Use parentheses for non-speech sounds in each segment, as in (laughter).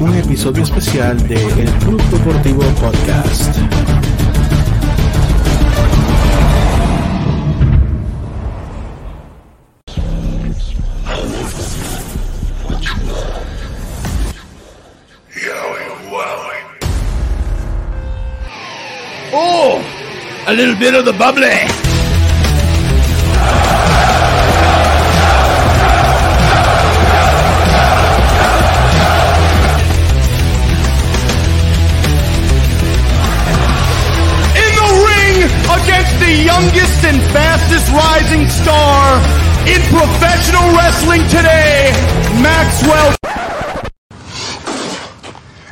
un episodio especial de El Club Deportivo Podcast. Oh, a little bit of the bubbly. In professional wrestling today, Maxwell.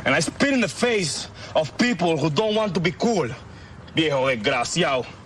And I spit in the face of people who don't want to be cool. Viejo desgraciado.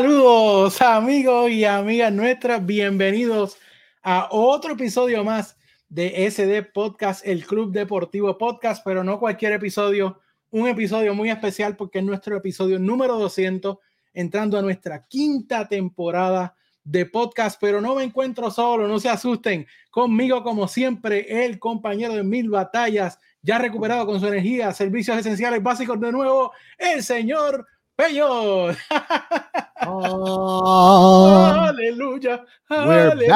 Saludos amigos y amigas nuestras, bienvenidos a otro episodio más de SD Podcast, el Club Deportivo Podcast, pero no cualquier episodio, un episodio muy especial porque es nuestro episodio número 200, entrando a nuestra quinta temporada de podcast, pero no me encuentro solo, no se asusten, conmigo como siempre, el compañero de mil batallas, ya recuperado con su energía, servicios esenciales básicos de nuevo, el señor Peño. Oh, aleluya. we're aleluya.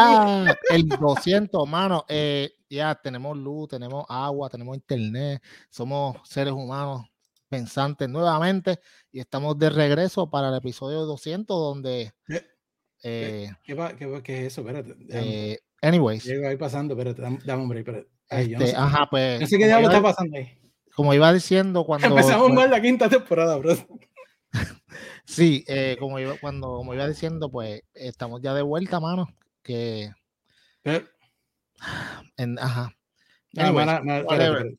back. El 200, mano. eh, ya tenemos luz, tenemos agua, tenemos internet. Somos seres humanos pensantes nuevamente y estamos de regreso para el episodio 200 donde... ¿Qué? eh, ¿Qué, va- qué va- qué es eso? Espérate. eh, anyways, Llego ahí pasando, espérate, dame, hombre, espérate. Ay, yo no este, sé- ajá, pues... no sé qué diablo está pasando ahí. Como iba diciendo cuando... Empezamos pues, mal la quinta temporada, bro. (laughs) Sí, eh, como iba, cuando, como iba diciendo, pues estamos ya de vuelta, mano. Que... En, ajá. no, Anyways, espérate.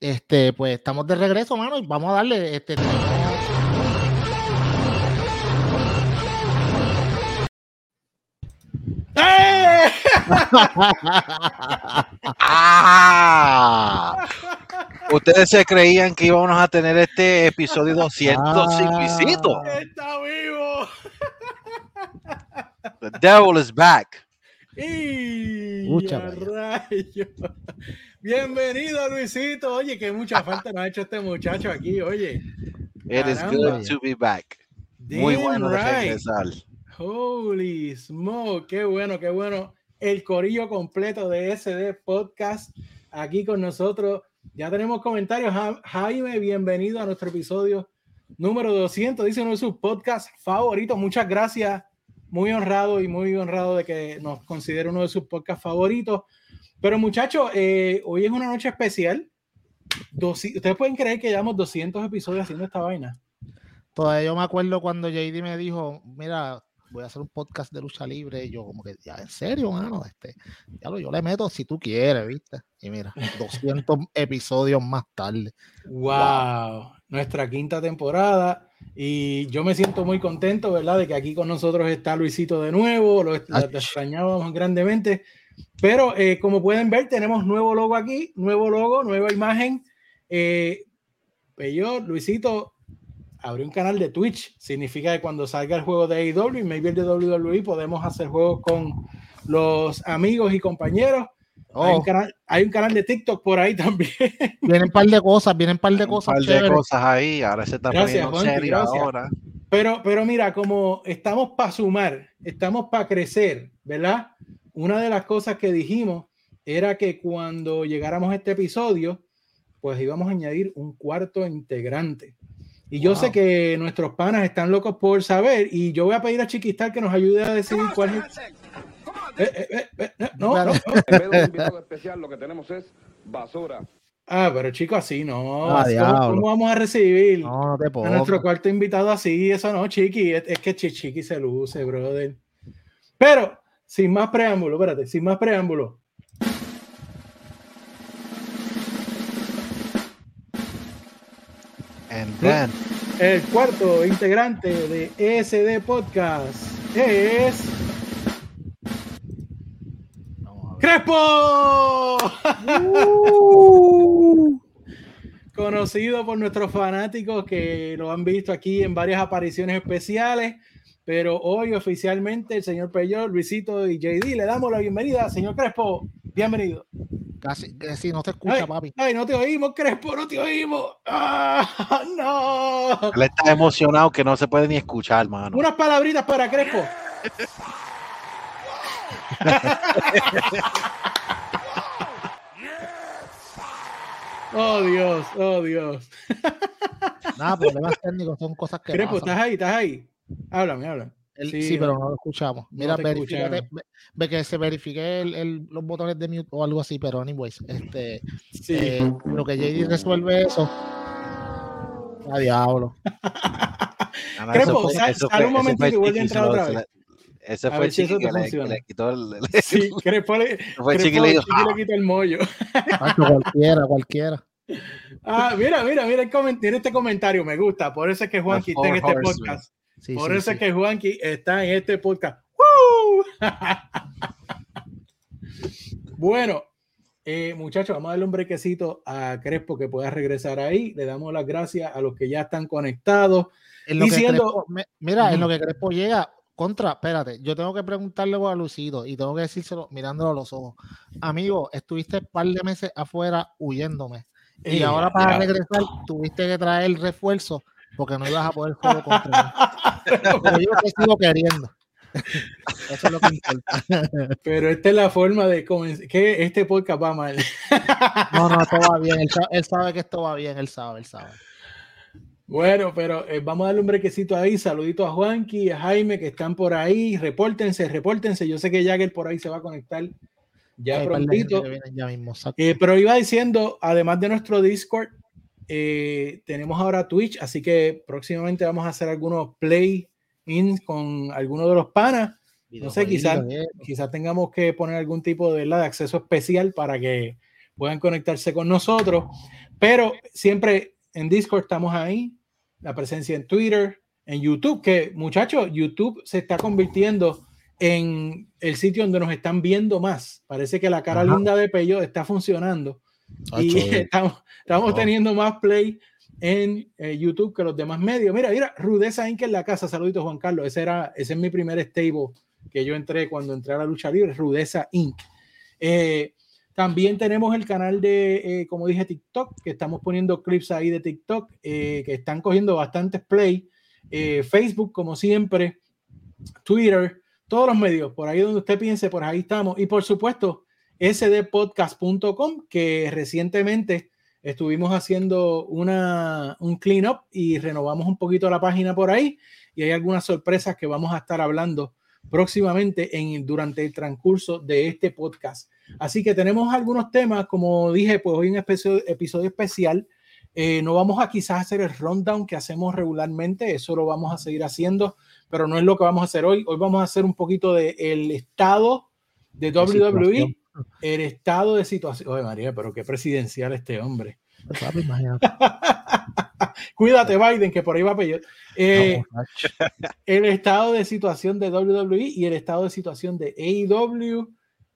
Este, pues estamos de regreso, mano, y vamos a darle este ¡Eh! (laughs) (laughs) ¡Ah! Ustedes se creían que íbamos a tener este episodio 200 sin Ah. Luisito. ¡Está vivo! The devil is back. ¡Y! Bienvenido, Luisito. Oye, que mucha falta nos ha hecho este muchacho aquí, oye. It is good to be back. Muy bueno de regresar. Holy smoke, qué bueno, qué bueno. El corillo completo de SD Podcast aquí con nosotros. Ya tenemos comentarios. Ja- Jaime, bienvenido a nuestro episodio número 200. Dice uno de sus podcasts favoritos. Muchas gracias. Muy honrado y muy honrado de que nos considere uno de sus podcasts favoritos. Pero muchachos, eh, hoy es una noche especial. Ustedes pueden creer que llevamos 200 episodios haciendo esta vaina. Todavía yo me acuerdo cuando JD me dijo, mira, voy a hacer un podcast de lucha libre. Y yo, como que, ya, en serio, mano, este, ya lo, yo le meto si tú quieres, ¿viste? Y mira, (laughs) 200 episodios más tarde. Wow, nuestra quinta temporada y yo me siento muy contento, ¿verdad? De que aquí con nosotros está Luisito de nuevo, lo, lo extrañábamos grandemente, pero eh, como pueden ver tenemos nuevo logo aquí, nuevo logo, nueva imagen. Eh, Peyor, Luisito abrió un canal de Twitch, significa que cuando salga el juego de AEW y maybe el de WWE podemos hacer juegos con los amigos y compañeros. Hay, un Oh, canal, hay un canal de TikTok por ahí (laughs) también. vienen un par de cosas, vienen un par de Un cosas. par de cosas ahí. Ahora se está Gracias, poniendo Juanqui, serio gracias. ahora. Pero, pero mira, como estamos para sumar, estamos para crecer, ¿verdad? Una de las cosas que dijimos era que cuando llegáramos a este episodio, pues íbamos a añadir un cuarto integrante. Y yo sé que nuestros panas están locos por saber y yo voy a pedir a Chiquistar que nos ayude a decidir cuál es. Eh, eh, eh, no, no, no. En vez de un invitado especial, lo que tenemos es basura. Ah, pero chicos, así no. Ah, ¿Cómo, vamos a recibir No, no te a nuestro cuarto invitado así? Eso no, Chiqui. Es, es que Chi- Chiqui se luce, brother. Pero, sin más preámbulo, espérate, sin más preámbulo. Then, El cuarto integrante de ESD Podcast es. ¡Crespo! Conocido por nuestros fanáticos que lo han visto aquí en varias apariciones especiales, pero hoy oficialmente el señor Peyot, Luisito y JD le damos la bienvenida. Señor Crespo, bienvenido. Casi, sí, no te escucha, Ay, papi. ay, no te oímos, Crespo, no te oímos. ¡Ah, (laughs) no! él está emocionado que no se puede ni escuchar, mano. Unas palabritas para Crespo. (laughs) Oh Dios, oh Dios. Nada, problemas técnicos son cosas que Crespo, pasan. ¿estás ahí? ¿Estás ahí? Háblame, háblame. El- Sí, sí, no. pero no lo escuchamos. No Mira, escucharon. ve, ve que se verifique el, el- los botones de mute o algo así, pero anyways, este, Sí. eh, lo que JD resuelve eso. A diablo. (laughs) Ah, no, Crespo, fue- sal- fue- un momentito y vuelve a entrar otra vez. Ese fue si Chiqui que le, que le quitó el. el- Sí, Crespo le, fue Chiqui le dijo, Chiqui le quita el mollo. Macho, cualquiera, cualquiera. Ah, mira, mira, mira, el este comentario, me gusta. Por eso es que Juanqui está en este podcast. Sí, Por sí, eso es que Juanqui está en este podcast. ¡Woo! (laughs) bueno, eh, muchachos, vamos a darle un brequecito a Crespo que pueda regresar ahí. Le damos las gracias a los que ya están conectados. En lo que diciendo- mira, en lo que Crespo llega, contra, espérate, yo tengo que preguntarle a Lucido y tengo que decírselo mirándolo a los ojos. Amigo, estuviste un par de meses afuera huyéndome. Y Eh, ahora para regresar tuviste que traer refuerzo porque no ibas a poder solo contra mí. Pero yo te sigo queriendo. Eso es lo que importa. Pero esta es la forma de comenzar. Que este podcast va mal. No, no, esto va bien. Él sabe, él sabe que esto va bien, él sabe, él sabe. Bueno, pero eh, vamos a darle un brequecito ahí. Saludito a Juanqui, a Jaime que están por ahí. Repórtense, repórtense. Yo sé que Jagger por ahí se va a conectar ya prontito. vienen ya mismo. Eh, pero iba diciendo, además de nuestro Discord, eh, tenemos ahora Twitch, así que próximamente vamos a hacer algunos play-ins con algunos de los panas. No sé, quizás quizás tengamos que poner algún tipo de, de acceso especial para que puedan conectarse con nosotros. Pero siempre en Discord estamos ahí, la presencia en Twitter, en YouTube, que muchachos, YouTube se está convirtiendo en el sitio donde nos están viendo más. Parece que la cara Ajá. linda de Pello está funcionando y (laughs) estamos, estamos Oh. teniendo más play en eh, YouTube que los demás medios. Mira, mira, Rudeza Inc. en la casa. Saluditos, Juan Carlos. Ese, era, ese es mi primer stable que yo entré cuando entré a la lucha libre, Rudeza Inc. Eh, también tenemos el canal de, eh, como dije, TikTok, que estamos poniendo clips ahí de TikTok, que están cogiendo bastantes play. Facebook, como siempre, Twitter, todos los medios, por ahí donde usted piense, por ahí estamos. Y por supuesto, sdpodcast.com, que recientemente estuvimos haciendo una, un clean up y renovamos un poquito la página por ahí. Y hay algunas sorpresas que vamos a estar hablando próximamente en, durante el transcurso de este podcast. Así que tenemos algunos temas, como dije, pues hoy un episodio, episodio especial. Eh, no vamos a quizás hacer el rundown que hacemos regularmente, eso lo vamos a seguir haciendo, pero no es lo que vamos a hacer hoy. Hoy vamos a hacer un poquito del el estado de WWE. El estado de situación. Oye, María, pero qué presidencial este hombre. Papi. (laughs) Cuídate, Biden, que por ahí va a. Eh, No, macho. el estado de situación de WWE y el estado de situación de AEW.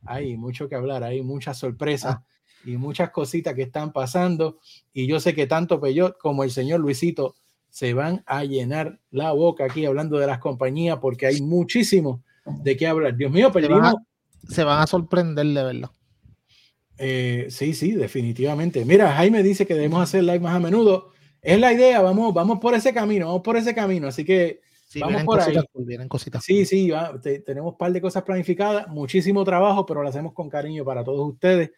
Hay mucho que hablar, hay muchas sorpresas y muchas cositas que están pasando. Y yo sé que tanto Peyot como el señor Luisito se van a llenar la boca aquí hablando de las compañías porque hay muchísimo de qué hablar. Dios mío, perdimos. Se van a sorprender de verdad. Eh, sí, sí, definitivamente. Mira, Jaime dice que debemos hacer live más a menudo. Es la idea, vamos, vamos por ese camino, vamos por ese camino. Así que Sí, Vamos por ahí. cositas, cool, vienen cositas. Sí, sí, va, te- tenemos un par de cosas planificadas, muchísimo trabajo, pero lo hacemos con cariño para todos ustedes.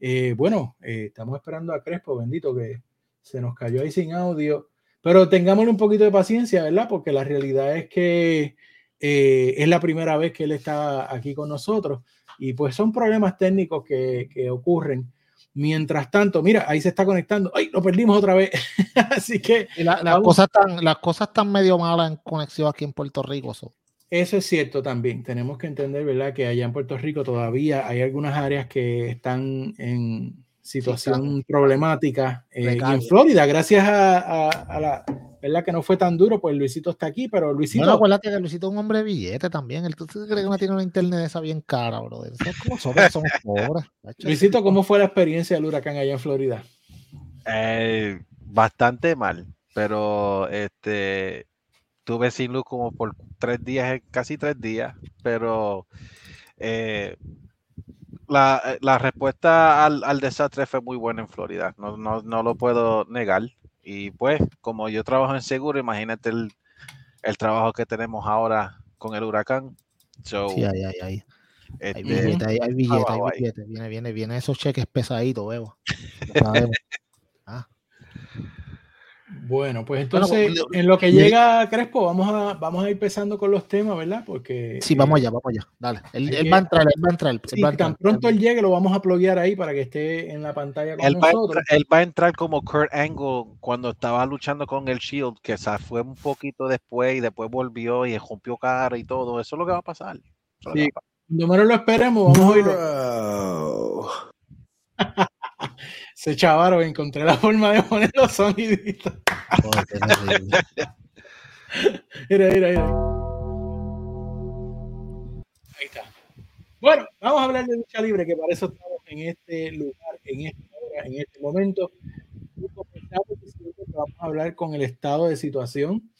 Eh, bueno, eh, estamos esperando a Crespo, bendito, que se nos cayó ahí sin audio, pero tengámosle un poquito de paciencia, ¿verdad? Porque la realidad es que es la primera vez que él está aquí con nosotros y pues son problemas técnicos que, que ocurren. Mientras tanto, mira, ahí se está conectando. ¡Ay! Lo perdimos otra vez. (laughs) Así que la- las, Vamos. cosas están, las cosas están medio malas en conexión aquí en Puerto Rico. so. Eso es cierto también. Tenemos que entender, ¿verdad? Que allá en Puerto Rico todavía hay algunas áreas que están en situación problemática. eh, y en. Florida, gracias a, a- a la, ¿verdad? Que no fue tan duro, pues Luisito está aquí, pero Luisito, Bueno, acuérdate que Luisito es un hombre de billete también. Él, ¿Tú crees que no tiene una internet esa bien cara, brother? ¿Sabes cómo somos? Somos pobres. Luisito, ¿cómo fue la experiencia del huracán allá en Florida? Eh, bastante mal, pero este tuve sin luz como por tres días, casi tres días, pero eh, la, eh, la respuesta al, al desastre fue muy buena en Florida, no, no, no lo puedo negar. Y pues, como yo trabajo en seguro, imagínate el, el trabajo que tenemos ahora con el huracán. So, Sí, ahí, ahí, ahí. Hay este, billete, hay, billete, hay billete. Viene, viene, viene esos cheques pesaditos, veo. (laughs) Sabemos. Bueno, pues Bueno, entonces, en lo que le- llega Crespo, vamos a, vamos a ir empezando con los temas, ¿verdad? Porque Sí, eh, vamos allá, vamos allá. Dale. Él, hay él que- va a entrar, él va a entrar. él sí, va a entrar. tan pronto él llegue, lo vamos a pluguear ahí para que esté en la pantalla con Él va, a nosotros. entrar, él va a entrar como Kurt Angle cuando estaba luchando con el Shield, que se fue un poquito después y después volvió y rompió cara y todo. Eso es lo que va a pasar. Sí. va. Cuando menos lo esperemos, vamos a oírlo. (laughs) Se chavaron, encontré la forma de poner los soniditos. Mira, mira, mira. Ahí está. Bueno, vamos a hablar de lucha libre, que para eso estamos en este lugar, en esta hora, en este momento. Vamos a hablar con el estado de situación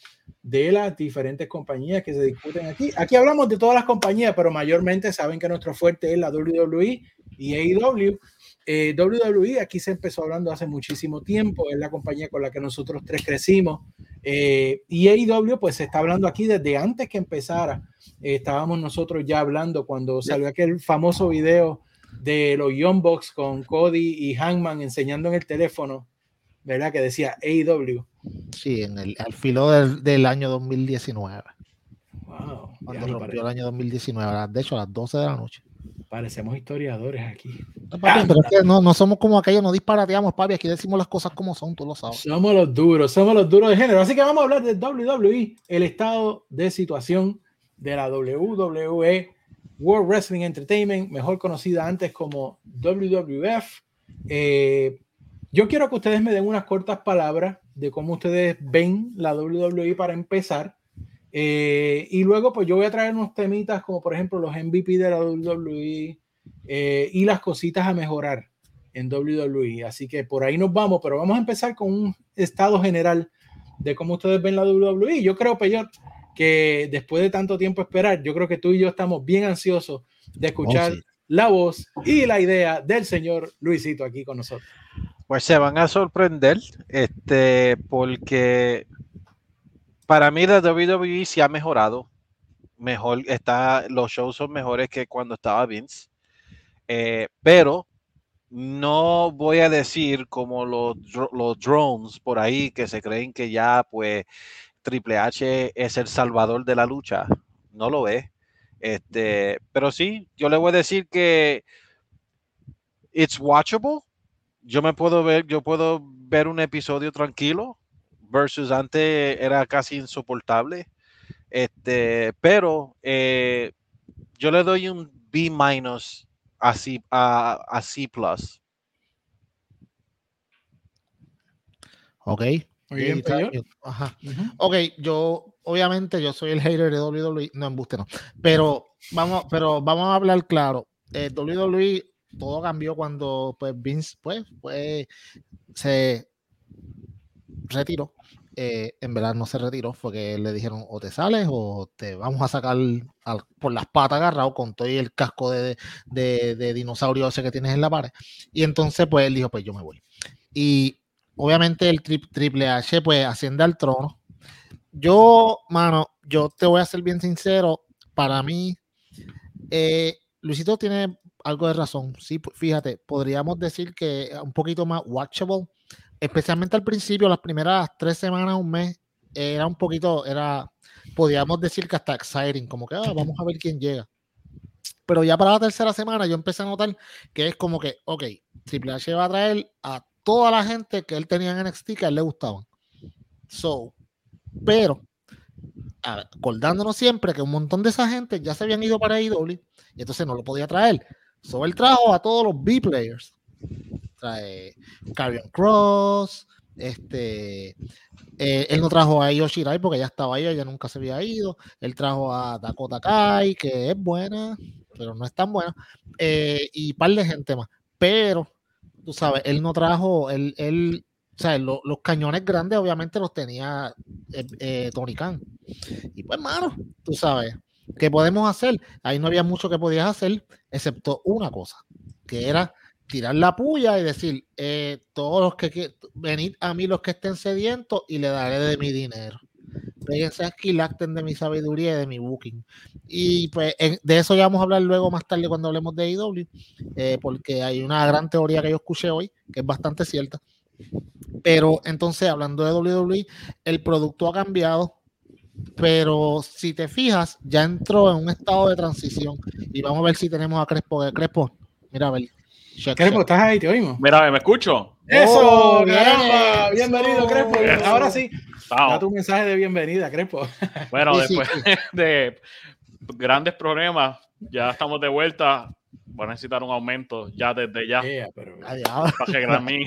de las diferentes compañías que se discuten aquí. Aquí hablamos de todas las compañías, pero mayormente saben que nuestro fuerte es la WWE y AEW. Eh, WWE aquí se empezó hablando hace muchísimo tiempo, es la compañía con la que nosotros tres crecimos. Eh, y AEW pues se está hablando aquí desde antes que empezara. Eh, estábamos nosotros ya hablando cuando salió aquel famoso video de los Young Bucks con Cody y Hangman enseñando en el teléfono, ¿verdad? Que decía AEW. Sí, en el, al filo del, del año 2019. Wow, Cuando rompió el año 2019. a las- De hecho, a las 12 de la noche. Parecemos historiadores aquí. No, papi, pero es que no, no somos como aquellos, no disparateamos, papi. Aquí decimos las cosas como son, tú lo sabes. Somos los duros, somos los duros de género. Así que vamos a hablar de WWE, el estado de situación de la WWE World Wrestling Entertainment, mejor conocida antes como WWF. Eh, yo quiero que ustedes me den unas cortas palabras de cómo ustedes ven la WWE para empezar. Eh, y luego, pues yo voy a traer unos temitas como por ejemplo los MVP de la WWE eh, y las cositas a mejorar en WWE. Así que por ahí nos vamos, pero vamos a empezar con un estado general de cómo ustedes ven la WWE. Yo creo, Peyot, que después de tanto tiempo esperar, yo creo que tú y yo estamos bien ansiosos de escuchar Oh, sí. la voz y la idea del señor Luisito aquí con nosotros. Pues se van a sorprender, este, porque para mí la WWE se ha mejorado. Mejor está, los shows son mejores que cuando estaba Vince. Eh, pero no voy a decir como los, los drones por ahí que se creen que ya pues Triple H es el salvador de la lucha. No lo es. Este, pero sí, yo le voy a decir que it's watchable. Yo me puedo ver, yo puedo ver un episodio tranquilo versus antes era casi insoportable. Este, pero eh, yo le doy un B minus a C, a, a C plus. Ok. Muy bien. Ajá. Ok, yo obviamente yo soy el hater de WWE, no embuste no, pero vamos, pero vamos a hablar claro. Eh, WWE todo cambió cuando pues Vince pues, pues se retiró. Eh, en verdad no se retiró, fue que le dijeron o te sales o te vamos a sacar al- por las patas agarrado con todo el casco de, de, de dinosaurio ese que tienes en la pared. Y entonces pues él dijo pues yo me voy. Y obviamente el tri- Triple H pues asciende al trono. Yo, mano, yo te voy a ser bien sincero, para mí, eh, Luisito tiene algo de razón. Sí, fíjate, podríamos decir que un poquito más watchable, especialmente al principio, las primeras tres semanas, un mes, era un poquito, era, podríamos decir que hasta exciting, como que ah, vamos a ver quién llega. Pero ya para la tercera semana yo empecé a notar que es como que, ok, Triple H va a traer a toda la gente que él tenía en NXT que a él le gustaban. So, pero acordándonos siempre que un montón de esa gente ya se habían ido para IW y entonces no lo podía traer. So, él trajo a todos los B-players. Trae Carrion Cross, este, eh, él no trajo a Io Shirai porque ya estaba ahí, ella nunca se había ido. Él trajo a Dakota Kai, que es buena, pero no es tan buena. Eh, y un par de gente más. Pero, tú sabes, él no trajo, él, él o sea, los cañones grandes obviamente los tenía eh, eh, Tony Khan. Y pues, mano, tú sabes, ¿qué podemos hacer? Ahí no había mucho que podías hacer, excepto una cosa, que era tirar la puya y decir, eh, todos los que, venid a mí los que estén sedientos y le daré de mi dinero. Péguense aquí, lacten de mi sabiduría y de mi booking. Y pues de eso ya vamos a hablar luego más tarde cuando hablemos de IW, porque hay una gran teoría que yo escuché hoy, que es bastante cierta, pero entonces, hablando de WWE, el producto ha cambiado, pero si te fijas, ya entró en un estado de transición. Y vamos a ver si tenemos a Crespo. Crespo, mira, a. Crespo, ¿estás ahí? ¿Te oímos? Mira, ¿me escucho? ¡Eso! Oh, ¡Caramba! Bienvenido, Crespo. Ahora sí, da tu mensaje de bienvenida, Crespo. (laughs) Bueno, después (laughs) de grandes problemas, ya estamos de vuelta voy a necesitar un aumento ya desde ya para arreglar, (laughs) mi,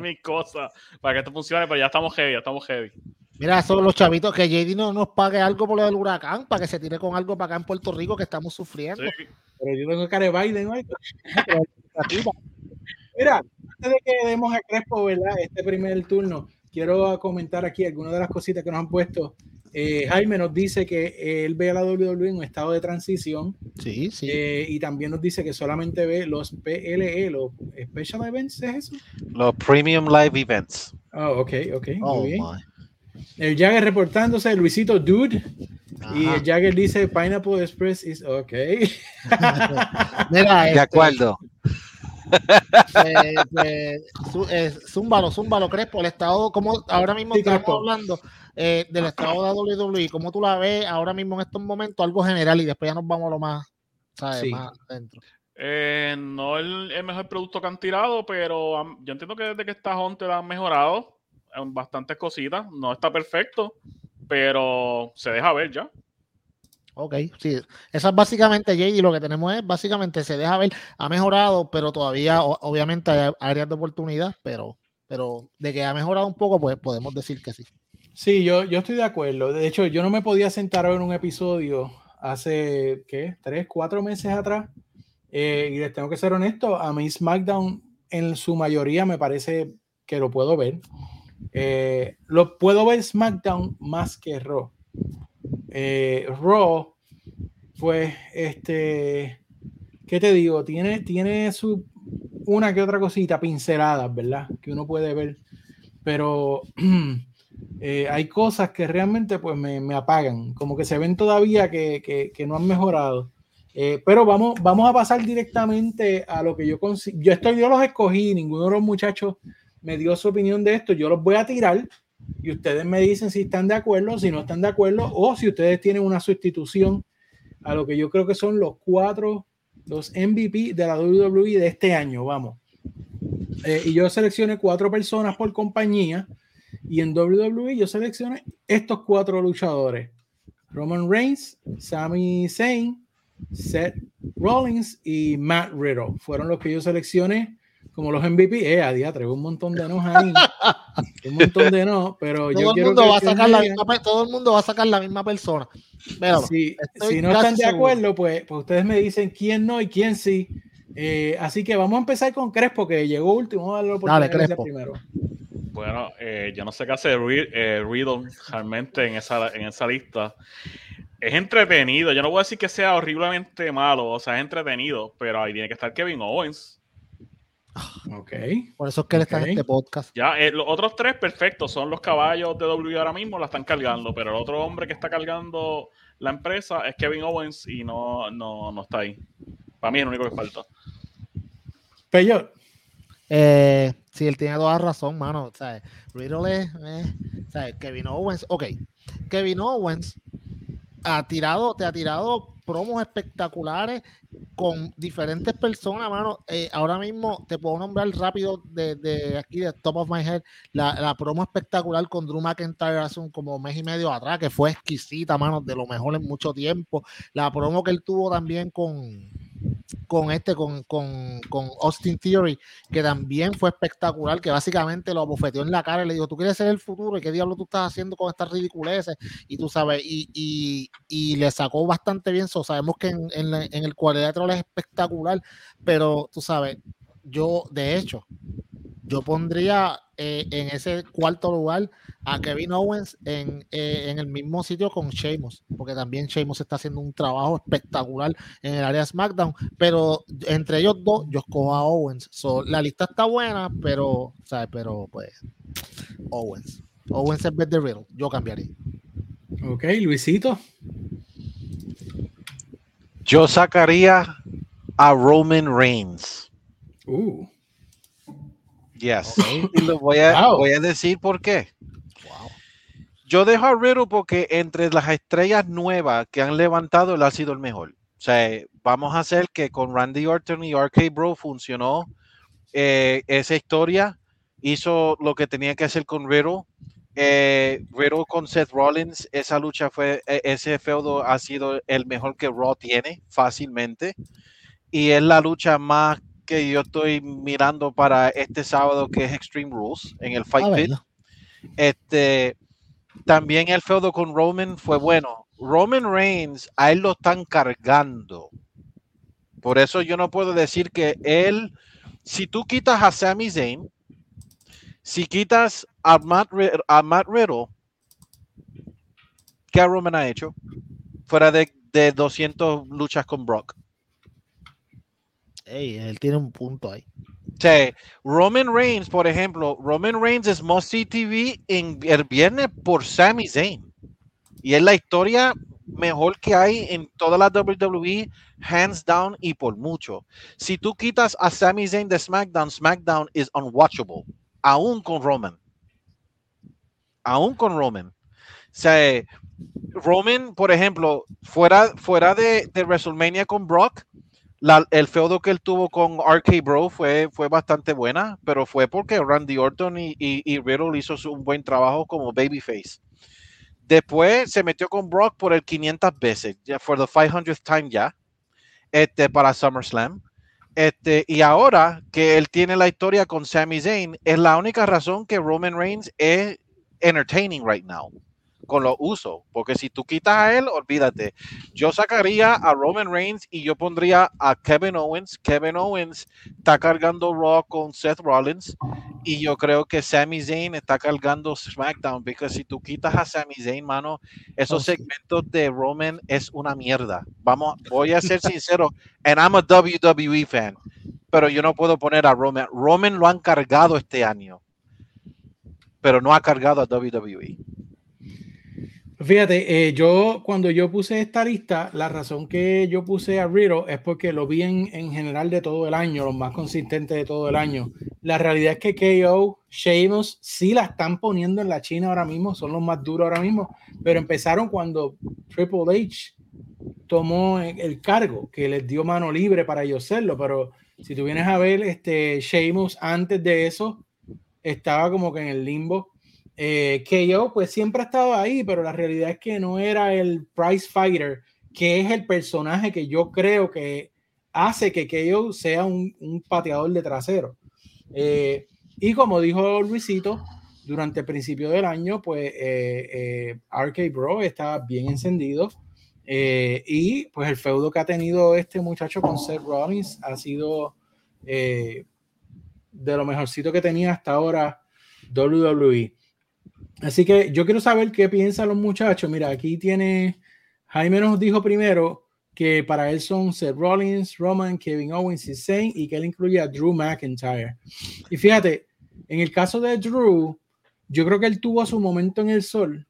mis cosas, para que esto funcione, pero ya estamos heavy, ya estamos heavy. Mira, son los chavitos que JD no nos pague algo por lo del huracán, para que se tire con algo para acá en Puerto Rico que estamos sufriendo. Pero yo tengo cara de Biden, (laughs) Mira, antes de que demos a Crespo, ¿verdad? Este primer turno, quiero comentar aquí algunas de las cositas que nos han puesto eh, Jaime nos dice que él ve a la WWE en un estado de transición. Sí, sí. Eh, y también nos dice que solamente ve los PLE, los Special Events, ¿es eso? Los Premium Live Events. Oh, ok, ok. muy oh, bien. El Jagger reportándose, Luisito Dude. Y el Jagger dice Pineapple Express is ok. (laughs) Mira, de este, acuerdo. Eh, eh, zúmbalo, zúmbalo, Crespo. El estado, como ahora mismo estamos hablando eh, del estado de WWE, como tú la ves ahora mismo en estos momentos, algo general y después ya nos vamos a lo más, ¿sabes? más dentro. Eh, no el, el, mejor producto que han tirado, pero yo entiendo que desde que está Hunter han mejorado en bastantes cositas. No está perfecto, pero se deja ver ya. Ok, sí. Eso es básicamente, JD, lo que tenemos es básicamente se deja ver, ha mejorado, pero todavía obviamente hay áreas de oportunidad, pero, pero de que ha mejorado un poco, pues podemos decir que sí. Sí, yo, yo estoy de acuerdo. De hecho, yo no me podía sentar a ver un episodio hace, ¿qué? Tres, cuatro meses atrás. Eh, y les tengo que ser honesto, a mí SmackDown en su mayoría me parece que lo puedo ver. Eh, lo puedo ver SmackDown más que Raw. Eh, Raw, pues, este, ¿qué te digo? Tiene, tiene su una que otra cosita pinceladas, ¿verdad? Que uno puede ver. Pero (clears throat) Eh, hay cosas que realmente pues me, me, apagan, como que se ven todavía que, que, que no han mejorado. Eh, pero vamos, vamos a pasar directamente a lo que yo consigo. Yo, estoy, yo los escogí, ninguno de los muchachos me dio su opinión de esto. Yo los voy a tirar y ustedes me dicen si están de acuerdo, si no están de acuerdo, o si ustedes tienen una sustitución a lo que yo creo que son los cuatro, los MVP de la WWE de este año. Vamos. Eh, y yo seleccioné cuatro personas por compañía y en WWE yo seleccioné estos cuatro luchadores. Roman Reigns, Sami Zayn, Seth Rollins y Matt Riddle. Fueron los que yo seleccioné como los MVP. Eh, a día traigo un montón de no ahí. un montón de no, pero (laughs) todo yo quiero mundo va a sacar la misma, todo el mundo va a sacar la misma persona. si, si no están de acuerdo, pues, pues, ustedes me dicen quién no y quién sí. Eh, así que vamos a empezar con Crespo, que llegó último. Vamos a darle Dale, Crespo. primero. Bueno, eh, yo no sé qué hace eh, Riddle realmente en esa, en esa lista. Es entretenido. Yo no voy a decir que sea horriblemente malo, o sea, es entretenido, pero ahí tiene que estar Kevin Owens. Ok. Por eso es que él está en este podcast. Ya, eh, los otros tres perfectos son los caballos de W ahora mismo, la están cargando, pero el otro hombre que está cargando la empresa es Kevin Owens y no, no, no está ahí. Para mí es lo único que falta. Peyor. Eh, sí, él tiene toda razón, mano. O sea, Riddle es, eh, Kevin Owens. Ok, Kevin Owens ha tirado, te ha tirado promos espectaculares con diferentes personas, mano. Eh, ahora mismo te puedo nombrar rápido de, aquí, de top of my head, la, promo espectacular con Drew McIntyre hace un como mes y medio atrás, que fue exquisita, mano, de lo mejor en mucho tiempo. La promo que él tuvo también con con este, con, con, con, Austin Theory, que también fue espectacular, que básicamente lo abofeteó en la cara y le dijo, tú quieres ser el futuro, ¿y qué diablo tú estás haciendo con estas ridiculeces? Y tú sabes, y, y, y le sacó bastante bien, so, sabemos que en, en, en el cuadrilátero es espectacular, pero tú sabes, yo de hecho, yo pondría eh, en ese cuarto lugar a Kevin Owens en, eh, en, el mismo sitio con Sheamus, porque también Sheamus está haciendo un trabajo espectacular en el área de SmackDown, pero entre ellos dos yo escojo a Owens. la lista está buena, pero, ¿sabes? Pero pues Owens. Owens es vez de Riddle. Yo cambiaría. Ok, Luisito. Yo sacaría a Roman Reigns. Uh. Yes. (laughs) Y lo voy a, voy a decir por qué. Yo dejo a Riddle porque entre las estrellas nuevas que han levantado, él ha sido el mejor. O sea, vamos a hacer que con Randy Orton y RK Bro funcionó eh, esa historia. Hizo lo que tenía que hacer con Riddle. Eh, Riddle con Seth Rollins, esa lucha fue, e, ese feudo ha sido el mejor que Raw tiene fácilmente. Y es la lucha más que yo estoy mirando para este sábado, que es Extreme Rules, en el Fight Pit. Este, también el feudo con Roman fue bueno. Roman Reigns, a él lo están cargando. Por eso yo no puedo decir que él, si tú quitas a Sami Zayn, si quitas a Matt, a Matt Riddle, ¿qué Roman ha hecho? Fuera de, de 200 luchas con Brock él tiene un punto ahí. Roman Reigns, por ejemplo, Roman Reigns es Must TV en el viernes por Sami Zayn. Y es la historia mejor que hay en toda la WWE, hands down y por mucho. Si tú quitas a Sami Zayn de SmackDown, SmackDown is unwatchable, aún con Roman. Aún con Roman. O sea, Roman, por ejemplo, fuera, fuera de, de WrestleMania con Brock, el feudo que él tuvo con RK Bro fue, fue bastante buena, pero fue porque Randy Orton y, y, Riddle hizo un buen trabajo como babyface. Después se metió con Brock por el 500 veces, ya for the 500th time ya, este, para SummerSlam. Este, y ahora que él tiene la historia con Sami Zayn, es la única razón que Roman Reigns es entertaining right now con los usos, porque si tú quitas a él, olvídate. Yo sacaría a Roman Reigns y yo pondría a Kevin Owens. Kevin Owens está cargando Raw con Seth Rollins y yo creo que Sami Zayn está cargando SmackDown, porque si tú quitas a Sami Zayn, mano, esos oh, segmentos de Roman es una mierda. Vamos, voy a ser sincero, and I'm a WWE fan, pero yo no puedo poner a Roman. Roman lo han cargado este año, pero no ha cargado a WWE. Fíjate, eh, yo cuando yo puse esta lista, la razón que yo puse a Riddle es porque lo vi en, en general de todo el año, lo más consistente de todo el año. La realidad es que KO, Sheamus sí la están poniendo en la China ahora mismo, son los más duros ahora mismo, pero empezaron cuando Triple H tomó el cargo, que les dio mano libre para ellos hacerlo, pero si tú vienes a ver, este Sheamus antes de eso estaba como que en el limbo eh, KO pues siempre ha estado ahí, pero la realidad es que no era el prize fighter, que es el personaje que yo creo que hace que KO sea un, pateador de trasero. Eh, y como dijo Luisito, durante el principio del año, pues eh, eh Bro está bien encendido. y pues el feudo que ha tenido este muchacho con Seth Rollins ha sido de lo mejorcito que tenía hasta ahora WWE. Así que yo quiero saber qué piensan los muchachos. Mira, aquí tiene, Jaime nos dijo primero que para él son Seth Rollins, Roman, Kevin Owens y Zayn, y que él incluye a Drew McIntyre. Y fíjate, en el caso de Drew, yo creo que él tuvo su momento en el sol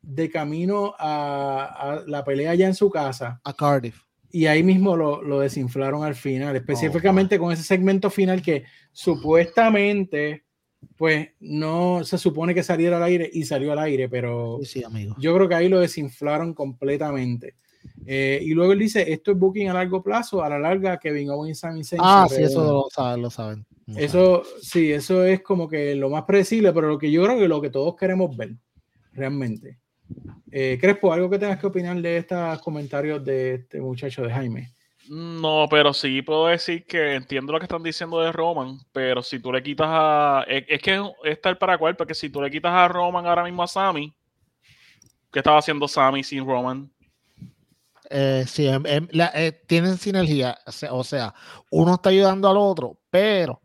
de camino a, la pelea ya en su casa. A Cardiff. Y ahí mismo lo, lo desinflaron al final, específicamente con ese segmento final que supuestamente pues no se supone que saliera al aire y salió al aire, pero sí, amigo. yo creo que ahí lo desinflaron completamente. Eh, y luego él dice, esto es booking a largo plazo, a la larga Kevin Owens Sami Ah, sí, eso lo saben, lo saben. Eso, sí, eso es como que lo más predecible, pero lo que yo creo que lo que todos queremos ver, realmente. Eh, Crespo, ¿algo que tengas que opinar de estos comentarios de este muchacho de Jaime? No, pero sí puedo decir que entiendo lo que están diciendo de Roman, pero si tú le quitas a. Es, que está el para cual, porque si tú le quitas a Roman ahora mismo a Sammy, ¿qué estaba haciendo Sammy sin Roman? Eh, sí, eh, tienen sinergia, o sea, uno está ayudando al otro, pero,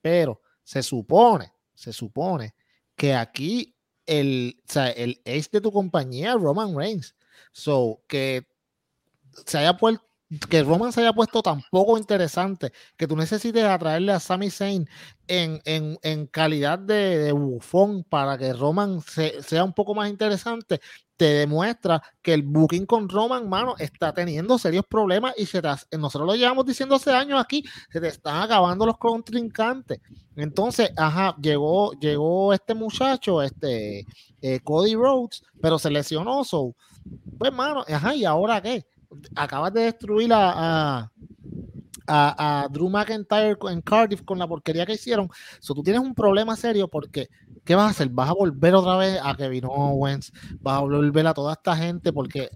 pero se supone, se supone que aquí el, o sea, el de tu compañía, Roman Reigns, so que se haya puesto que Roman se haya puesto tan poco interesante que tú necesites atraerle a Sami Zayn en, en, calidad de, bufón para que Roman sea un poco más interesante, te demuestra que el booking con Roman, mano, está teniendo serios problemas y se nosotros lo llevamos diciendo hace años aquí, se te están acabando los contrincantes. Entonces, ajá, llegó, llegó este muchacho, este eh, Cody Rhodes, pero se lesionó, so, pues, mano, ajá, ¿y ahora qué? Acabas de destruir a, a, Drew McIntyre en Cardiff con la porquería que hicieron. So, tú tienes un problema serio porque, ¿qué vas a hacer? ¿Vas a volver otra vez a Kevin Owens? ¿Vas a volver a toda esta gente? Porque,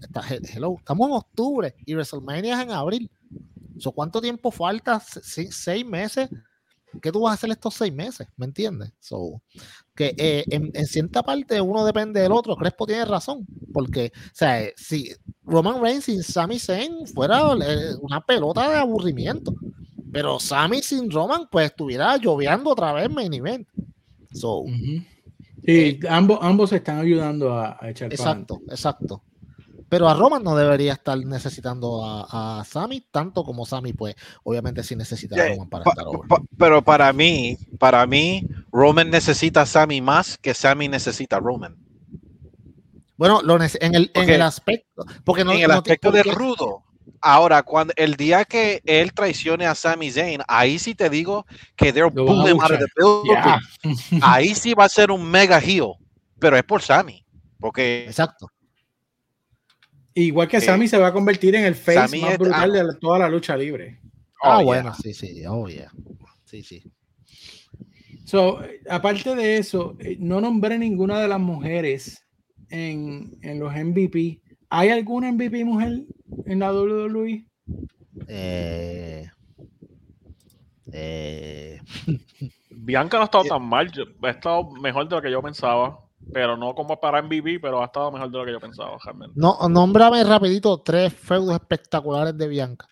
hello, estamos en octubre y WrestleMania es en abril. So, ¿Cuánto tiempo falta? ¿Seis meses? ¿Qué tú vas a hacer estos seis meses? ¿Me entiendes? So, que eh, en, cierta parte uno depende del otro. Crespo tiene razón, porque, o sea, eh, si Roman Reigns sin Sami Zayn fuera eh, una pelota de aburrimiento, pero Sami sin Roman, pues estuviera lloviendo otra vez main event. So, Sí, ambos, ambos están ayudando a, echar Exacto, exacto. Pero a Roman no debería estar necesitando a, a Sammy tanto como Sammy, pues obviamente sí necesita a Roman para estar over. pero para mí, para mí, Roman necesita a Sammy más que Sammy necesita a Roman. Bueno, en, el, en el aspecto, porque no, en el aspecto de rudo. Ahora, cuando el día que él traicione a Sami Zayn, ahí sí te digo que they're pulling out of the building. Ahí sí va a ser un mega heel, pero es por Sami, porque exacto. Igual que Sammy se va a convertir en el face más brutal de toda la lucha libre. ah, oh, bueno, sí, sí, oh, yeah. Sí, sí. So, aparte de eso, eh, no nombré ninguna de las mujeres en, en los MVP. ¿Hay alguna MVP mujer en la WWE? Eh, eh. Bianca no ha estado (laughs) tan mal, ha estado mejor de lo que yo pensaba pero no como para MVP, pero ha estado mejor de lo que yo pensaba, realmente. No, nómbrame rapidito tres feudos espectaculares de Bianca.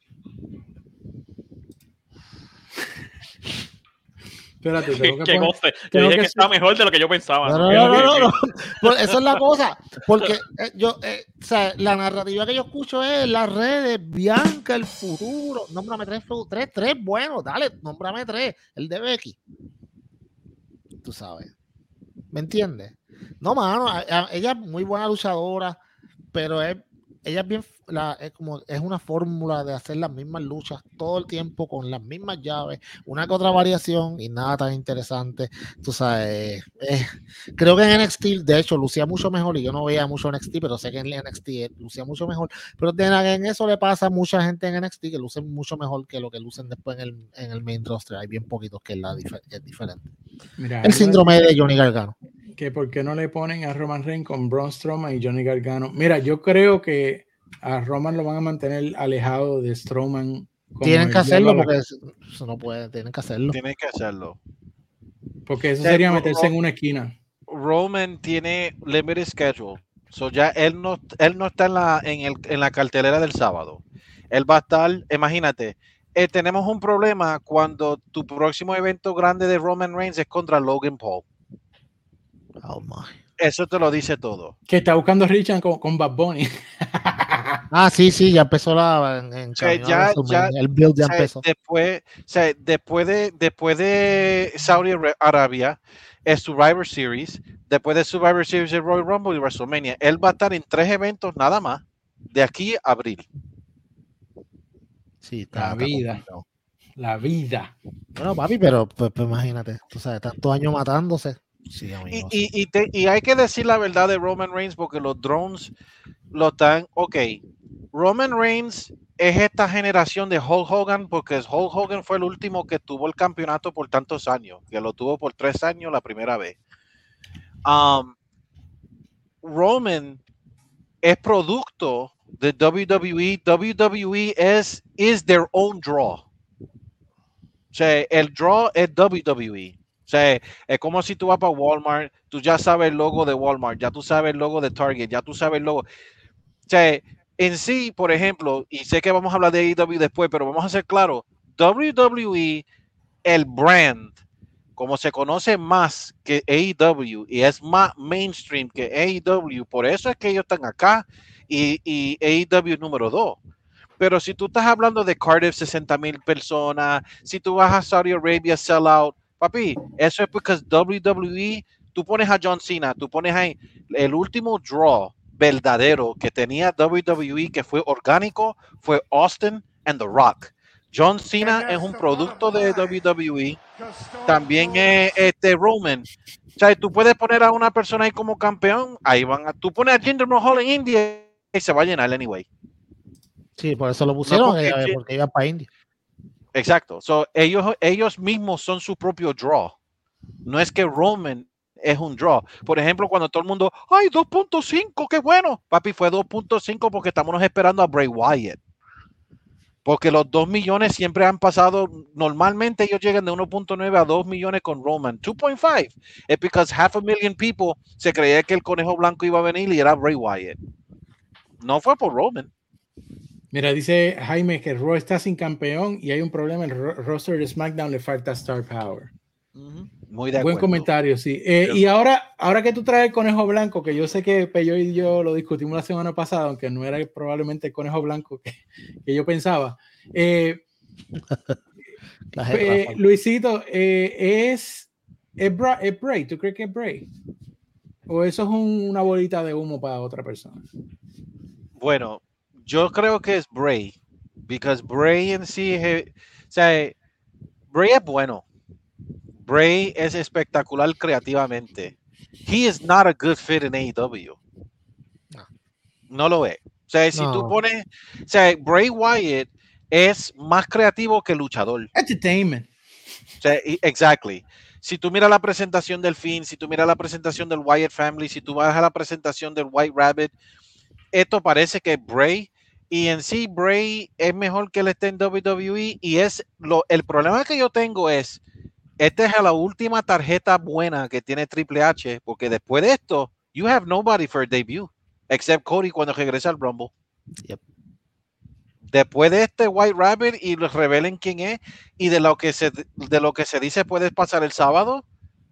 Espérate, tengo que, (laughs) que dije que, está mejor de lo que yo pensaba. No, no, no, no, pues (laughs) Eso es la cosa. Porque eh, yo, eh, o sea, la narrativa que yo escucho es las redes, Bianca, el futuro. Nómbrame tres, tres, tres buenos, dale, nómbrame tres. El de Becky. Tú sabes. ¿Me entiendes? No, mano, ella es muy buena luchadora, pero es, ella es bien, la, es como, es una fórmula de hacer las mismas luchas todo el tiempo con las mismas llaves, una que otra variación y nada tan interesante. Tú sabes, creo que en NXT, de hecho, lucía mucho mejor y yo no veía mucho NXT, pero sé que en NXT lucía mucho mejor. Pero en eso le pasa a mucha gente en NXT que lucen mucho mejor que lo que lucen después en el, en el main roster. Hay bien poquitos que es, la, es diferente. el síndrome de Johnny Gargano que por qué no le ponen a Roman Reigns con Braun Strowman y Johnny Gargano. Mira, yo creo que a Roman lo van a mantener alejado de Strowman. Tienen que hacerlo porque eso no puede, tienen que hacerlo. Tienen que hacerlo. Porque eso sería meterse en una esquina. Roman tiene limited schedule. So ya él no, él no está en la, en, el, en la cartelera del sábado. Él va a estar, imagínate, eh, tenemos un problema cuando tu próximo evento grande de Roman Reigns es contra Logan Paul. Oh my. Eso te lo dice todo. Que está buscando Richard con, con Bad Bunny. (laughs) Ah, sí, sí, ya empezó la. En, ya, el build ya empezó. Después, después, de, después de Saudi Arabia, es Survivor Series. Después de Survivor Series, el Royal Rumble y WrestleMania. Él va a estar en tres eventos nada más de aquí a abril. Sí, la vida. La vida. Bueno, papi, pero pues, pues, imagínate, tú sabes, tantos años matándose. Sí, y, y, y, hay que decir la verdad de Roman Reigns porque los drones lo están. Ok, Roman Reigns es esta generación de Hulk Hogan porque Hulk Hogan fue el último que tuvo el campeonato por tantos años, que lo tuvo por tres años la primera vez. Um, Roman es producto de WWE. WWE es is their own draw. O sea, el draw es WWE. Sea, es como si tú vas para Walmart, tú ya sabes el logo de Walmart, ya tú sabes el logo de Target, ya tú sabes el logo. O sea, en sí, por ejemplo, y sé que vamos a hablar de AEW después, pero vamos a ser claros, WWE, el brand, como se conoce más que AEW y es más mainstream que AEW, por eso es que ellos están acá y, y AEW número dos. Pero si tú estás hablando de Cardiff, 60 mil personas, si tú vas a Saudi Arabia, sell out, papi, eso es porque WWE, tú pones a John Cena, tú pones ahí el último draw verdadero que tenía WWE, que fue orgánico, fue Austin and The Rock. John Cena es un producto de WWE, también es este Roman. O sea, tú puedes poner a una persona ahí como campeón, ahí van a, tú pones a Jinder Mahal en India y se va a llenar anyway. Sí, por eso lo pusieron, eh, porque, iba para India. Exacto. So, ellos, ellos mismos son su propio draw. No es que Roman es un draw. Por ejemplo, cuando todo el mundo, ay, 2.5, qué bueno. Papi, fue 2.5 porque estamos esperando a Bray Wyatt. Porque los 2 millones siempre han pasado, normalmente ellos llegan de 1.9 a 2 millones con Roman. 2.5 es porque half a million people se creía que el conejo blanco iba a venir y era Bray Wyatt. No fue por Roman. Mira, dice Jaime que Raw está sin campeón y hay un problema. El roster de SmackDown le falta Star Power. Muy de Buen comentario, sí. Eh, y ahora, ahora que tú traes el conejo blanco, que yo sé que Peyo y yo lo discutimos la semana pasada, aunque no era probablemente el conejo blanco que, (laughs) yo pensaba. Eh, (laughs) eh, Luisito, es, es, Bray, ¿tú crees que es Bray? ¿O eso es una bolita de humo para otra persona? Bueno, yo creo que es Bray, because Bray en sí, o sea, Bray es bueno. Bray es espectacular creativamente. He is not a good fit in AEW. No, lo es. O sea, si tú pones, o sea, Bray Wyatt es más creativo que luchador. Entertainment. O sea, exactly. Si tú miras la presentación del Finn, si tú miras la presentación del Wyatt Family, si tú vas a la presentación del White Rabbit, esto parece que Bray y en sí Bray es mejor que él esté en WWE y es lo el problema que yo tengo es esta es la última tarjeta buena que tiene Triple H porque después de esto you have nobody for a debut except Cody cuando regresa al Rumble. Después de este White Rabbit y les revelen quién es y de lo que se de lo que se dice puedes pasar el sábado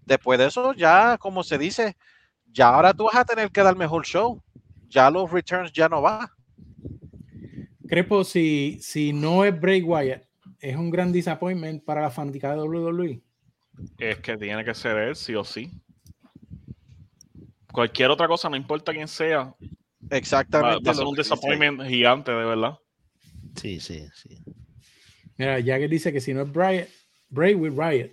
después de eso ya como se dice ya ahora tú vas a tener que dar mejor show. Ya los returns ya no va Crepo, si, si no es Bray Wyatt, es un gran disappointment para la fanática de WWE. Es que tiene que ser él, sí o sí. Cualquier otra cosa, no importa quién sea. Exactamente. Va, a ser un disappointment gigante, de verdad. Sí, sí, sí. Mira, Jagger dice que si no es Bray, Bray with Riot.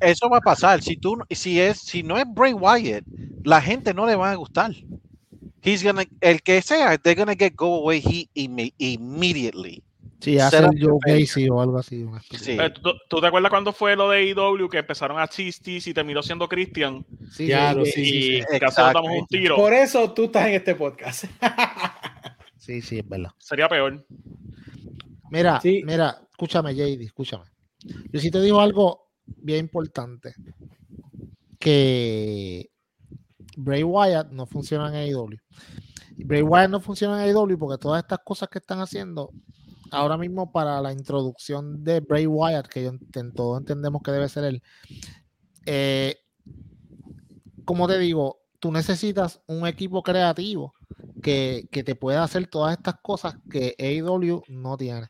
Eso va a pasar. Si tú, si es, si no es Bray Wyatt, la gente no le va a gustar he's gonna, el que sea, they're gonna get go away he immediately. Sí, hace el Joe Gacy o algo así. Sí. Eh, ¿Tú, te acuerdas cuando fue lo de IW que empezaron a chistis y terminó siendo Christian? Sí, claro, sí, sí, sí, damos un tiro. Por eso tú estás en este podcast. (laughs) sí, sí, es verdad. Sería peor. Mira, mira, escúchame, JD, escúchame. Yo sí te digo algo bien importante. Que Bray Wyatt no funciona en AEW. Bray Wyatt no funciona en AEW porque todas estas cosas que están haciendo ahora mismo para la introducción de Bray Wyatt, que en todos entendemos que debe ser él, eh, como te digo, tú necesitas un equipo creativo que, que te pueda hacer todas estas cosas que AEW no tiene.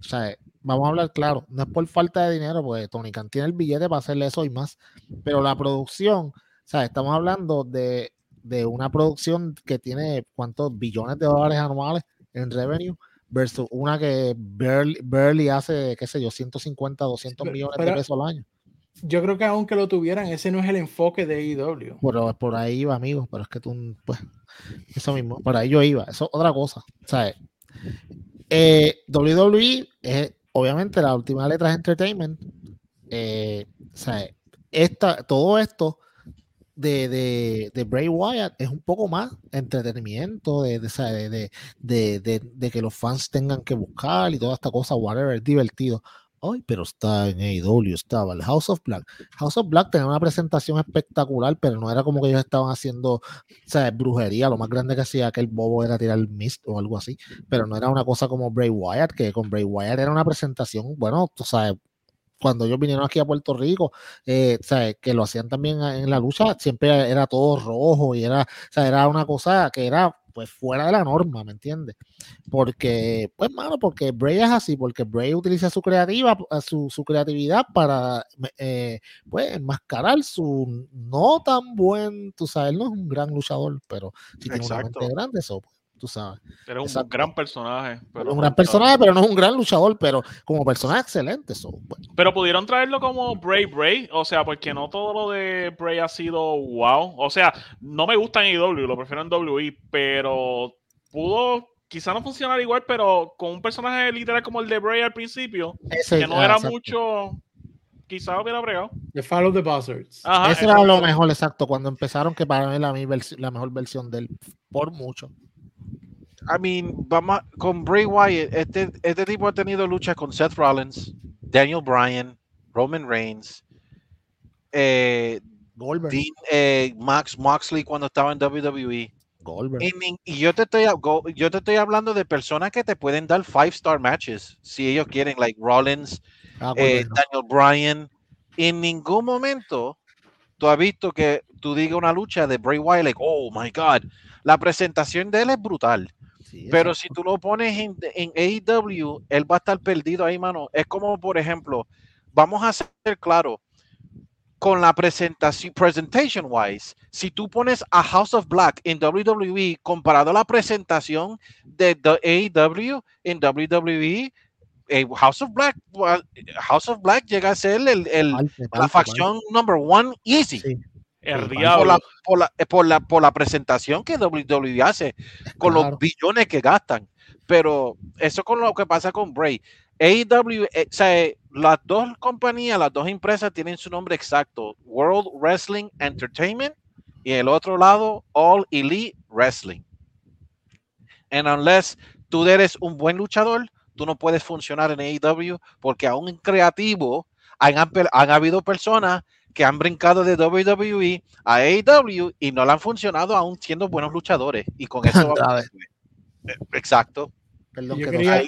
O sea, vamos a hablar claro, no es por falta de dinero, porque Tony Khan tiene el billete para hacerle eso y más, pero la producción, sea, estamos hablando de, de una producción que tiene cuántos billones de dólares anuales en revenue versus una que barely, hace, qué sé yo, 150, 200 millones de pesos al año. Yo creo que aunque lo tuvieran, ese no es el enfoque de IW. Pero por ahí iba, amigo, pero es que tú, pues, eso mismo, por ahí yo iba, eso es otra cosa, ¿sabes? Eh, WWE es obviamente la última letra es entertainment. Eh, ¿sabes? Esta, todo esto de, de, de, Bray Wyatt es un poco más entretenimiento, de, de, que los fans tengan que buscar y toda esta cosa, whatever, divertido. Ay, pero está en AEW, estaba el House of Black. House of Black tenía una presentación espectacular, pero no era como que ellos estaban haciendo ¿sabes? brujería. Lo más grande que hacía aquel bobo era tirar el mist o algo así, pero no era una cosa como Bray Wyatt, que con Bray Wyatt era una presentación, bueno, tú sabes, cuando ellos vinieron aquí a Puerto Rico, eh, ¿sabes? que lo hacían también en la lucha, siempre era todo rojo y era, o era una cosa que era pues fuera de la norma, ¿me entiendes? Porque, pues, mano, porque Bray es así, porque Bray utiliza su creativa, su, su creatividad para, eh, pues, enmascarar su no tan buen, tú sabes, no es un gran luchador, pero si tiene una mente grande, eso, pues, tú sabes. Era un gran personaje. Pero un gran personaje, pero no es un gran luchador, pero como personaje excelente. Eso, Pero pudieron traerlo como Bray Bray, o sea, porque no todo lo de Bray ha sido wow. O sea, no me gusta en IW, lo prefiero en WI, pero pudo quizá no funcionar igual, pero con un personaje literal como el de Bray al principio, que no era mucho quizá hubiera bregado. The Follow the Buzzards. Ese era lo mejor, exacto, cuando empezaron, que para mí la, la mejor versión del por mucho. I mean, vamos con Bray Wyatt, este, este tipo ha tenido luchas con Seth Rollins, Daniel Bryan, Roman Reigns, eh, eh, Max Moxley cuando estaba en WWE. Y, yo te estoy yo te estoy hablando de personas que te pueden dar five star matches si ellos quieren, like Rollins, ah, eh, Daniel Bryan. En ningún momento tú has visto que tú digas una lucha de Bray Wyatt, like, oh my god, la presentación de él es brutal. Pero si tú lo pones en, en AEW, él va a estar perdido ahí, mano. Es como, por ejemplo, vamos a ser claro, con la presentación, presentation wise, si tú pones a House of Black en WWE comparado a la presentación de, AEW en WWE, eh, House of Black, House of Black llega a ser el, la facción number one easy. El diablo. Por la, por, la, por, la, presentación que WWE hace, con los billones que gastan. Pero eso con lo que pasa con Bray. AEW, eh, o sea, las dos compañías, las dos empresas tienen su nombre exacto: World Wrestling Entertainment y el otro lado, All Elite Wrestling. And unless tú eres un buen luchador, tú no puedes funcionar en AEW porque aún en creativo han, han habido personas que han brincado de WWE a AEW y no le han funcionado aún siendo buenos luchadores. Y con eso (laughs) Exacto. Perdón, yo quería,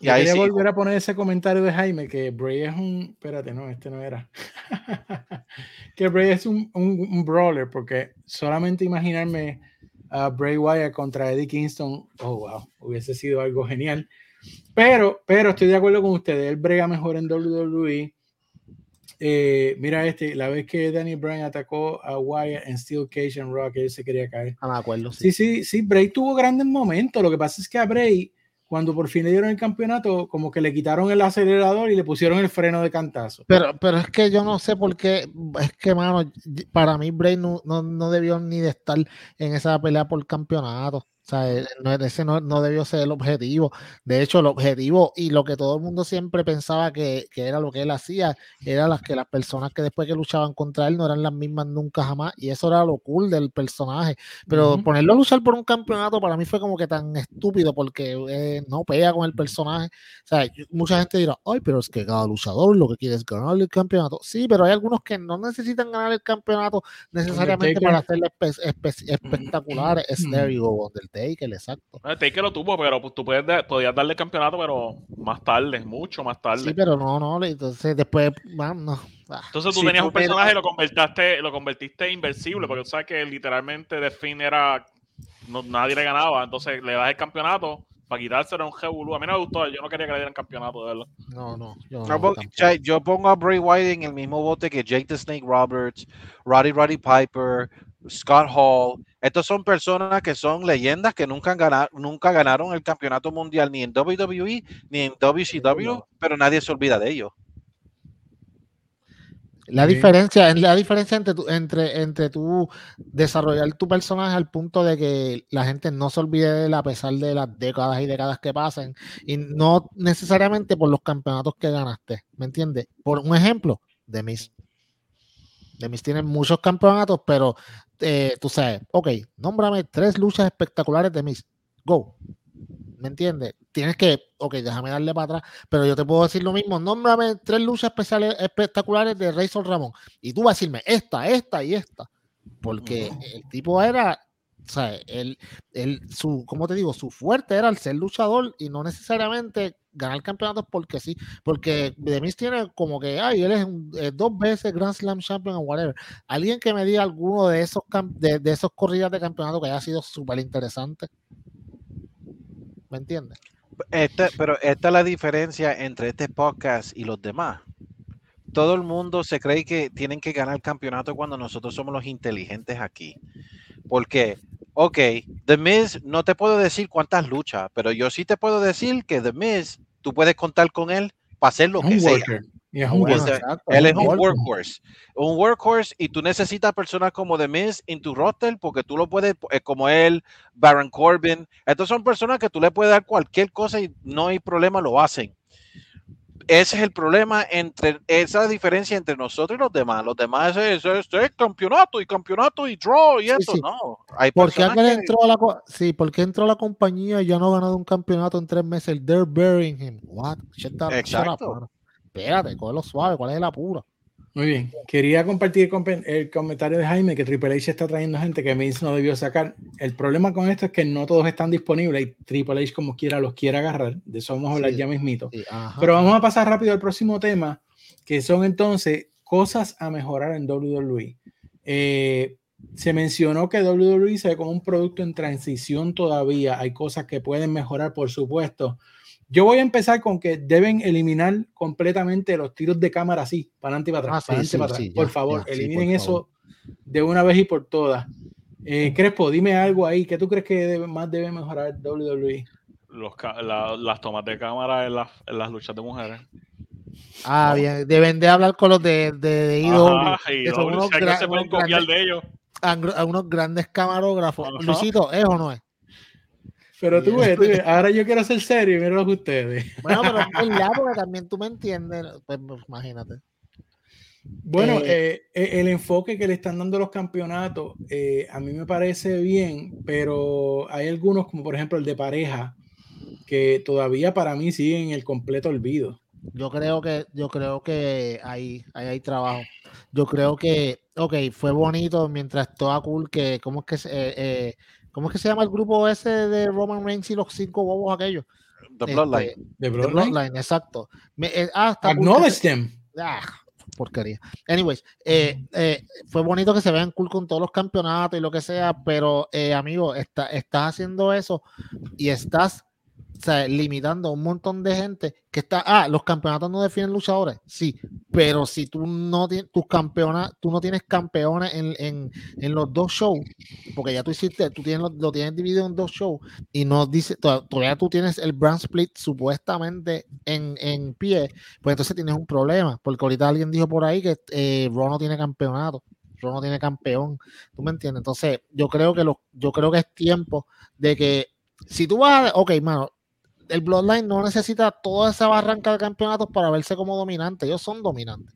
y ahí volver a poner ese comentario de Jaime que Bray es un. Espérate, no, este no era. (laughs) que Bray es un, un, brawler, porque solamente imaginarme a Bray Wyatt contra Eddie Kingston, oh wow, hubiese sido algo genial. Pero, pero estoy de acuerdo con ustedes, él brega mejor en WWE eh, mira este, la vez que Danny Bryan atacó a Wyatt en Steel Cage and Rock, él se quería caer. Ah, me acuerdo. Sí. sí, sí, Bray tuvo grandes momentos. Lo que pasa es que a Bray, cuando por fin le dieron el campeonato, como que le quitaron el acelerador y le pusieron el freno de cantazo. Pero, pero es que yo no sé por qué, es que, mano, para mí Bray no, no, no debió ni de estar en esa pelea por campeonato. O sea, eh, ese no, no, debió ser el objetivo. De hecho, el objetivo y lo que todo el mundo siempre pensaba que, que, era lo que él hacía, era las que las personas que después que luchaban contra él no eran las mismas nunca jamás. Y eso era lo cool del personaje. Pero ponerlo a luchar por un campeonato para mí fue como que tan estúpido porque eh, no pega con el personaje. O sea, mucha gente dirá, ay, pero es que cada luchador lo que quiere es ganar el campeonato. Sí, pero hay algunos que no necesitan ganar el campeonato necesariamente para hacerle espectacular. Es del Taker, exacto. El Taker lo tuvo, pero pues, tú puedes podías darle el campeonato, pero más tarde, mucho más tarde. Sí, pero no, no, entonces después, no. Ah. Entonces tú tenías un personaje y lo convertiste, lo convertiste inversible, porque tú sabes que literalmente The Finn era nadie le ganaba. Entonces le das el campeonato para quitárselo un Jebulú. A mí no me gustó, yo no quería que le dieran campeonato, de verdad. No, no. Yo, yo pongo a Bray Wyatt en el mismo bote que Jake the Snake Roberts, Roddy Roddy Piper, Scott Hall. Estos son personas que son leyendas que nunca, han nunca ganaron el campeonato mundial ni en WWE ni en WCW, pero nadie se olvida de ellos. La diferencia, la diferencia entre, tu, entre, entre tú desarrollar tu personaje al punto de que la gente no se olvide de él a pesar de las décadas y décadas que pasen, y no necesariamente por los campeonatos que ganaste, ¿me entiendes? Por un ejemplo, de mis. De mis tienen muchos campeonatos, pero eh, tú sabes, ok, nómbrame tres luchas espectaculares de mis. Go. ¿Me entiendes? Tienes que, ok, déjame darle para atrás, pero yo te puedo decir lo mismo. Nómbrame tres luchas especiales, espectaculares de Razor Ramón. Y tú vas a decirme esta, esta y esta. Porque el tipo era, o sea, él, él, su, ¿cómo te digo? Su fuerte era el ser luchador y no necesariamente ganar campeonatos porque sí. Porque Demis tiene como que, ay, él es dos veces Grand Slam Champion o whatever. Alguien que me diga alguno de esos, de, de esos corridas de campeonato que haya sido súper interesante. ¿Me entiendes? Este, pero esta es la diferencia entre este podcast y los demás. Todo el mundo se cree que tienen que ganar el campeonato cuando nosotros somos los inteligentes aquí. Porque, ok, The Miz, no te puedo decir cuántas luchas, pero yo sí te puedo decir que The Miz, tú puedes contar con él para hacer lo que sea él es un workhorse. Un workhorse y tú necesitas personas como The Miz en tu roster porque tú lo puedes, eh, como él, Baron Corbin. Estos son personas que tú le puedes dar cualquier cosa y no hay problema, lo hacen. Ese es el problema entre esa diferencia entre nosotros y los demás. Los demás es, es, campeonato y campeonato y draw y eso. No. Hay ¿Por qué entró a la, sí, porque entró a la compañía y ya no ha ganado un campeonato en tres meses? They're burying him. What? Exacto espérate, lo suave, ¿cuál es el apuro? Muy bien. Quería compartir el comentario de Jaime que Triple H está trayendo gente que Vince no debió sacar. El problema con esto es que no todos están disponibles y Triple H como quiera los quiere agarrar. De eso vamos a hablar ya mismito. Pero vamos a pasar rápido al próximo tema, que son entonces cosas a mejorar en WWE. Eh, se mencionó que WWE se ve como un producto en transición todavía. Hay cosas que pueden mejorar, por supuesto yo voy a empezar con que deben eliminar completamente los tiros de cámara así, para adelante y para atrás. Ah, para atrás. por favor, eliminen eso de una vez y por todas. Eh, Crespo, dime algo ahí. ¿Qué tú crees que más debe mejorar WWE? Los, las tomas de cámara en, las luchas de mujeres. Ah, bien. Deben de hablar con los de, de, de IW. (laughs) que son unos, se pueden copiar de ellos. A, unos grandes camarógrafos. Luisito, ¿es o no es? Pero tú ves, (laughs) ahora yo quiero ser serio y mira que ustedes. Bueno, pero (laughs) es la porque también tú me entiendes, pues, pues imagínate. Bueno, eh, eh, eh, el enfoque que le están dando los campeonatos a mí me parece bien, pero hay algunos, como por ejemplo el de pareja, que todavía para mí siguen el completo olvido. Yo creo que, yo creo que ahí, ahí hay trabajo. Yo creo que, ok, fue bonito mientras toda cool que, ¿cómo es que se, ¿Cómo es que se llama el grupo ese de Roman Reigns y los cinco bobos aquellos? The Bloodline. Este, The Bloodline, exacto. Eh, ah, Acknowledge them. Ah, porquería. Anyways, eh, eh, fue bonito que se vean cool con todos los campeonatos y lo que sea, pero amigo, estás haciendo eso y estás limitando a un montón de gente que está, ah, los campeonatos no definen luchadores, sí, pero si tú no tienes tus campeonas, tú no tienes campeones en, en, en, los dos shows, porque ya tú hiciste, tú tienes lo, tienes dividido en dos shows y no dice, todavía tú tienes el brand split supuestamente en, en pie, pues entonces tienes un problema, porque ahorita alguien dijo por ahí que eh, no tiene campeonato. Raw no tiene campeón, ¿tú me entiendes? Entonces, yo creo que lo, yo creo que es tiempo de que si tú vas a, ok, mano, el Bloodline no necesita toda esa barranca de campeonatos para verse como dominante. Ellos son dominantes.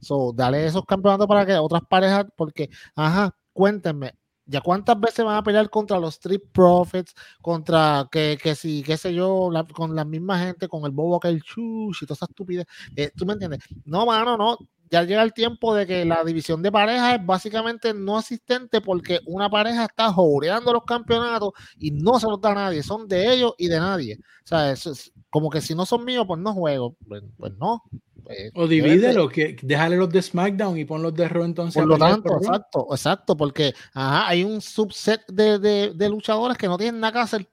So, dale esos campeonatos para que otras parejas, porque, ajá, cuéntenme, ¿ya cuántas veces van a pelear contra los Street Profits? Contra que, que si, qué sé yo, con la misma gente, con el Bobo que el Chush y toda esa estupidez. Eh, ¿Tú me entiendes? No, mano, no ya llega el tiempo de que la división de parejas es básicamente no asistente porque una pareja está joreando los campeonatos y no se los da a nadie, son de ellos y de nadie. O sea, es como que si no son míos, pues no juego. Pues, pues no. Pues, o divídelo, que déjale los de SmackDown y pon los de Raw entonces. Por lo tanto, exacto, exacto, porque ajá, hay un subset de, de, de luchadores que no tienen nada que hacer.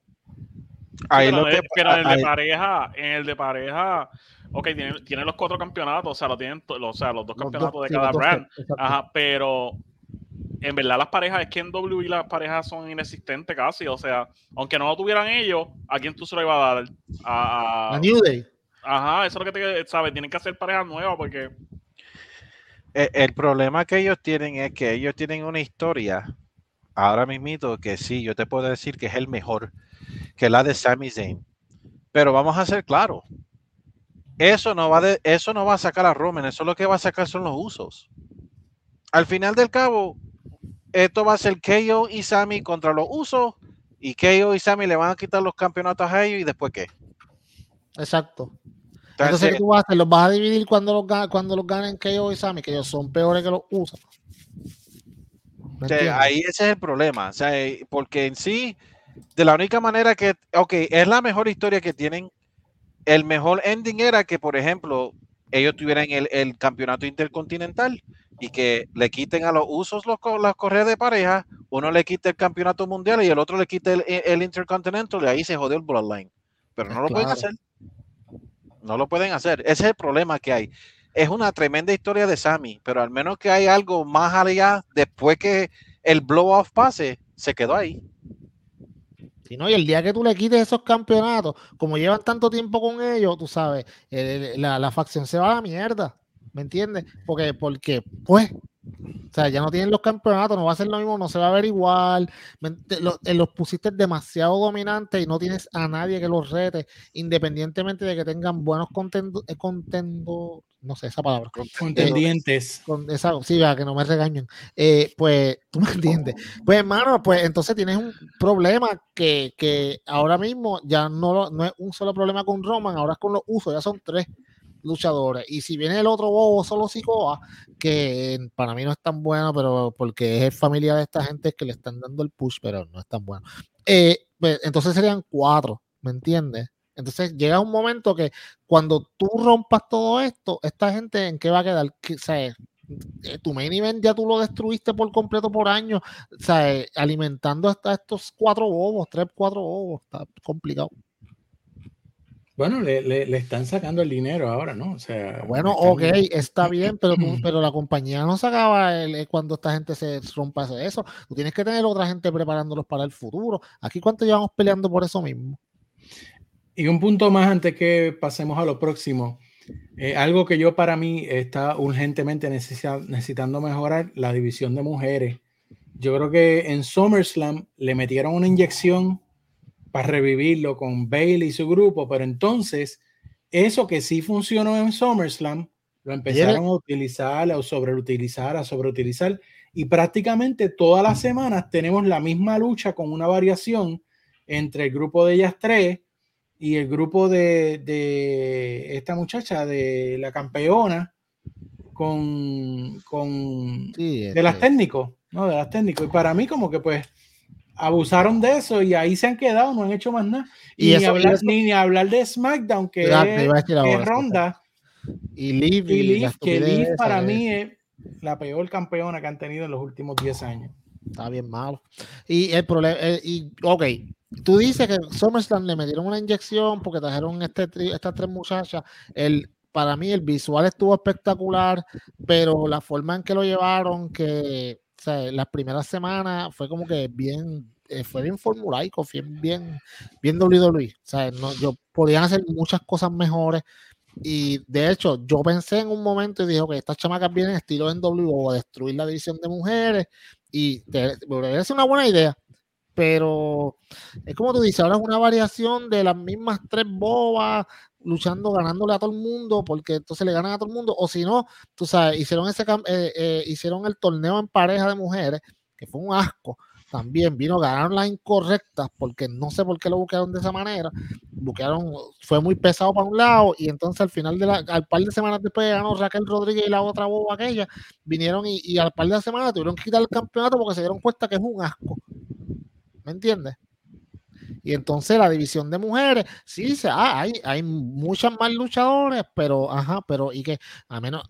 Ahí lo que, pero en el de pareja, en el de pareja, ok, tiene, los cuatro campeonatos, o sea, lo tienen, o sea, los dos campeonatos de cada brand. Ajá, pero en verdad las parejas, es que en WWE las parejas son inexistentes casi, o sea, aunque no lo tuvieran ellos, ¿a quién tú se lo ibas a dar? A, New Day. Ajá, eso es lo que te sabes, tienen que hacer parejas nuevas porque... El, el, problema que ellos tienen es que ellos tienen una historia, ahora mismito, que sí, yo te puedo decir que es el mejor, que la de Sami Zayn. Pero vamos a ser claros. Eso no va de, eso no va a sacar a Roman, eso lo que va a sacar son los usos. Al final del cabo, esto va a ser KO y Sami contra los usos y KO y Sami le van a quitar los campeonatos a ellos y después qué. Exacto. Entonces, ¿qué tú vas a hacer? ¿Los vas a dividir cuando los, cuando los ganen KO y Sami? Que ellos son peores que los usos. Ahí ese es el problema. O sea, porque en sí, de la única manera que, ok, es la mejor historia que tienen. El mejor ending era que, por ejemplo, ellos tuvieran el, campeonato intercontinental y que le quiten a los usos los, las correas de pareja, uno le quite el campeonato mundial y el otro le quite el, el intercontinental y ahí se jodió el bloodline. Pero no lo pueden hacer. No lo pueden hacer. Ese es el problema que hay. Es una tremenda historia de Sammy, pero al menos que hay algo más allá después que el blow off pase, se quedó ahí. Si no, y el día que tú le quites esos campeonatos, como llevan tanto tiempo con ellos, tú sabes, la, facción se va a la mierda. ¿Me entiendes? Porque, porque, pues, o sea, ya no tienen los campeonatos, no va a ser lo mismo, no se va a ver igual. Los, los, pusiste demasiado dominantes y no tienes a nadie que los rete, independientemente de que tengan buenos contendos, eh, contendo, no sé esa palabra. Contendientes. Eh, con esa, sí, que no me regañen. Eh, pues, tú me entiendes. Pues, hermano, pues entonces tienes un problema que, que ahora mismo ya no, no es un solo problema con Roman, ahora es con los usos, ya son tres luchadores. Y si viene el otro bobo solo Sikoa, que para mí no es tan bueno, pero porque es familia de esta gente que le están dando el push, pero no es tan bueno. Eh, pues, entonces serían cuatro, ¿me entiendes? Entonces llega un momento que cuando tú rompas todo esto, esta gente en qué va a quedar, eh, tu main event ya tú lo destruiste por completo por año, o sea, alimentando hasta estos cuatro bobos, tres, cuatro bobos, está complicado. Bueno, le, le, están sacando el dinero ahora, ¿no? O sea. Bueno, ok, está bien, pero, (clears throat) pero la compañía no sacaba el, cuando esta gente se rompa eso. Tú tienes que tener otra gente preparándolos para el futuro. Aquí, ¿cuánto llevamos peleando por eso mismo? Y un punto más antes que pasemos a lo próximo. Eh, algo que yo para mí está urgentemente necesitando mejorar, la división de mujeres. Yo creo que en SummerSlam le metieron una inyección para revivirlo con Bailey y su grupo, pero entonces eso que sí funcionó en SummerSlam, lo empezaron a utilizar, a sobreutilizar, a sobreutilizar, y prácticamente todas las semanas tenemos la misma lucha con una variación entre el grupo de ellas tres y el grupo de, de esta muchacha, de la campeona, con, con de las este técnicos, ¿no? De las técnicos. Y para mí como que pues abusaron de eso y ahí se han quedado, no han hecho más nada. Y, ni, hablar, ni, hablar de SmackDown, que es, Ronda. Y Liv, que Liv para mí es la peor campeona que han tenido en los últimos 10 años. Está bien malo. Y el problema, eh, y ok, Tú dices que SummerSlam le metieron una inyección porque trajeron este, estas tres muchachas. El, para mí el visual estuvo espectacular, pero la forma en que lo llevaron, que sea, las primeras semanas fue como que bien, eh, fue bien formulaico, bien, bien, bien WWE. O sea, no, yo podían hacer muchas cosas mejores. Y de hecho, yo pensé en un momento y dije, que estas chamacas vienen estilo en W a destruir la división de mujeres. Y es una buena idea pero es como tú dices, ahora es una variación de las mismas tres bobas luchando, ganándole a todo el mundo, porque entonces le ganan a todo el mundo, o si no, tú sabes, hicieron ese eh, eh, hicieron el torneo en pareja de mujeres, que fue un asco. También vino, ganaron las incorrectas, porque no sé por qué lo buquearon de esa manera. Buquearon, fue muy pesado para un lado, y entonces al final de la, al par de semanas después ganó Raquel Rodríguez y la otra boba aquella, vinieron y, y al par de semanas tuvieron que quitar el campeonato porque se dieron cuenta que es un asco. ¿Me entiendes? Y entonces la división de mujeres, sí, ah, hay, hay muchas más luchadores, pero, ajá, pero, y que, a menos,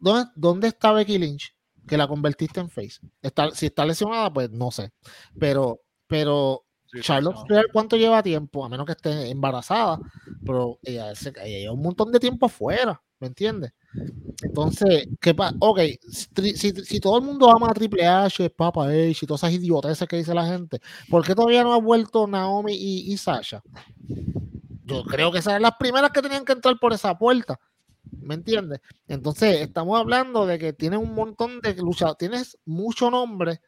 ¿dónde, ¿dónde está Becky Lynch? Que la convertiste en face. Está, si está lesionada, pues no sé. Pero, pero Charlotte Flair, ¿cuánto lleva tiempo? A menos que esté embarazada, pero ella, se, lleva un montón de tiempo afuera, ¿me entiendes? Entonces, ¿qué pasa? Ok, si, todo el mundo ama a Triple H, Papa H y todas esas idioteces que dice la gente, ¿por qué todavía no ha vuelto Naomi y, Sasha? Yo creo que esas son las primeras que tenían que entrar por esa puerta. ¿Me entiendes? Entonces, estamos hablando de que tiene un montón de luchadores, tienes mucho nombre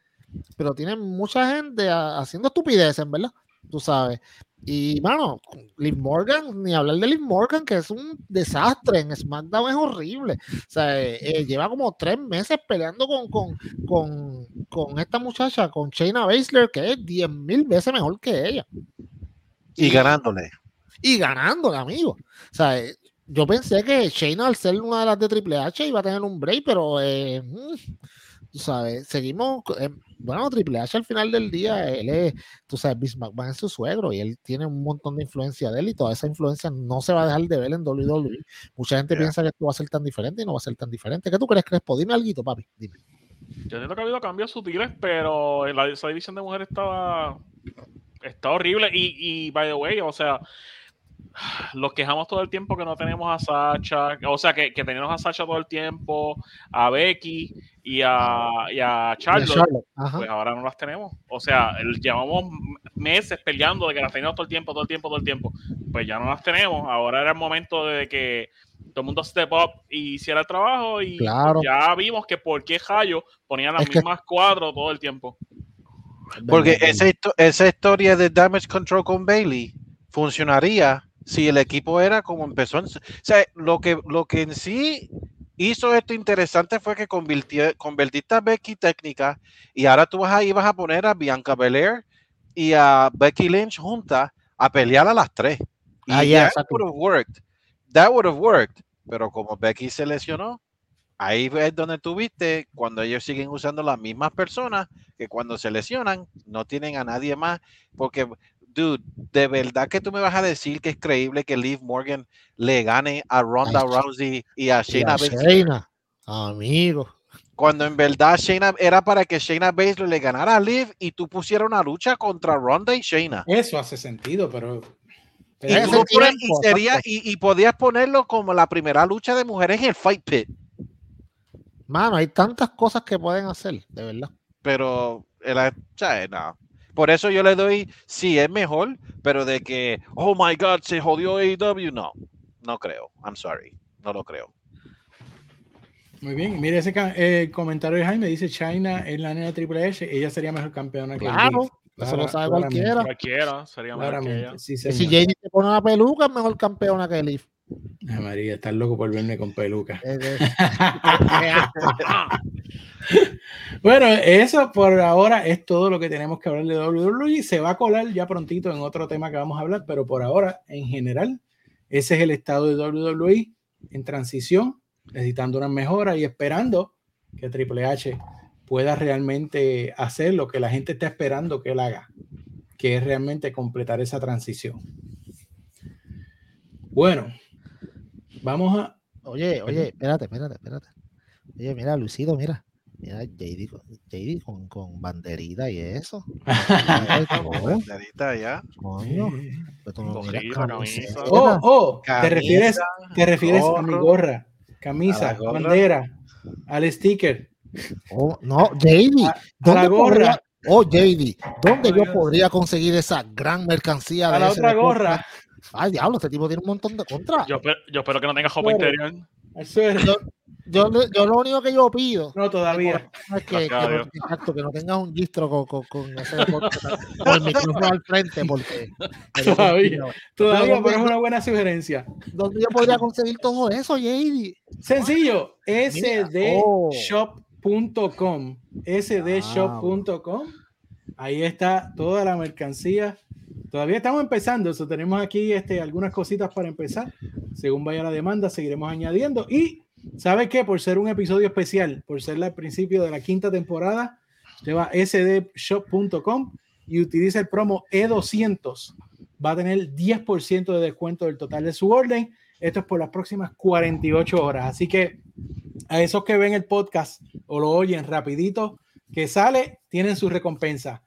pero tienen mucha gente haciendo estupideces, ¿verdad? Tú sabes. Y, mano, Liv Morgan, ni hablar de Liv Morgan, que es un desastre en SmackDown, es horrible. O sea, eh, eh, lleva como tres meses peleando con, con, con, con esta muchacha, con Shayna Baszler, que es diez mil veces mejor que ella. Y, ganándole. Y ganándole, amigo. O sea, eh, yo pensé que Shayna, al ser una de las de Triple H, iba a tener un break, pero eh, mm, tú sabes, seguimos, eh, bueno, Triple H al final del día, él es, tú sabes, Vince McMahon es su suegro y él tiene un montón de influencia de él y toda esa influencia no se va a dejar de ver en WWE. Mucha gente piensa que esto va a ser tan diferente y no va a ser tan diferente. ¿Qué tú crees, Crespo? Dime algo, papi, dime. Yo entiendo que ha habido cambios sutiles, pero la, esa división de mujeres estaba, está horrible y, y, by the way, o sea, los quejamos todo el tiempo que no tenemos a Sacha, o sea, que, que tenemos a Sacha todo el tiempo, a Becky y a, y a Charlotte, pues ahora no las tenemos. O sea, llevamos meses peleando de que las teníamos todo el tiempo, todo el tiempo, todo el tiempo. Pues ya no las tenemos. Ahora era el momento de que todo el mundo step up y hiciera el trabajo y ya vimos que por qué Jayo ponían las mismas cuadros todo el tiempo. Porque esa, esa historia de Damage Control con Bailey funcionaría si el equipo era como empezó. o sea, lo que, lo que en sí hizo esto interesante fue que convirtió, convertiste a Becky técnica y ahora tú vas ahí vas a poner a Bianca Belair y a Becky Lynch juntas a pelear a las tres. Y ah, that would have worked. That would have worked. Pero como Becky se lesionó, ahí es donde tú viste cuando ellos siguen usando las mismas personas que cuando se lesionan no tienen a nadie más porque dude, ¿de verdad que tú me vas a decir que es creíble que Liv Morgan le gane a Ronda Rousey y a Shayna Baszler? amigo. Cuando en verdad Shayna era para que Shayna Baszler le ganara a Liv y tú pusieras una lucha contra Ronda y Shayna. Eso hace sentido, pero y, sería, y, podías ponerlo como la primera lucha de mujeres en el Fight Pit. Mano, hay tantas cosas que pueden hacer, de verdad. Pero, el, no. Por eso yo le doy, sí, es mejor, pero de que, oh my God, se jodió AEW, no, no creo. I'm sorry, no lo creo. Muy bien, mire ese eh, comentario de Jaime, dice China es la nena Triple H, ella sería mejor campeona que Claro, eso lo sabe cualquiera. Cualquiera sería mejor que ella. si Jamie te pone una peluca, es mejor campeona que Leaf. Ay, María, estás loco por verme con peluca. (laughs) (laughs) bueno, eso por ahora es todo lo que tenemos que hablar de WWE. Se va a colar ya prontito en otro tema que vamos a hablar, pero por ahora, en general, ese es el estado de WWE en transición, necesitando una mejora y esperando que Triple H pueda realmente hacer lo que la gente está esperando que él haga, que es realmente completar esa transición. Bueno, Vamos a. Oye, oye, espérate, espérate, espérate. Oye, mira, Lucido, mira. Mira, JD, JD con, con banderita y eso. (laughs) banderita ya. Coño. Oh, oh, te refieres, te refieres a mi gorra, camisa, bandera, al sticker. Oh, no, JD. A, la gorra. oh, JD, ¿dónde yo podría conseguir esa gran mercancía? A la otra gorra. Ay, diablo, este tipo tiene un montón de contras. Yo, yo, espero que no tenga jopo interior. Yo, yo, lo único que yo pido. No, todavía. Es que, que, exacto, que no tengas un gistro con, con, con ese deporte, con el micrófono al frente, porque. (laughs) Todavía, todavía, pero es una buena sugerencia. ¿Dónde yo podría conseguir todo eso, JD? Sencillo, sdshop.com. sdshop.com. Ahí está toda la mercancía Todavía estamos empezando, eso tenemos aquí este, algunas cositas para empezar. Según vaya la demanda, seguiremos añadiendo. Y, ¿sabe qué? Por ser un episodio especial, por ser el principio de la quinta temporada, usted va a sdshop.com y utiliza el promo E200, va a tener 10% de descuento del total de su orden. Esto es por las próximas 48 horas. Así que a esos que ven el podcast o lo oyen rapidito, que sale, tienen su recompensa.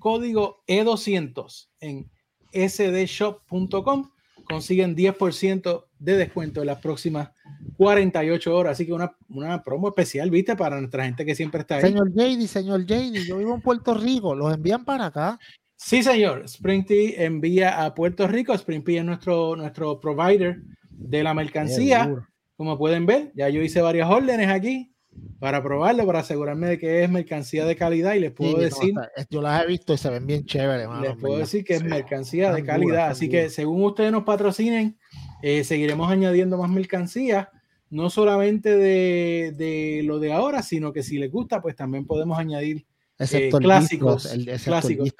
Código E200 en sdshop.com consiguen 10% de descuento en las próximas 48 horas. Así que una, una promo especial, ¿viste? Para nuestra gente que siempre está ahí. Señor JD, señor JD, yo vivo en Puerto Rico, ¿los envían para acá? Sí, señor. Spring envía a Puerto Rico. Spring es nuestro, nuestro provider de la mercancía. Como pueden ver, ya yo hice varias órdenes aquí para probarlo, para asegurarme de que es mercancía de calidad y les puedo decir... yo las he visto y se ven bien chéveres. les puedo decir que es mercancía de calidad. Así que según ustedes nos patrocinen, eh, seguiremos añadiendo más mercancía, no solamente de, de, lo de ahora, sino que si les gusta, pues también podemos añadir eh, clásicos. clásicos.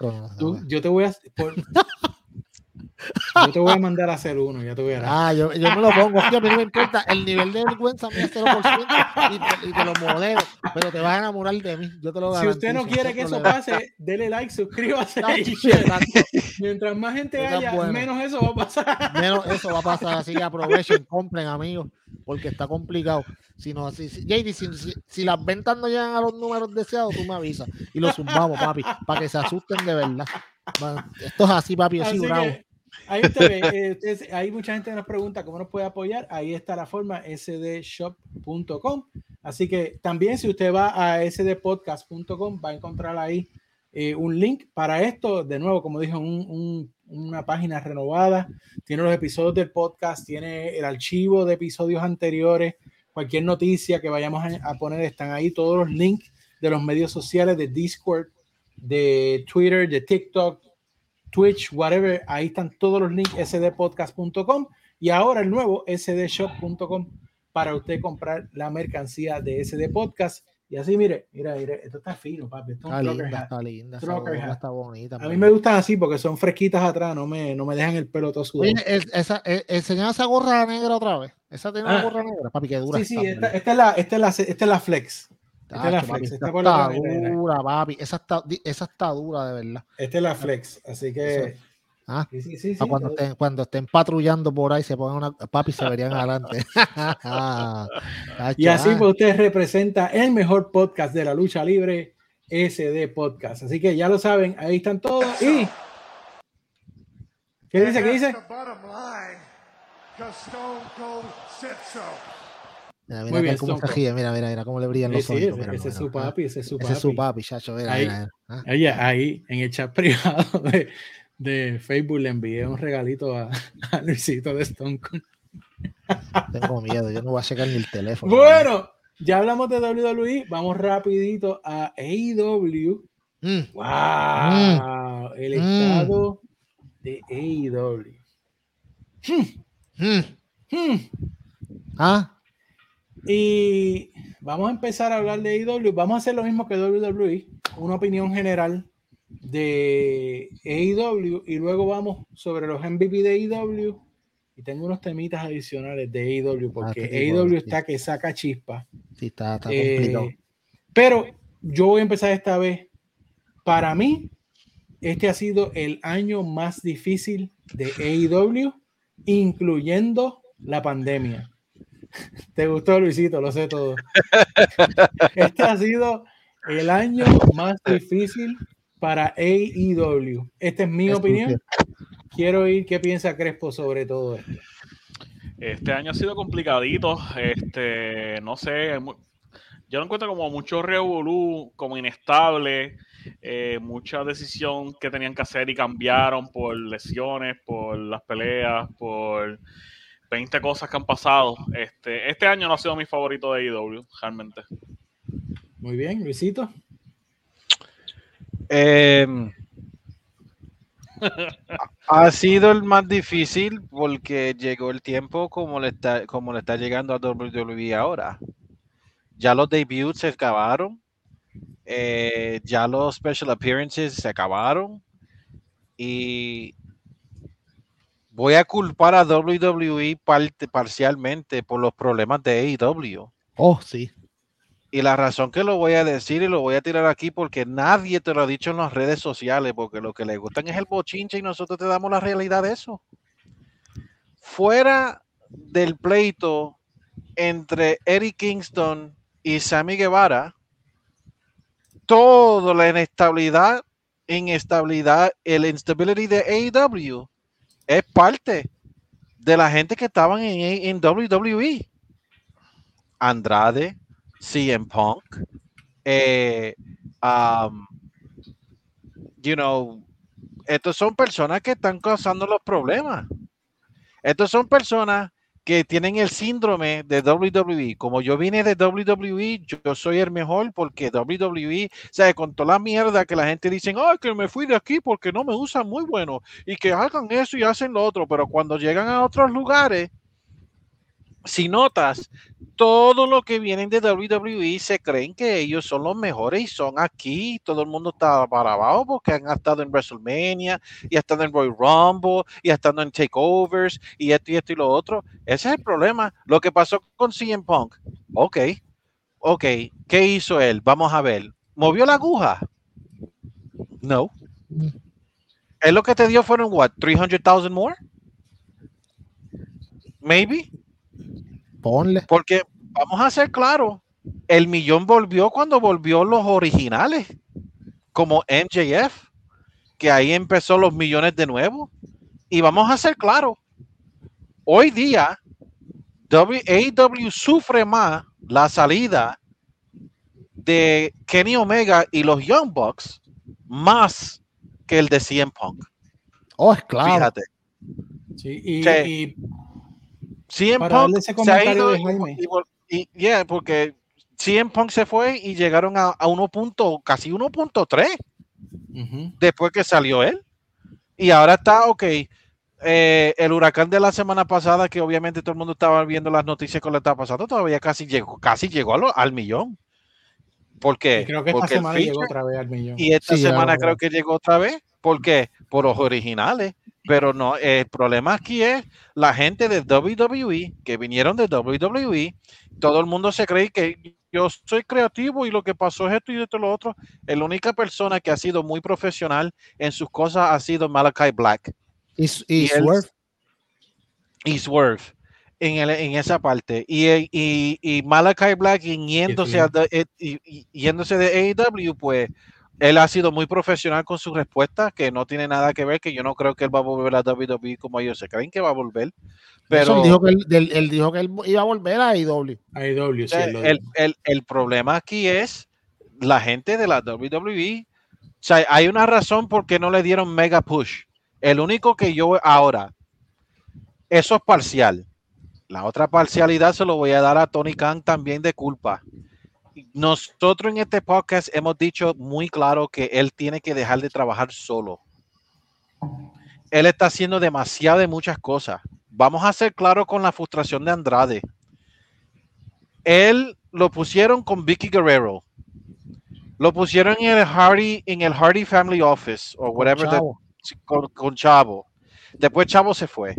yo te voy a... (laughs) Yo te voy a mandar a hacer uno, ya te voy a dar. Ah, yo, yo me lo pongo, a mí no me importa. El nivel de vergüenza mí es 0% y te, y te lo modelo, pero te vas a enamorar de mí. Yo te lo Si usted no quiere que eso pase, dele like, suscríbase. Mientras más gente haya, menos eso va a pasar. Menos eso va a pasar, así que aprovechen, compren, amigos, porque está complicado. Si, no, si, si, JD, si, si, las ventas no llegan a los números deseados, tú me avisas y los sumamos, papi, para que se asusten de verdad. esto es así, papi, así, bravo. Ahí usted ve, hay mucha gente que nos pregunta cómo nos puede apoyar. Ahí está la forma sdshop.com. Así que también si usted va a sdpodcast.com va a encontrar ahí eh, un link para esto. De nuevo, como dije, un, una página renovada. Tiene los episodios del podcast, tiene el archivo de episodios anteriores. Cualquier noticia que vayamos a poner están ahí todos los links de los medios sociales, de Discord, de Twitter, de TikTok, Twitch, whatever, ahí están todos los links, sdpodcast.com y ahora el nuevo sdshop.com para usted comprar la mercancía de SD Podcast. Y así, mire, mira, mire, esto está fino, papi. Esto está, linda, está linda, está, bonita. A mí me gustan así porque son fresquitas atrás, no me, no me dejan el pelo todo sudado. Oye, esa, eh, enseña esa gorra negra otra vez. Esa tiene una ah. gorra negra, papi, que dura. Sí, sí, esta, esta, es la, esta, es la, esta es la flex. Esta es la flex. Esta está dura, papi. Esa está, esa está dura, de verdad. Esta es la flex, así que. Ah, sí, sí, sí, cuando, estén, cuando estén patrullando por ahí, se pongan una papi se verían adelante. (laughs) (laughs) y así pues usted representa el mejor podcast de la lucha libre, SD Podcast. Así que ya lo saben, ahí están todos. Y ¿qué dice? ¿Qué dice? Mira, mira, bien, cómo se mira, mira, mira, cómo le brillan los ojos. Ese, ese es su papi, ese es su papi. Ese es su papi, chacho, mira, ahí, mira, ¿ah? ahí, en el chat (laughs) privado de, de, Facebook le envié un regalito a, a Luisito de Stone Cold. (laughs) Tengo miedo, yo no voy a checar ni el teléfono. Bueno, ya hablamos de WWE, vamos rapidito a AEW. Mm. ¡Wow! Mm. El estado de AEW. Mm. Ah, y vamos a empezar a hablar de AEW. Vamos a hacer lo mismo que WWE, una opinión general de AEW y luego vamos sobre los MVP de AEW. Y tengo unos temitas adicionales de AEW porque ah, AEW está que saca chispa. Sí, está, está complicado. Eh, pero yo voy a empezar esta vez. Para mí, este ha sido el año más difícil de AEW, incluyendo la pandemia. (laughs) Te gustó, Luisito, lo sé todo. (laughs) Este ha sido el año más difícil para AEW. Esta es mi opinión. Quiero oír qué piensa Crespo sobre todo esto. Este año ha sido complicadito. Este, no sé, yo lo encuentro como mucho revolú, como inestable, eh, mucha decisión que tenían que hacer y cambiaron por lesiones, por las peleas, por 20 cosas que han pasado. Este, este año no ha sido mi favorito de IW, realmente. Muy bien, Luisito. Em, ha sido el más difícil porque llegó el tiempo como le está, como le está llegando a WWE ahora. Ya los debuts se acabaron. Eh, ya los special appearances se acabaron. Y voy a culpar a WWE parcialmente por los problemas de AEW. Oh, sí. Y la razón que lo voy a decir y lo voy a tirar aquí porque nadie te lo ha dicho en las redes sociales, porque lo que le gustan es el bochinche y nosotros te damos la realidad de eso. Fuera del pleito entre Eric Kingston y Sammy Guevara, toda la inestabilidad, inestabilidad, el instability de AEW es parte de la gente que estaban en, en WWE. Andrade, CM Punk, eh, um, you know, estos son personas que están causando los problemas. Estos son personas que tienen el síndrome de WWE. Como yo vine de WWE, yo soy el mejor porque WWE, o sea, con toda la mierda que la gente dice, ay, que me fui de aquí porque no me usan muy bueno y que hagan eso y hacen lo otro, pero cuando llegan a otros lugares, si notas, todo lo que vienen de WWE se creen que ellos son los mejores y son aquí. Todo el mundo está para abajo porque han estado en WrestleMania y han en Royal Rumble y han en Takeovers y esto y esto y lo otro. Ese es el problema. Lo que pasó con CM Punk. Ok, ok. ¿Qué hizo él? Vamos a ver. ¿Movió la aguja? No. ¿Es lo que te dio fueron, what, 300,000 more? Maybe. Ponle. Porque vamos a ser claros, el millón volvió cuando volvió los originales, como MJF, que ahí empezó los millones de nuevo. Y vamos a ser claros, hoy día AEW sufre más la salida de Kenny Omega y los Young Bucks más que el de CM Punk. Oh, es claro. Fíjate. Sí, y, CM Punk se ha ido y, yeah, porque CM Punk se fue y llegaron a, a 1. casi 1.3 después que salió él. Y ahora está, ok, eh, el huracán de la semana pasada, que obviamente todo el mundo estaba viendo las noticias con lo que estaba pasando, todavía casi llegó, casi llegó al, millón. ¿Por qué? creo que esta semana llegó otra vez al millón. Y esta semana creo que llegó otra vez. ¿Por qué? Por los originales. Pero no, el problema aquí es la gente de WWE que vinieron de WWE. Todo el mundo se cree que yo soy creativo y lo que pasó es esto y esto y lo otro. La única persona que ha sido muy profesional en sus cosas ha sido Malachi Black. Y, y, Swerve. y Swerve. En, en, esa parte. Y, y, y Malachi Black yéndose, eh, yéndose de AEW, pues él ha sido muy profesional con su respuesta, que no tiene nada que ver, que yo no creo que él va a volver a WWE como ellos se creen que va a volver. Pero él dijo que él, dijo que él iba a volver a IW. E sí, el, el, el, problema aquí es la gente de la WWE. O sea, hay una razón por qué no le dieron mega push. El único que yo ahora, eso es parcial. La otra parcialidad se lo voy a dar a Tony Khan también de culpa nosotros en este podcast hemos dicho muy claro que él tiene que dejar de trabajar solo. Él está haciendo demasiado de muchas cosas. Vamos a ser claros con la frustración de Andrade. Él lo pusieron con Vicky Guerrero. Lo pusieron en el Hardy, en el Hardy Family Office o whatever con, Chavo. Después Chavo se fue.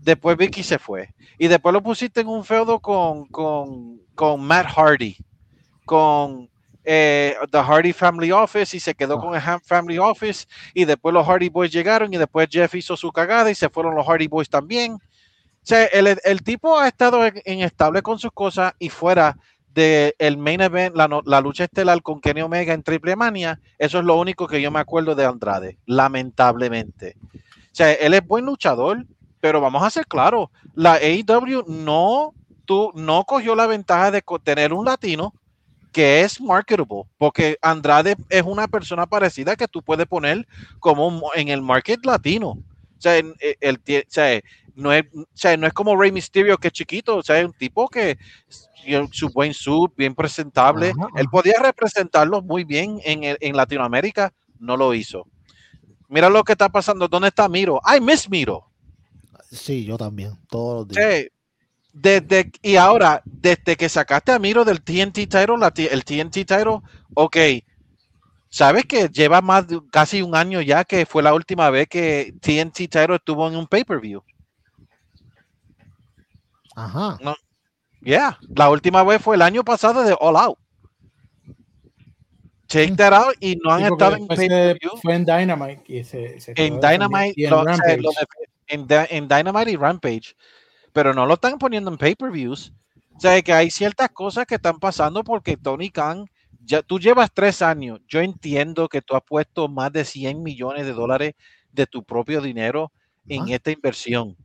Después Vicky se fue. Y después lo pusiste en un feudo con, con, con Matt Hardy con eh, The Hardy Family Office y se quedó con el Ham Family Office y después los Hardy Boys llegaron y después Jeff hizo su cagada y se fueron los Hardy Boys también. O sea, el, tipo ha estado inestable con sus cosas y fuera del el main event, la, lucha estelar con Kenny Omega en Triple Mania, eso es lo único que yo me acuerdo de Andrade, lamentablemente. O sea, él es buen luchador, pero vamos a ser claros, la AEW no, tú, no cogió la ventaja de tener un latino que es marketable, porque Andrade es una persona parecida que tú puedes poner como en el market latino. O sea, el, no, es, no es como Rey Mysterio que es chiquito, o sea, es un tipo que su buen suit, bien presentable, él podía representarlo muy bien en, en Latinoamérica, no lo hizo. Mira lo que está pasando, ¿dónde está Miro? ¡Ay, Miss Miro! Sí, yo también, todos los días. Desde, y ahora, desde que sacaste a Miro del TNT title, el TNT title, ok, sabes que lleva más de casi un año ya que fue la última vez que TNT title estuvo en un pay-per-view. Ajá. No, yeah, la última vez fue el año pasado de All Out. Check that out y no han estado en pay-per-view. Fue en Dynamite. Y se, se en Dynamite y en, lo, en, en, Dynamite y Rampage. Pero no lo están poniendo en pay-per-views. O sea, que hay ciertas cosas que estestán pasando porque Tony Khan, ya, tú llevas tres años. Yo entiendo que tú has puesto más de 100 millones de dólares de tu propio dinero en esta inversión.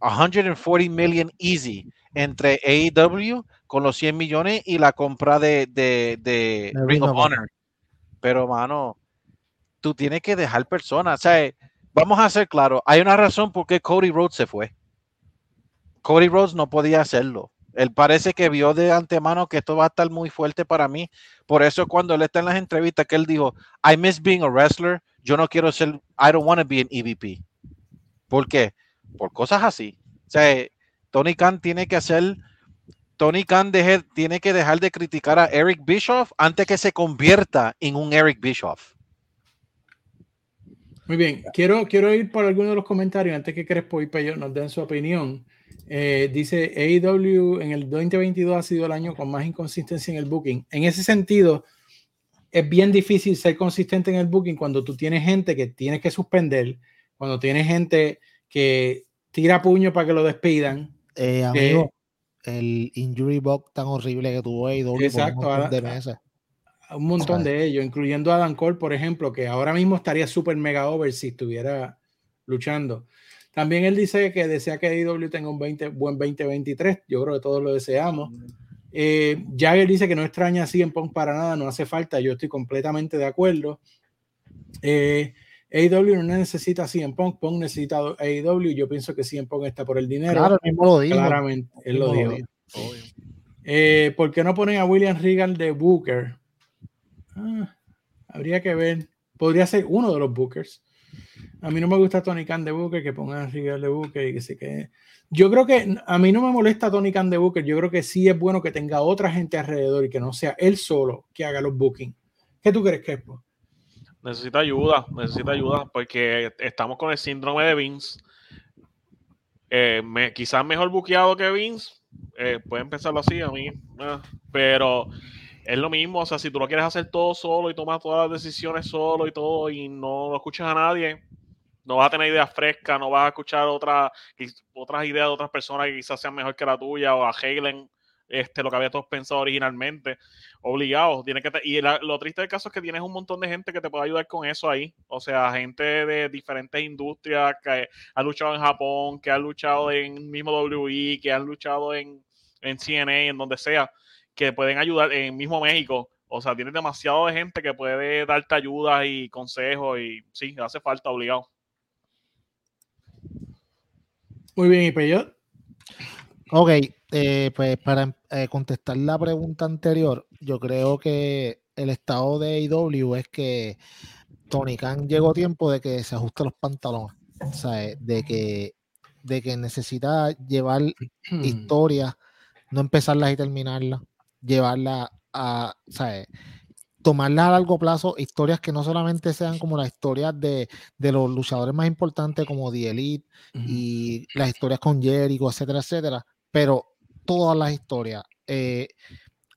140 million easy entre AEW con los 100 millones y la compra de, de, Ring of Honor. Pero, mano, tú tienes que dejar personas. O sea, vamos a ser claros, hay una razón por qué Cody Rhodes se fue. Cody Rhodes no podía hacerlo. Él parece que vio de antemano que esto va a estar muy fuerte para mí. Por eso cuando él está en las entrevistas que él dijo, I miss being a wrestler, yo no quiero ser, I don't want to be an EVP. ¿Por qué? Por cosas así. O sea, Tony Khan tiene que hacer, Tony Khan tiene que dejar de criticar a Eric Bischoff antes que se convierta en un Eric Bischoff. Muy bien, quiero, quiero ir por algunos de los comentarios antes que Crespo y Peyo nos den su opinión. Eh, dice AEW en el 2022 ha sido el año con más inconsistencia en el booking. En ese sentido, es bien difícil ser consistente en el booking cuando tú tienes gente que tienes que suspender, cuando tienes gente que tira puño para que lo despidan. Eh, amigo, el injury box tan horrible que tuvo AEW exacto, un montón de meses. Un montón de ellos, incluyendo a Adam Cole, por ejemplo, que ahora mismo estaría súper mega over si estuviera luchando. También él dice que desea que AEW tenga un 20, buen 2023. Yo creo que todos lo deseamos. Eh, Jagger dice que no extraña a en Punk para nada, no hace falta. Yo estoy completamente de acuerdo. Eh, AEW no necesita CM Punk, Punk necesita AEW. Yo pienso que CM Punk está por el dinero. Claro, mismo lo dijo. Claramente, él lo dijo. Eh, ¿Por qué no ponen a William Regal de Booker? Ah, habría que ver. Podría ser uno de los Bookers. A mí no me gusta Tony Khan de Booker, que pongan a River de Booker y que se quede. Yo creo que a mí no me molesta Tony Khan de Booker. Yo creo que sí es bueno que tenga otra gente alrededor y que no sea él solo que haga los bookings. ¿Qué tú crees, Kepo? Necesita ayuda, necesita ayuda porque estamos con el síndrome de Vince. Eh, quizás mejor buqueado que Vince, eh, pueden pensarlo así a mí, eh, pero es lo mismo, o sea, si tú lo quieres hacer todo solo y tomas todas las decisiones solo y todo y no lo escuchas a nadie, no vas a tener ideas frescas, no vas a escuchar otra, otras ideas de otras personas que quizás sean mejor que la tuya o a Halen este, lo que había todos pensado originalmente. Obligado. Tiene que y lo triste del caso es que tienes un montón de gente que te puede ayudar con eso ahí. O sea, gente de diferentes industrias que ha luchado en Japón, que ha luchado en mismo WI, que han luchado en, en CNA, en donde sea, que pueden ayudar en mismo México. O sea, tienes demasiado de gente que puede darte ayuda y consejos y sí, hace falta obligado. Muy bien, ¿y Peyot? Ok, eh, pues para eh, contestar la pregunta anterior, yo creo que el estado de AEW es que Tony Khan llegó tiempo de que se ajuste los pantalones, o sea, de que, de que necesita llevar (clears throat) historias, no empezarlas y terminarlas, llevarla a, ¿sabes? Tomarlas a largo plazo, historias que no solamente sean como las historias de, los luchadores más importantes como The Elite y las historias con Jericho, etcétera, etcétera, pero todas las historias. Eh,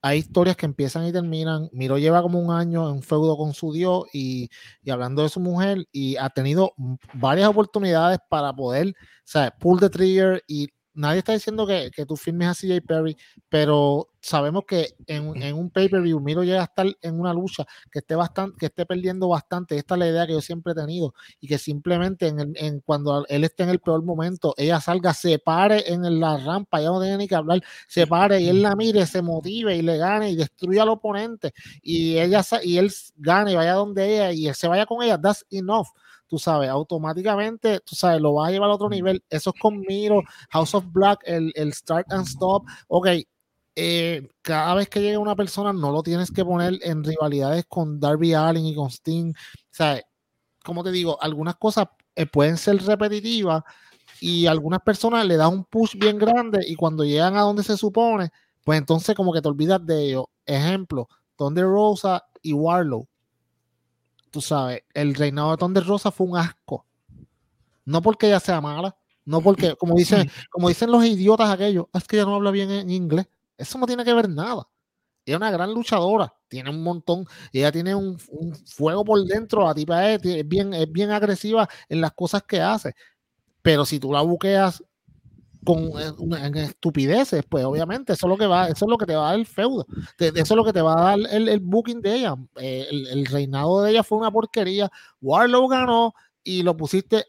hay historias que empiezan y terminan. Miro lleva como un año en feudo con su Dios y, y, hablando de su mujer y ha tenido varias oportunidades para poder, o sea, pull the trigger y nadie está diciendo que, que tú firmes a CJ Perry, pero sabemos que en, en un pay-per-view Miro llega a estar en una lucha que esté bastante, que esté perdiendo bastante. Esta es la idea que yo siempre he tenido. Y que simplemente en, en cuando él esté en el peor momento, ella salga, se pare en la rampa, ya no tiene ni que hablar, se pare y él la mire, se motive y le gane y destruya al oponente. Y ella y él gane vaya donde ella y él se vaya con ella. That's enough tú sabes, automáticamente, tú sabes, lo vas a llevar a otro nivel. Eso es con Miro, House of Black, el, el Start and Stop. Ok, eh, cada vez que llega una persona no lo tienes que poner en rivalidades con Darby Allin y con Sting. O sea, como te digo, algunas cosas eh, pueden ser repetitivas y algunas personas le dan un push bien grande y cuando llegan a donde se supone, pues entonces como que te olvidas de ellos. Ejemplo, Thunder Rosa y Warlow tú sabes, el reinado de Thunder Rosa fue un asco. No porque ella sea mala, no porque, como dicen, (laughs) como dicen los idiotas aquellos, es que ella no habla bien en inglés. Eso no tiene que ver nada. Ella es una gran luchadora, tiene un montón, ella tiene un, fuego por dentro, la tipa es, bien, es bien agresiva en las cosas que hace. Pero si tú la buqueas con eh, estupideces, pues obviamente eso es lo que va, eso es lo que te va a dar el feudo, eso es lo que te va a dar el, booking de ella. Eh, el, reinado de ella fue una porquería. Warlow ganó y lo pusiste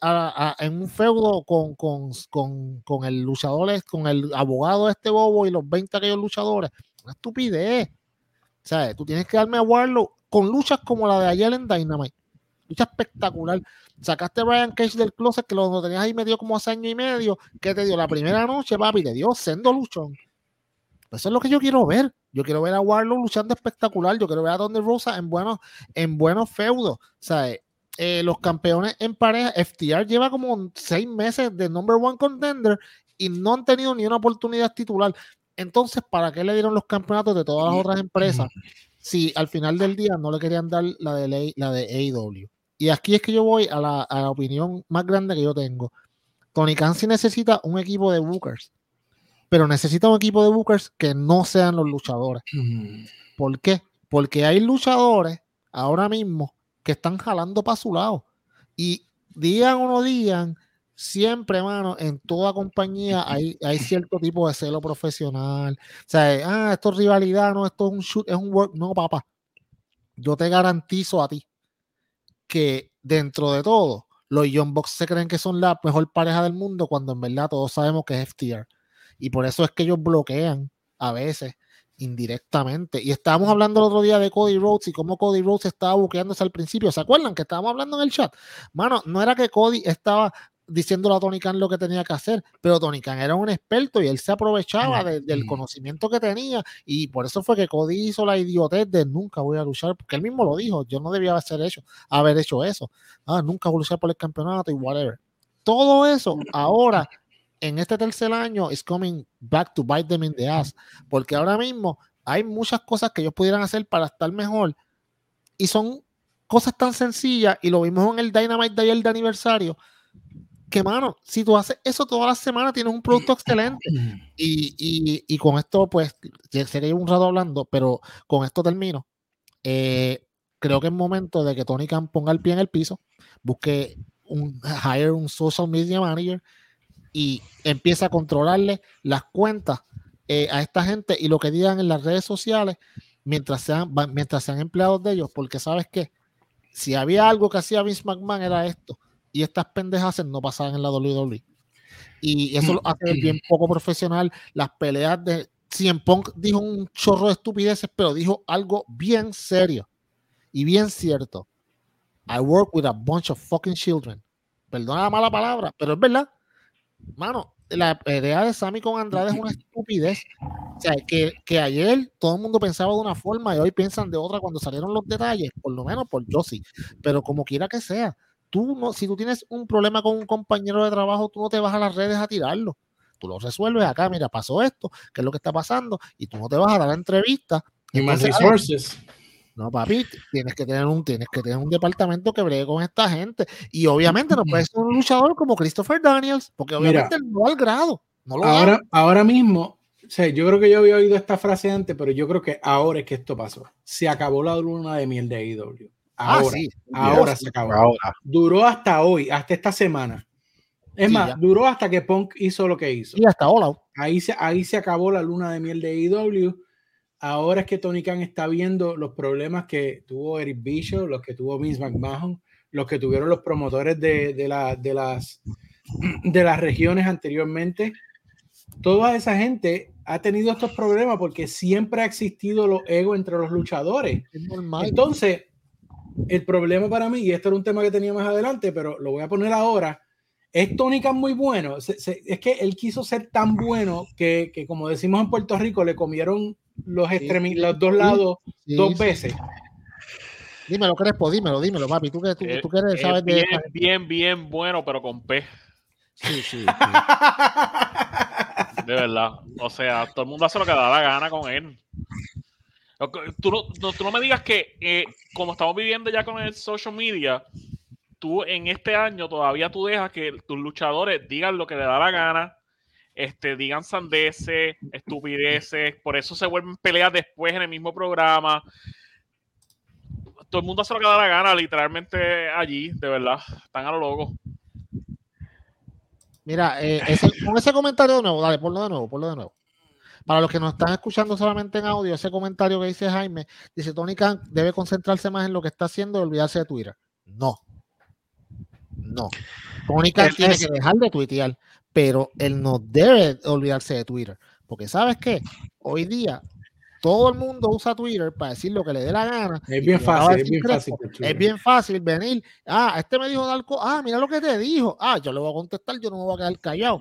en un feudo con, con, el luchador, con el abogado de este bobo y los 20 aquellos luchadores. Una estupidez. Sea, tú tienes que darme a Warlow con luchas como la de ayer en Dynamite. Lucha espectacular. Sacaste a Brian Cage del closet que lo, tenías ahí medio como hace año y medio. que te dio la primera noche, papi? Te dio sendo luchón. Eso es lo que yo quiero ver. Yo quiero ver a Warlow luchando espectacular. Yo quiero ver a Donde Rosa en buenos, en buenos feudos. Sea, eh, los campeones en pareja, FTR lleva como seis meses de number one contender y no han tenido ni una oportunidad titular. Entonces, ¿para qué le dieron los campeonatos de todas las otras empresas si al final del día no le querían dar la de, la de AEW? Y aquí es que yo voy a la, opinión más grande que yo tengo. Tony Khan necesita un equipo de bookers, pero necesita un equipo de bookers que no sean los luchadores. ¿Por qué? Porque hay luchadores ahora mismo que están jalando para su lado. Y digan o no digan, siempre, hermano, en toda compañía hay, hay cierto tipo de celo profesional. O sea, ah, esto es rivalidad, no, esto es un shoot, es un work. No, papá. Yo te garantizo a ti que dentro de todo, los Young Bucks se creen que son la mejor pareja del mundo cuando en verdad todos sabemos que es FTR. Y por eso es que ellos bloquean a veces indirectamente. Y estábamos hablando el otro día de Cody Rhodes y cómo Cody Rhodes estaba buqueándose al principio. ¿Se acuerdan que estábamos hablando en el chat? Mano, no era que Cody estaba diciéndole a Tony Khan lo que tenía que hacer, pero Tony Khan era un experto y él se aprovechaba del conocimiento que tenía y por eso fue que Cody hizo la idiotez de nunca voy a luchar, porque él mismo lo dijo, yo no debía haber hecho, haber hecho eso, ah, nunca voy a luchar por el campeonato y whatever. Todo eso ahora en este tercer año es coming back to bite them in the ass, porque ahora mismo hay muchas cosas que ellos pudieran hacer para estar mejor y son cosas tan sencillas y lo vimos en el Dynamite de ayer de aniversario que mano, si tú haces eso toda la semana tienes un producto (clears throat) excelente. Y, y, y con esto pues sé que llevo un rato hablando pero con esto termino. Eh, creo que es momento de que Tony Khan ponga el pie en el piso busque un hire un social media manager y empieza a controlarle las cuentas eh, a esta gente y lo que digan en las redes sociales mientras sean, mientras sean empleados de ellos, porque sabes que si había algo que hacía Vince McMahon era esto, y estas pendejas no pasaban en la WWE. Y eso lo hace bien poco profesional. Las peleas de Cien Punk dijo un chorro de estupideces, pero dijo algo bien serio y bien cierto. I work with a bunch of fucking children. Perdona la mala palabra, pero es verdad mano, la pelea de Sammy con Andrade es una (laughs) estupidez. O sea, que, que, ayer todo el mundo pensaba de una forma y hoy piensan de otra cuando salieron los detalles, por lo menos por sí. Pero como quiera que sea, tú no, si tú tienes un problema con un compañero de trabajo, tú no te vas a las redes a tirarlo. Tú lo resuelves acá, mira, pasó esto, qué es lo que está pasando, y tú no te vas a dar la entrevista. Y más resources. No, papi, tienes que tener un, tienes que tener un departamento que bregue con esta gente. Y obviamente no puedes ser un luchador como Christopher Daniels, porque obviamente no no al grado. No lo ahora, ahora mismo, o sea, yo creo que yo había oído esta frase antes, pero yo creo que ahora es que esto pasó. Se acabó la luna de miel de Ah, ahora, ahora se acabó. Ahora. Duró hasta hoy, hasta esta semana. Es más, duró hasta que Punk hizo lo que hizo. Y hasta ahora. Ahí se, ahí se acabó la luna de miel de AEW ahora es que Tony Khan está viendo los problemas que tuvo Eric Bishop, los que tuvo Vince McMahon, los que tuvieron los promotores de, de, la, de, las, (clears throat) de las regiones anteriormente. Toda esa gente ha tenido estos problemas porque siempre ha existido los egos entre los luchadores. Entonces, el problema para mí, y esto era un tema que tenía más adelante, pero lo voy a poner ahora, es Tony Khan muy bueno. es que él quiso ser tan bueno que, que, como decimos en Puerto Rico, le comieron los, los dos lados dos veces. Dímelo, Crespo, dímelo, dímelo, papi. Tú, tú, tú quieres saber bien, de... bien, bien bueno, pero con P. Sí, sí, (laughs) De verdad. O sea, todo el mundo hace lo que da la gana con él. Tú no, tú no me digas que, eh, como estamos viviendo ya con el social media, tú en este año todavía tú dejas que tus luchadores digan lo que le da la gana, este, digan sandeces, estupideces, por eso se vuelven peleas después en el mismo programa. Todo el mundo hace lo que da la gana, literalmente allí, de verdad, están a lo loco. Mira, eh, con ese comentario de nuevo, dale, ponlo de nuevo, ponlo de nuevo. Para los que nos están escuchando solamente en audio, ese comentario que dice Jaime, dice Tony Khan debe concentrarse más en lo que está haciendo y olvidarse de Twitter. No. No. Tony Khan tiene que dejar de tuitear, pero él no debe olvidarse de Twitter. Porque sabes qué? Hoy día todo el mundo usa Twitter para decir lo que le dé la gana. Es bien fácil, es bien fácil. Es bien fácil venir. Ah, este me dijo algo. Ah, mira lo que te dijo. Ah, yo le voy a contestar, yo no me voy a quedar callado.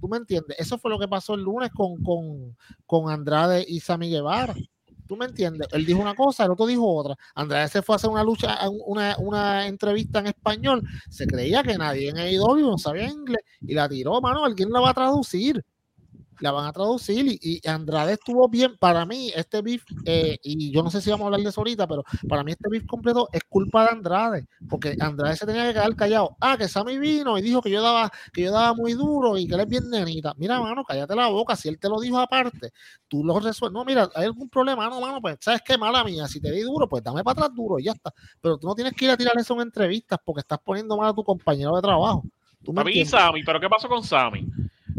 ¿Tú me entiendes? Eso fue lo que pasó el lunes con, con, con Andrade y Sammy Guevara. ¿Tú me entiendes? Él dijo una cosa, el otro dijo otra. Andrade se fue a hacer una lucha, una, una entrevista en español. Se creía que nadie en AEW no sabía inglés y la tiró, mano. Alguien la va a traducir la van a traducir y, Andrade estuvo bien. Para mí, este beef, eh, y yo no sé si vamos a hablar de eso ahorita, pero para mí este beef completo es culpa de Andrade, porque Andrade se tenía que quedar callado. Ah, que Sammy vino y dijo que yo daba, que yo daba muy duro y que él es bien nenita. Mira, mano, cállate la boca. Si él te lo dijo aparte, tú lo resuelves. No, mira, hay algún problema, no, mano, pues, ¿sabes qué? Mala mía, si te di duro, pues dame para atrás duro y ya está. Pero tú no tienes que ir a tirar eso en entrevistas porque estás poniendo mal a tu compañero de trabajo. ¿Tú me Sammy, pero ¿qué pasó con Sammy?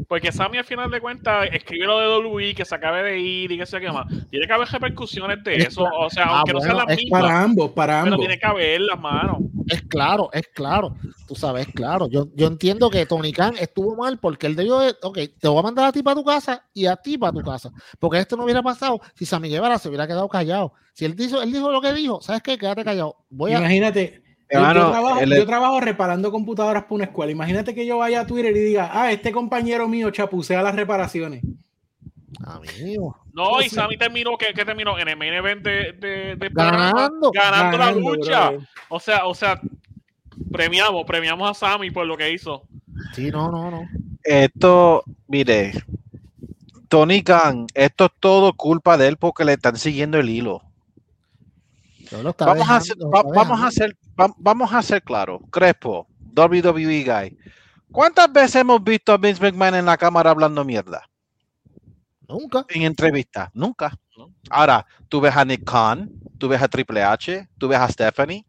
Porque Sammy al final de cuentas escribe lo de WWE que se acabe de ir y que se qué más. Tiene que haber repercusiones de eso. O sea, aunque no sean las mismas. Para ambos, para ambos. Pero tiene que haber las manos. Es claro, es claro. Tú sabes, claro. Yo, yo entiendo que Tony Khan estuvo mal porque él debió de, ok, te voy a mandar a ti para tu casa y a ti para tu casa. Porque esto no hubiera pasado si Sammy Guevara se hubiera quedado callado. Si él dijo, él dijo lo que dijo, ¿sabes qué? Quédate callado. Voy Imagínate, yo, trabajo, reparando computadoras para una escuela. Imagínate que yo vaya a Twitter y diga, ah, este compañero mío chapucea las reparaciones. Amigo. No, y Sammy terminó, ¿qué, terminó? En el main event de, ganando, ganando, la lucha. O sea, o sea, premiamos, premiamos a Sammy por lo que hizo. Sí, no, no, no. Esto, mire, Tony Khan, esto es todo culpa de él porque le están siguiendo el hilo. Vamos, a hacer, vamos, a hacer, vamos a hacer claro. Crespo, WWE Guy. ¿Cuántas veces hemos visto a Vince McMahon en la cámara hablando mierda? Nunca. En entrevista, nunca. Ahora, tú ves a Nick Khan, tú ves a Triple H, tú ves a Stephanie,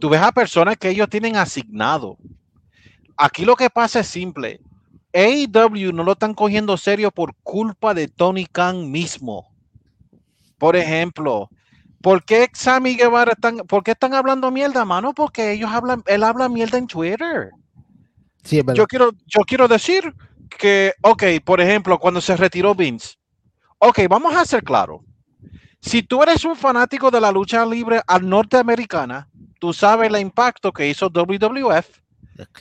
tú ves a personas que ellos tienen asignado. Aquí lo que pasa es simple. AEW no lo están cogiendo serio por culpa de Tony Khan mismo. Por ejemplo, ¿Por qué Sammy Guevara están, por qué están hablando mierda, mano? Porque ellos hablan, él habla mierda en Twitter. Sí, yo quiero, yo quiero decir que, ok, por ejemplo, cuando se retiró Vince, ok, vamos a ser claro. Si tú eres un fanático de la lucha libre al norteamericana, tú sabes el impacto que hizo WWF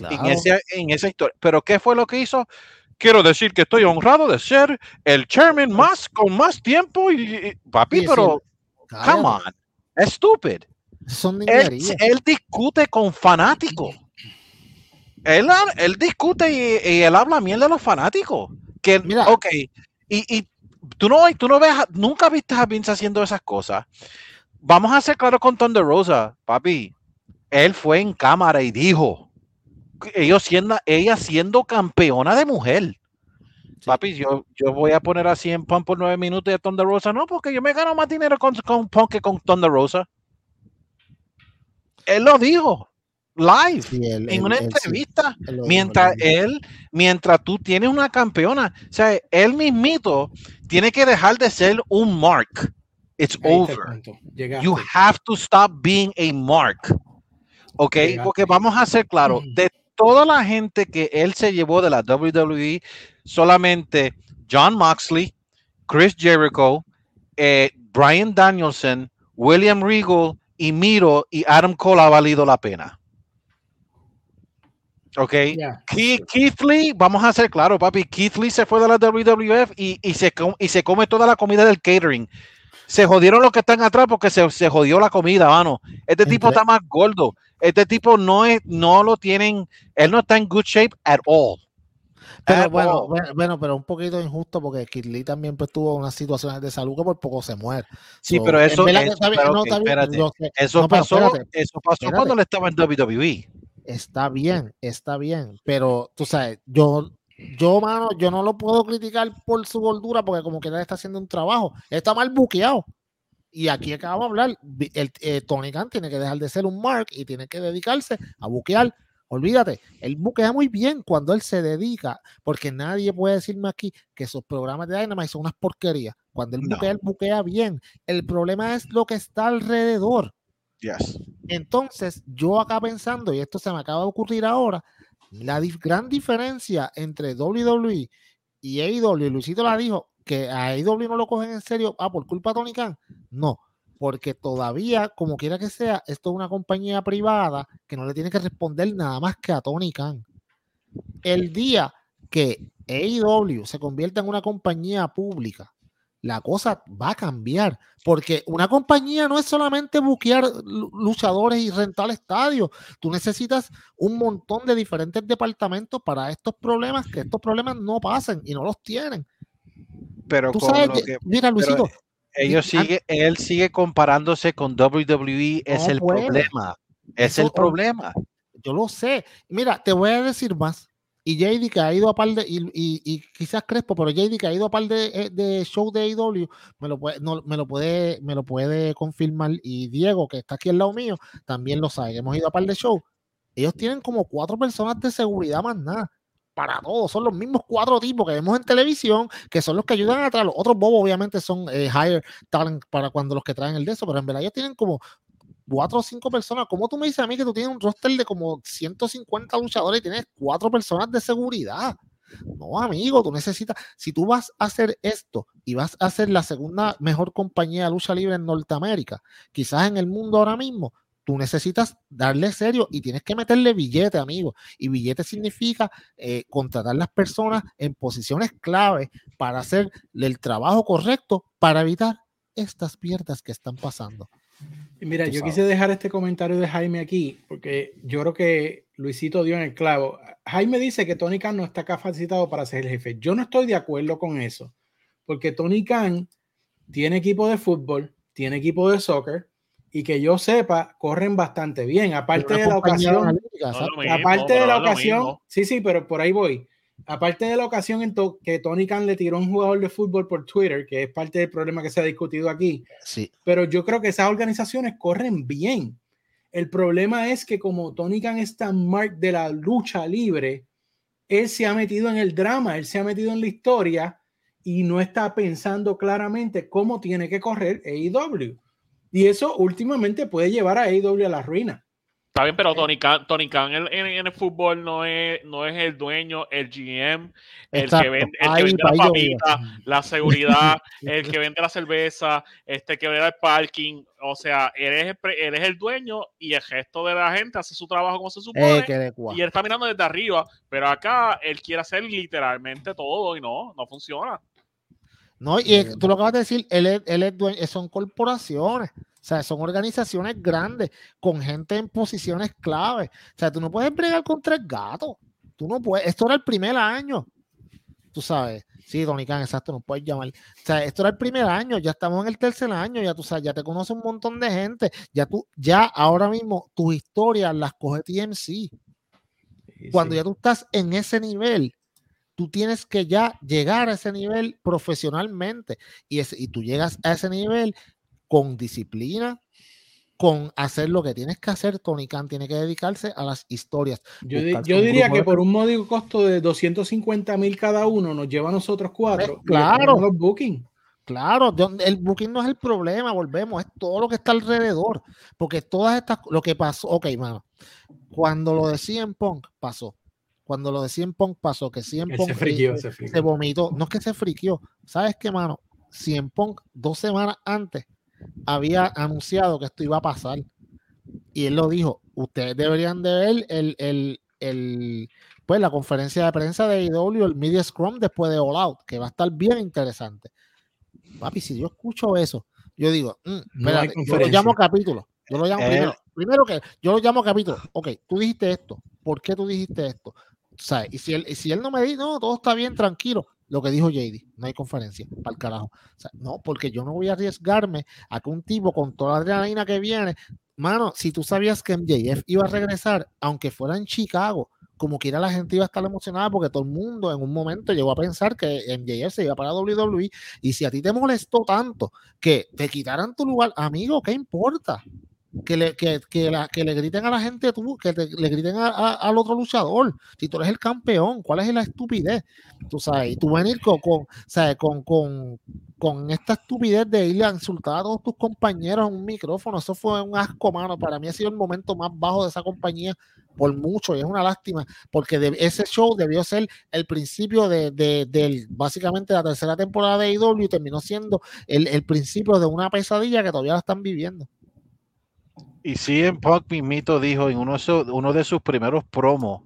en, ese, en esa historia. Pero ¿qué fue lo que hizo? Quiero decir que estoy honrado de ser el chairman más con más tiempo y, papi, pero Come on. Stupid. él, él, discute con fanáticos. Él, él discute y, él habla miel de los fanáticos. Que, Mira. ok, y, y tú no, tú no ves, nunca viste a Vince haciendo esas cosas. Vamos a ser claros con Thunder Rosa, papi. Él fue en cámara y dijo, ellos siendo, ella siendo campeona de mujer. Papi, yo, yo voy a poner así en Punk por nueve minutos de Thunder Rosa. No, porque yo me gano más dinero con, con Punk que con Thunder Rosa. Él lo dijo live en una entrevista. mientras él, mientras tú tienes una campeona, o sea, él mismito tiene que dejar de ser un mark. It's over. You have to stop being a mark. Ok, porque vamos a ser claro, (clears throat) de toda la gente que él se llevó de la WWE, solamente John Moxley, Chris Jericho, eh, Brian Danielson, William Regal y Miro y Adam Cole ha valido la pena. Ok. Keith, Lee, vamos a ser claro, papi. Keith Lee se fue de la WWF y, se, y se come toda la comida del catering. Se jodieron los que están atrás porque se, se jodió la comida, mano. Este tipo está más gordo. Este tipo no es, no lo tienen, él no está en good shape at all. Pero bueno, bueno, pero un poquito injusto porque Kirli también pues, tuvo unas situaciones de salud que por poco se muere. Sí, pero eso, eso pasó, eso pasó cuando le estaba en WWE. Está bien, está bien, pero tú sabes, yo yo, mano, yo no lo puedo criticar por su gordura porque como que él está haciendo un trabajo. está mal buqueado. Y aquí acabamos de hablar, el, eh, Tony Khan tiene que dejar de ser un mark y tiene que dedicarse a buquear. Olvídate, él buquea muy bien cuando él se dedica, porque nadie puede decirme aquí que sus programas de Dynamite son unas porquerías. Cuando él buquea, él buquea bien. El problema es lo que está alrededor. Yes. Entonces, yo acá pensando, y esto se me acaba de ocurrir ahora, la gran diferencia entre WWE y AEW, Luisito la dijo, que a AEW no lo cogen en serio, ah, por culpa de Tony Khan. No, porque todavía, como quiera que sea, esto es una compañía privada que no le tiene que responder nada más que a Tony Khan. El día que AEW se convierta en una compañía pública la cosa va a cambiar, porque una compañía no es solamente buquear luchadores y rentar estadios, tú necesitas un montón de diferentes departamentos para estos problemas, que estos problemas no pasen y no los tienen. Pero mira Luisito, ellos sigue, él sigue comparándose con WWE, es el problema, es el problema. Yo lo sé. Mira, te voy a decir más y JD que ha ido a par de, y, y, quizás Crespo, pero JD que ha ido a par de, eh, de show de AEW, me lo, puede, no, me, lo puede, me lo puede confirmar. Y Diego, que está aquí al lado mío, también lo sabe. Hemos ido a par de show. Ellos tienen como cuatro personas de seguridad más nada. Para todos, son los mismos cuatro tipos que vemos en televisión, que son los que ayudan a traer. Los otros bobos, obviamente, son eh, higher talent para cuando los que traen el de eso, pero en verdad ellos tienen como cuatro o cinco personas. ¿Cómo tú me dices a mí que tú tienes un roster de como 150 luchadores y tienes cuatro personas de seguridad? No, amigo, tú necesitas, si tú vas a hacer esto y vas a ser la segunda mejor compañía de lucha libre en Norteamérica, quizás en el mundo ahora mismo, tú necesitas darle serio y tienes que meterle billete, amigo. Y billete significa eh, contratar las personas en posiciones clave para hacer el trabajo correcto para evitar estas pierdas que están pasando. Mira, yo quise dejar este comentario de Jaime aquí, porque yo creo que Luisito dio en el clavo. Jaime dice que Tony Khan no está capacitado para ser el jefe. Yo no estoy de acuerdo con eso, porque Tony Khan tiene equipo de fútbol, tiene equipo de soccer, y que yo sepa, corren bastante bien. Aparte de la ocasión, aparte de la ocasión, sí, sí, pero por ahí voy aparte de la ocasión en que Tony Khan le tiró a un jugador de fútbol por Twitter, que es parte del problema que se ha discutido aquí, sí. pero yo creo que esas organizaciones corren bien. El problema es que como Tony Khan es tan mark de la lucha libre, él se ha metido en el drama, él se ha metido en la historia y no está pensando claramente cómo tiene que correr AEW. Y eso últimamente puede llevar a AEW a la ruina. Está bien, pero eh, Tony Khan, Tony Khan en, en, el fútbol no es, no es el dueño, el GM, el que vende, el que vende la papita, la seguridad, (laughs) el que vende la cerveza, este que vende el parking. O sea, él es, el dueño y el gesto de la gente hace su trabajo como se supone. y él está mirando desde arriba, pero acá él quiere hacer literalmente todo y no, no funciona. No, y tú lo acabas de decir, él es, él es dueño, son corporaciones. O sea, son organizaciones grandes con gente en posiciones clave. O sea, tú no puedes bregar con tres gatos. Tú no puedes. Esto era el primer año. Tú sabes. Sí, Donicán, exacto, no puedes llamar. O sea, esto era el primer año, ya estamos en el tercer año, ya tú sabes, ya te conoce un montón de gente. Ya tú, ya ahora mismo tus historias las coge TMC. Cuando ya tú estás en ese nivel, tú tienes que ya llegar a ese nivel profesionalmente. Y, y tú llegas a ese nivel con disciplina, con hacer lo que tienes que hacer, Tony Khan tiene que dedicarse a las historias. Yo, diría que por un módico costo de 250 mil cada uno nos lleva a nosotros cuatro. Claro. Los booking. Claro, el booking no es el problema, volvemos, es todo lo que está alrededor. Porque todas estas, lo que pasó, ok, mano, cuando lo de CM Punk pasó, cuando lo de CM Punk pasó, que CM Punk se, se, vomitó, no es que se friquió, ¿sabes qué, mano? CM Punk dos semanas antes había anunciado que esto iba a pasar. Y él lo dijo, ustedes deberían de ver el, el, pues, la conferencia de prensa de IW, el Media Scrum después de All Out, que va a estar bien interesante. Papi, si yo escucho eso, yo digo, mm, yo lo llamo capítulo. Yo lo llamo primero, primero que yo lo llamo capítulo. Ok, tú dijiste esto. ¿Por qué tú dijiste esto? Y si él, si él no me dice, no, todo está bien, tranquilo lo que dijo JD, no hay conferencia, para el carajo. no, porque yo no voy a arriesgarme a que un tipo con toda la adrenalina que viene, mano, si tú sabías que MJF iba a regresar, aunque fuera en Chicago, como quiera la gente iba a estar emocionada porque todo el mundo en un momento llegó a pensar que MJF se iba para WWE y si a ti te molestó tanto que te quitaran tu lugar, amigo, ¿qué importa? Que le, que, que, la, que le griten a la gente tú, que le griten a, al otro luchador. Si tú eres el campeón, ¿cuál es la estupidez? Tú sabes, y tú venir con, con, con, con, con esta estupidez de ir a insultar a todos tus compañeros en un micrófono, eso fue un asco, mano. Para mí ha sido el momento más bajo de esa compañía por mucho, y es una lástima, porque de, ese show debió ser el principio de, de, básicamente la tercera temporada de IW y terminó siendo el, el principio de una pesadilla que todavía la están viviendo. Y CM Punk mismito dijo en uno de, sus, uno de sus primeros promos,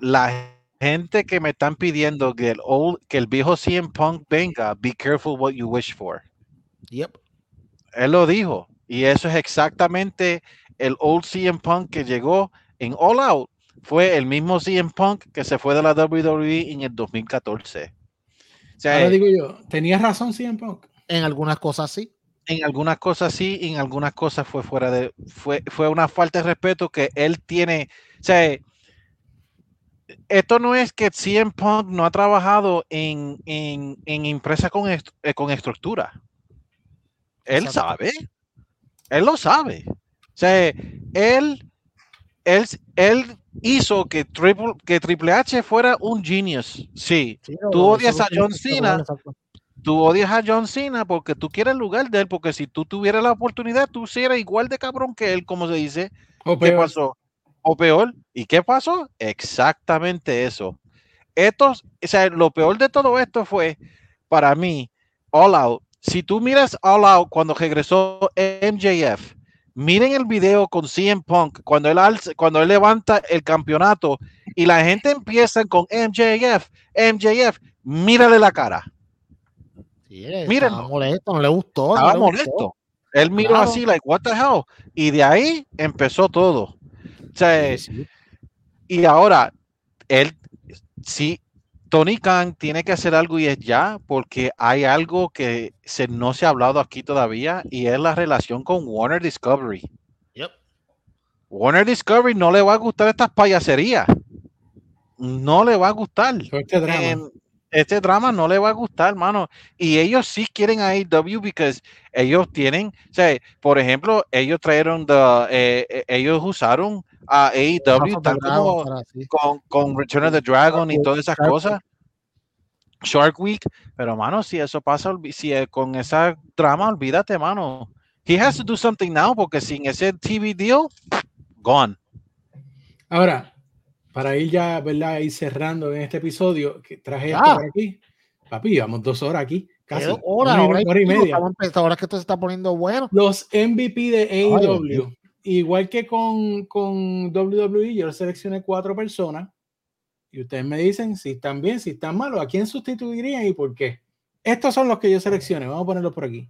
la gente que me están pidiendo que el, que el viejo CM Punk venga, be careful what you wish for. Yep. Él lo dijo. Y eso es exactamente el old CM Punk que llegó en All Out. Fue el mismo CM Punk que se fue de la WWE en el 2014. O sea, Ahora digo yo, ¿tenías razón CM Punk? En algunas cosas sí en algunas cosas sí, en algunas cosas fue fuera de, fue, fue una falta de respeto que él tiene. O sea, esto no es que CM Punk no ha trabajado en, en, en empresas con, eh, con estructura. Él sabe. Él lo sabe. O sea, él, él, él hizo que Triple, que Triple H fuera un genius. Sí. Tú odias a John Cena tú odias a John Cena porque tú quieres el lugar de él, porque si tú tuvieras la oportunidad, tú serías igual de cabrón que él, como se dice. O ¿Qué pasó? O peor. ¿Y qué pasó? Exactamente eso. Esto, o sea, lo peor de todo esto fue, para mí, All Out. Si tú miras All Out cuando regresó MJF, miren el video con CM Punk cuando él, cuando él levanta el campeonato y la gente empieza con MJF, MJF, mírale la cara Miren, molesto, no le gustó. Estaba molesto. Él miró así, like, what the hell? Y de ahí empezó todo. O sea, y ahora, él, sí, Tony Khan tiene que hacer algo y es ya, porque hay algo que se, no se ha hablado aquí todavía y es la relación con Warner Discovery. Warner Discovery no le va a gustar estas payaserías. No le va a gustar. Este drama este drama no le va a gustar, hermano. Y ellos sí quieren a AEW porque ellos tienen, o sea, por ejemplo, ellos trajeron, eh, eh, ellos usaron a AEW con, con, Return of the Dragon y todas esas cosas. Shark Week, pero mano, si eso pasa, si con esa drama, olvídate, mano. He has to do something now porque sin ese TV deal, gone. Ahora, para ir ya, ¿verdad? Ir cerrando en este episodio, que traje esto por aquí. Papi, vamos dos horas aquí. Casi hora, hora, y media. Ahora que esto se está poniendo bueno. Los MVP de AEW. Igual que con, con WWE, yo seleccioné cuatro personas. Y ustedes me dicen si están bien, si están malos, a quién sustituirían y por qué. Estos son los que yo seleccioné. Vamos a ponerlos por aquí.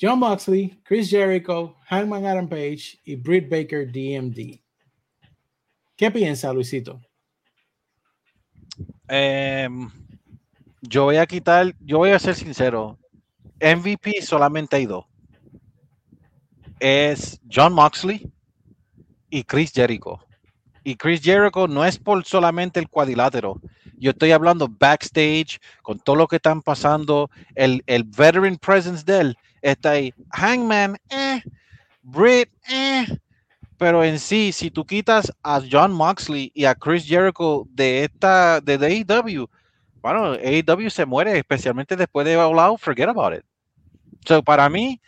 John Moxley, Chris Jericho, Hangman Adam Page y Britt Baker DMD. ¿Qué piensa Luisito? Em, yo voy a quitar, yo voy a ser sincero. MVP solamente hay dos. Es John Moxley y Chris Jericho. Y Chris Jericho no es por solamente el cuadrilátero. Yo estoy hablando backstage, con todo lo que están pasando, el, el veteran presence de él está ahí. Hangman, eh. Britt, eh pero en sí, si tú quitas a John Moxley y a Chris Jericho de esta de AEW, bueno, AEW se muere, especialmente después de All Out, forget about it. So para mí,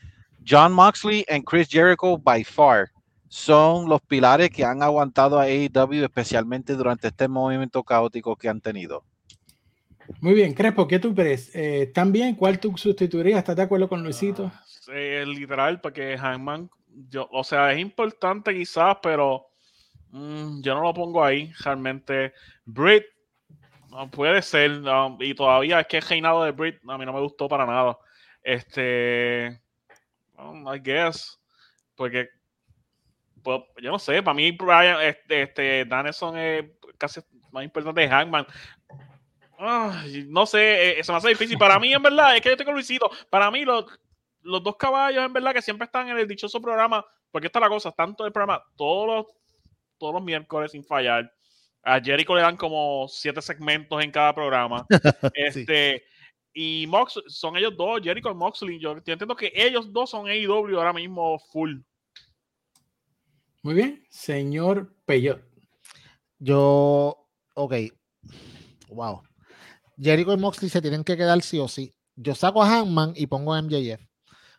John Moxley y Chris Jericho by far son los pilares que han aguantado a AEW, especialmente durante este movimiento caótico que han tenido. Muy bien, Crespo, ¿qué tú crees? Eh, ¿También cuál tú sustituirías? ¿Estás de acuerdo con Luisito? Uh, literal, porque Hangman yo, o sea, es importante quizás, pero mm, yo no lo pongo ahí realmente. Brit, no puede ser, y todavía es que el reinado de Brit a mí no me gustó para nada. Este, um, I guess, porque pues, yo no sé, para mí Brian, este, este Danielson es casi más importante de Hangman. no sé, eso me hace difícil. Para mí, en verdad, es que yo tengo Luisito. Para mí, lo, los dos caballos, en verdad, que siempre están en el dichoso programa, porque esta es la cosa, tanto el programa, todos los todos los miércoles sin fallar. A Jericho le dan como siete segmentos en cada programa. (laughs) este, Y Mox, son ellos dos, Jericho y Moxley. Yo, entiendo que ellos dos son AEW ahora mismo full. Muy bien, señor Peyot. Yo, ok. Wow. Jericho y Moxley se tienen que quedar sí o sí. Yo saco a Hangman y pongo a MJF.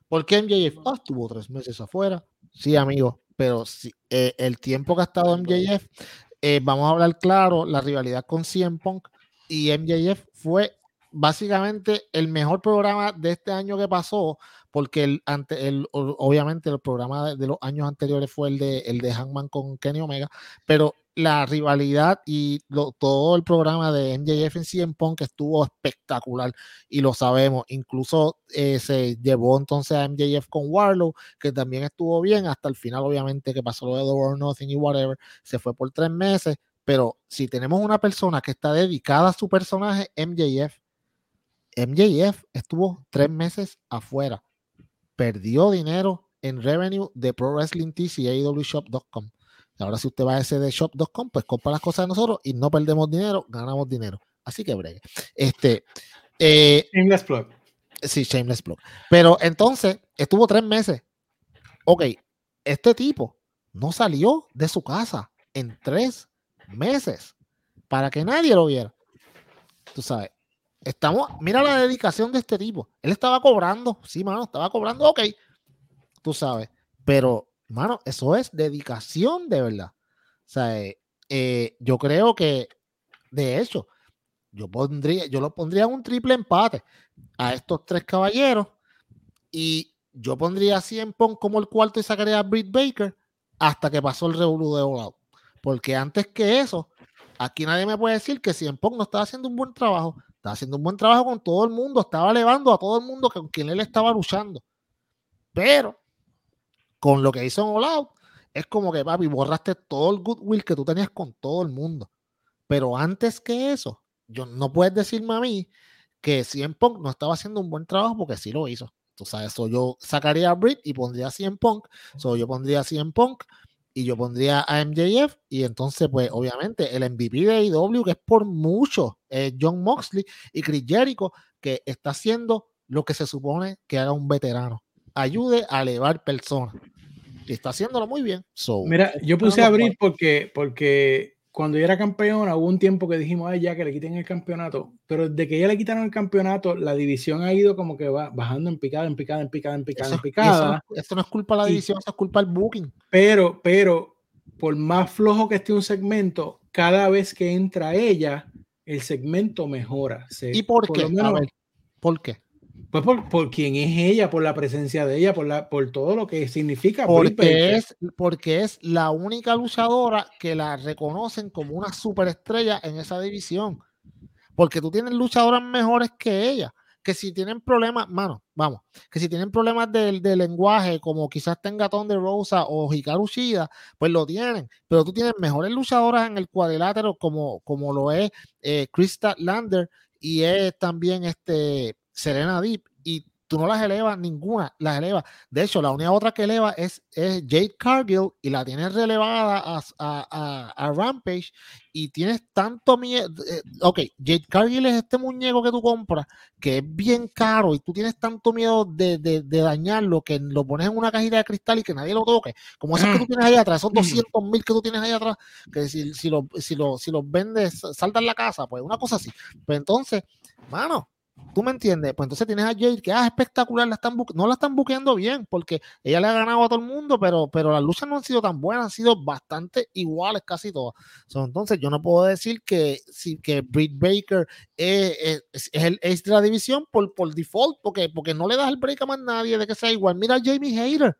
¿Por qué MJF? Ah, estuvo tres meses afuera. Sí, amigo, pero sí, eh, el tiempo que ha estado MJF, eh, vamos a hablar claro, la rivalidad con CM Punk y MJF fue básicamente el mejor programa de este año que pasó, porque el, ante, el, obviamente el programa de, los años anteriores fue el de, el de Hangman con Kenny Omega, pero la rivalidad y todo el programa de MJF en CM Punk estuvo espectacular y lo sabemos. Incluso eh, se llevó entonces a MJF con Warlow, que también estuvo bien hasta el final, obviamente, que pasó lo de The World Nothing y whatever. Se fue por tres meses, pero si tenemos una persona que está dedicada a su personaje, MJF, MJF estuvo tres meses afuera. Perdió dinero en revenue de Pro Wrestling TC y AEWShop.com. Ahora, si usted va a ese de shop.com, pues compra las cosas de nosotros y no perdemos dinero, ganamos dinero. Así que bregue. Este. Eh, shameless plug. Sí, shameless plug. Pero entonces, estuvo tres meses. Ok, este tipo no salió de su casa en tres meses para que nadie lo viera. Tú sabes, Estamos, mira la dedicación de este tipo. Él estaba cobrando, sí, mano, estaba cobrando, ok, tú sabes, pero, mano, eso es dedicación de verdad. O sea, eh, eh, yo creo que, de hecho, yo pondría, yo lo pondría un triple empate a estos tres caballeros y yo pondría a 100 Pong como el cuarto y sacaría a Britt Baker hasta que pasó el revolú de All Porque antes que eso, aquí nadie me puede decir que 100 Pong no estaba haciendo un buen trabajo haciendo un buen trabajo con todo el mundo, estaba elevando a todo el mundo con quien él estaba luchando. Pero con lo que hizo en All es como que, papi, borraste todo el goodwill que tú tenías con todo el mundo. Pero antes que eso, yo no puedes decirme a mí que CM Punk no estaba haciendo un buen trabajo porque sí lo hizo. Tú sabes, eso yo sacaría a Britt y pondría a CM Punk. So, yo pondría a CM Punk y yo pondría a MJF y entonces pues obviamente el MVP de AEW que es por mucho John Moxley y Chris Jericho que está haciendo lo que se supone que haga un veterano ayude a elevar personas y está haciéndolo muy bien mira yo puse a abrir porque porque cuando ella era campeona, hubo un tiempo que dijimos a ella que le quiten el campeonato, pero desde que ella le quitaron el campeonato, la división ha ido como que va bajando en picada, en picada, en picada, en picada, en picada. esto no es culpa de la división, es culpa del booking. Pero, pero, por más flojo que esté un segmento, cada vez que entra ella, el segmento mejora. ¿Y por qué? ¿Por qué? Pues por, por, quién es ella, por la presencia de ella, por, la, por todo lo que significa. Porque es, porque es la única luchadora que la reconocen como una superestrella en esa división. Porque tú tienes luchadoras mejores que ella, que si tienen problemas, mano, vamos, que si tienen problemas de, de lenguaje, como quizás tenga Ton de Rosa o Hikaru Shida, pues lo tienen. Pero tú tienes mejores luchadoras en el cuadrilátero, como, como lo es eh, Krista Lander y es también este Serena Deep y tú no las elevas ninguna, las elevas. De hecho, la única otra que eleva es, es Jade Cargill y la tienes relevada a, a, a, Rampage y tienes tanto miedo. Eh, ok, Jade Cargill es este muñeco que tú compras que es bien caro y tú tienes tanto miedo de, de, de dañarlo que lo pones en una cajita de cristal y que nadie lo toque. Como esos que tú tienes ahí atrás, esos 200 mil que tú tienes ahí atrás, que si, si, lo, si, lo, si los vendes, saltan la casa, pues una cosa así. Pues entonces, mano ¿Tú me entiendes? Pues entonces tienes a Jade que ah, es espectacular, la están no la están buqueando bien porque ella le ha ganado a todo el mundo, pero, pero las luchas no han sido tan buenas, han sido bastante iguales casi todas. entonces yo no puedo decir que, si, que Britt Baker es, es, el ace de la división por, por default, porque, porque no le das el break a más nadie de que sea igual. Mira a Jamie Hayter.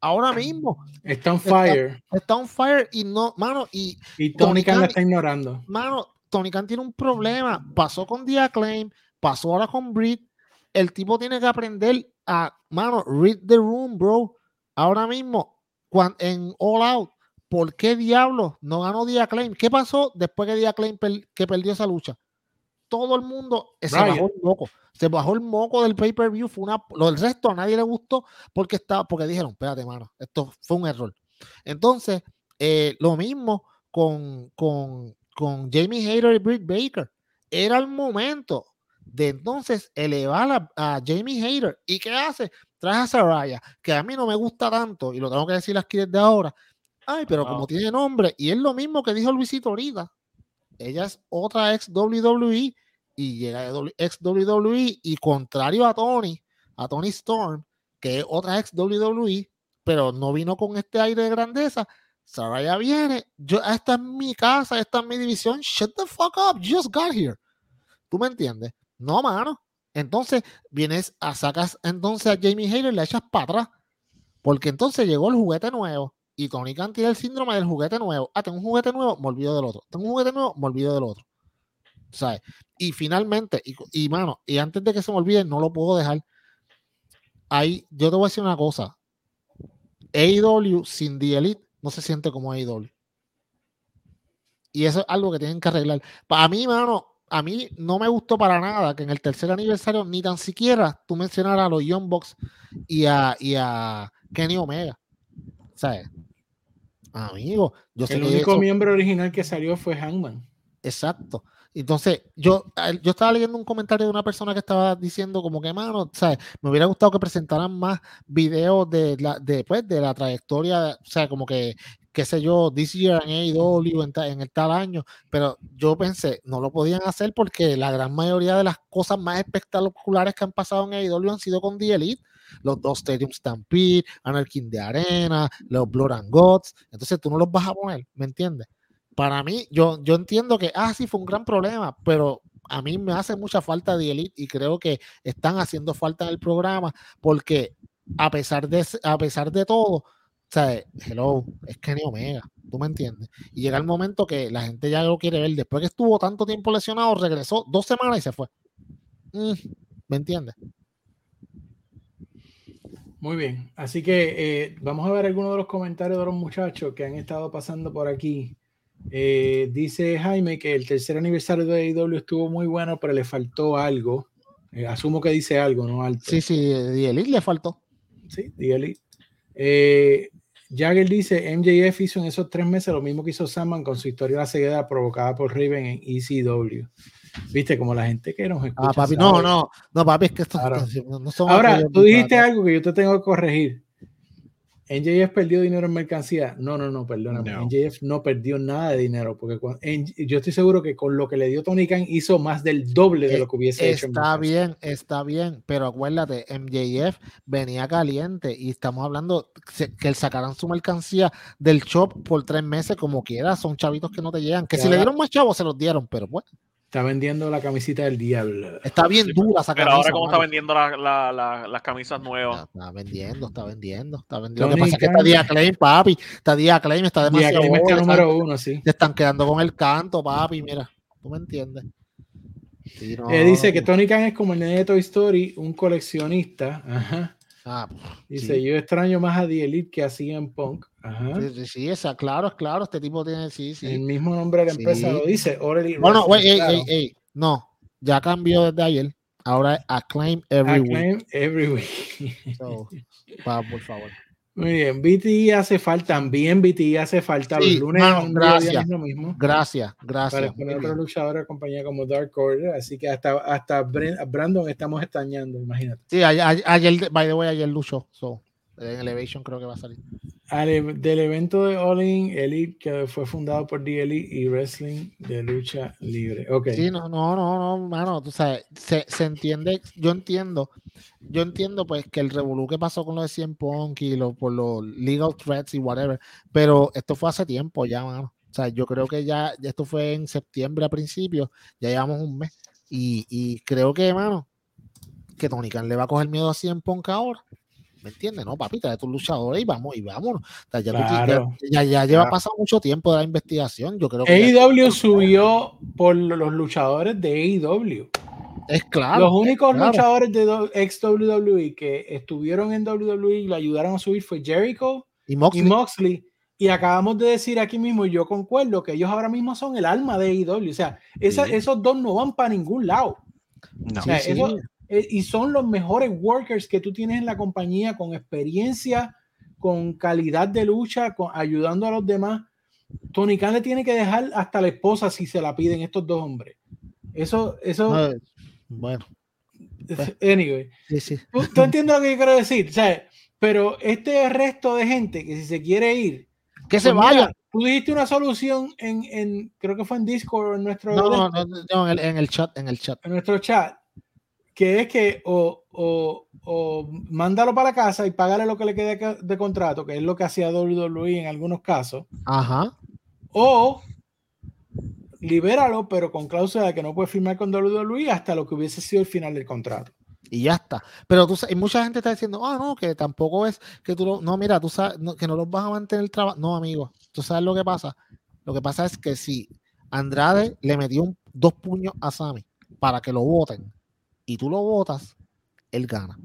Ahora mismo está on fire. Está, on fire y no, mano, y, y Tony Khan la está ignorando. Mano, Tony Khan tiene un problema. Pasó con The Acclaim, pasó ahora con Britt. El tipo tiene que aprender a, mano, read the room, bro. Ahora mismo, cuando, en All Out, ¿por qué diablos no ganó Claim? ¿Qué pasó después que Diaclaim que perdió esa lucha? Todo el mundo se bajó el moco. Se bajó el moco del pay-per-view. Fue una, lo del resto a nadie le gustó porque estaba, porque dijeron, espérate, mano, esto fue un error. Entonces, Eh, lo mismo con, con, con Jamie Hayter y Britt Baker. Era el momento de entonces elevar a, Jamie Hayter. ¿Y qué hace? Trae a Saraya, que a mí no me gusta tanto, y lo tengo que decir aquí desde ahora. Ay, pero como tiene nombre, y es lo mismo que dijo Luisito ahorita. Ella es otra ex WWE y llega de ex WWE y contrario a Tony, a Tony Storm, que es otra ex WWE, pero no vino con este aire de grandeza. Saraya viene, yo, esta es mi casa, esta es mi división, shut the fuck up, just got here. ¿Tú me entiendes? No, mano. Entonces vienes a sacas entonces a Jamie Hayter y le echas para atrás. Porque entonces llegó el juguete nuevo. Y Tony Khan tiene el síndrome del juguete nuevo. Ah, tengo un juguete nuevo, me olvido del otro. Tengo un juguete nuevo, me olvido del otro. ¿Sabes? Y finalmente, y, y mano, y antes de que se me olvide, no lo puedo dejar. Ahí, yo te voy a decir una cosa. AEW sin The Elite no se siente como AEW. Y eso es algo que tienen que arreglar. Para mí, mano, a mí no me gustó para nada que en el tercer aniversario ni tan siquiera tú mencionaras a los Young Bucks y a, y a Kenny Omega. ¿Sabes? Amigo, yo El único miembro original que salió fue Hangman. Exacto. Entonces, yo, yo estaba leyendo un comentario de una persona que estaba diciendo como que, mano, ¿sabes? Me hubiera gustado que presentaran más videos de la, de, pues, de la trayectoria, o sea, como que qué sé yo, this year en AEW en, el tal año, pero yo pensé, no lo podían hacer porque la gran mayoría de las cosas más espectaculares que han pasado en AEW han sido con The Elite, los dos Stadium Stampede, Anarchy de Arena, los Blood and Gods, entonces tú no los vas a poner, ¿me entiendes? Para mí, yo, yo entiendo que, ah, sí, fue un gran problema, pero a mí me hace mucha falta The Elite y creo que están haciendo falta en el programa porque a pesar de, a pesar de todo, sea, hello, es Kenny Omega, tú me entiendes. Y llega el momento que la gente ya lo quiere ver. Después que estuvo tanto tiempo lesionado, regresó dos semanas y se fue. Mm, ¿Me entiendes? Muy bien, así que eh, vamos a ver algunos de los comentarios de los muchachos que han estado pasando por aquí. Eh, dice Jaime que el tercer aniversario de AEW estuvo muy bueno, pero le faltó algo. Eh, asumo que dice algo, ¿no? Alto. Sí, sí, The le faltó. Sí, The Eh, Jagger dice, MJF hizo en esos tres meses lo mismo que hizo Sandman con su historia de la ceguera provocada por Raven en ECW. Viste, como la gente que nos escucha. Ah, papi, no, no, no, papi, es que esto no son Ahora, tú dijiste algo que yo te tengo que corregir. NJF perdió dinero en mercancía. No, no, no, perdóname. No. NJF no perdió nada de dinero porque yo estoy seguro que con lo que le dio Tony Khan hizo más del doble de lo que hubiese hecho. Está bien, está bien, pero acuérdate, MJF venía caliente y estamos hablando que sacaran su mercancía del shop por tres meses como quiera. Son chavitos que no te llegan. Que si le dieron más chavos, se los dieron, pero bueno. Está vendiendo la camisita del diablo. Está bien dura esa camisa. Pero ahora, ¿cómo está vendiendo las camisas nuevas? Está, vendiendo, está vendiendo, está vendiendo. Lo que pasa es que está Día Claim, papi. Está Día Claim, está demasiado. Día está número uno, sí. Te están quedando con el canto, papi. Mira, tú me entiendes. Eh, dice que Tony Khan es como el nene de Toy Story, un coleccionista. Ajá. Ah, Dice, yo extraño más a The Elite que a CM Punk. Ajá. Sí, sí, esa, claro, claro, este tipo tiene, sí, sí. El mismo nombre de la empresa lo dice, Bueno, no, ya cambió desde ayer. Ahora Acclaim Every Acclaim Week. Every Week. por favor. Muy bien, BTI hace falta, también BTI hace falta los lunes. gracias, gracias, gracias. Para poner otro luchador de compañía como Dark Order, así que hasta, hasta Brandon estamos extrañando, imagínate. Sí, ayer, ayer by the way, ayer luchó, so, en Elevation creo que va a salir. del evento de All In Elite que fue fundado por The Elite y Wrestling de lucha libre. Okay. Sí, no, no, no, no, mano, tú sabes, se, se, entiende, yo entiendo, yo entiendo pues que el revolú que pasó con lo de Cien Punk y lo, por los legal threats y whatever, pero esto fue hace tiempo ya, mano. O sea, yo creo que ya, esto fue en septiembre a principios, ya llevamos un mes y, y creo que, mano, que Tony Khan le va a coger miedo a Cien Punk ahora ¿Me entiendes? No, papi, trae tus luchadores y vamos, y vámonos. ya, ya, lleva pasado mucho tiempo de la investigación. Yo creo que AEW subió por los luchadores de AEW. Es claro. Los únicos luchadores de ex WWE que estuvieron en WWE y lo ayudaron a subir fue Jericho y Moxley. Y, acabamos de decir aquí mismo, y yo concuerdo, que ellos ahora mismo son el alma de AEW. O sea, esos dos no van para ningún lado. O sea, eh, y son los mejores workers que tú tienes en la compañía con experiencia, con calidad de lucha, con, ayudando a los demás. Tony Khan le tiene que dejar hasta la esposa si se la piden estos dos hombres. Eso, eso. bueno. Anyway. Sí, sí. ¿Tú, entiendes lo que yo quiero decir? pero este resto de gente que si se quiere ir. Que se pues vaya. Tú dijiste una solución en, en, creo que fue en Discord en nuestro. No, no, no, en, el, en, el, chat, en el chat. En nuestro chat. Que es que o, o, o mándalo para la casa y págale lo que le quede de contrato, que es lo que hacía WWE en algunos casos. Ajá. O libéralo, pero con cláusula de que no puede firmar con WWE hasta lo que hubiese sido el final del contrato. Y ya está. Pero tú y mucha gente está diciendo, ah, no, que tampoco es que tú no, mira, tú sabes que no los vas a mantener el trabajo. No, amigo, tú sabes lo que pasa. Lo que pasa es que si Andrade le metió dos puños a Sammy para que lo voten y tú lo votas, él gana.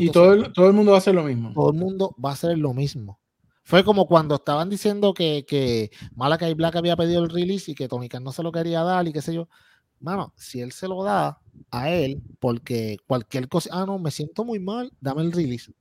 y todo el, todo el mundo va a hacer lo mismo. Todo el mundo va a hacer lo mismo. Fue como cuando estaban diciendo que, que Malakai Black había pedido el release y que Tony Khan no se lo quería dar y qué sé yo. Mano, si él se lo da a él, porque cualquier cosa, ah, no, me siento muy mal, dame el release.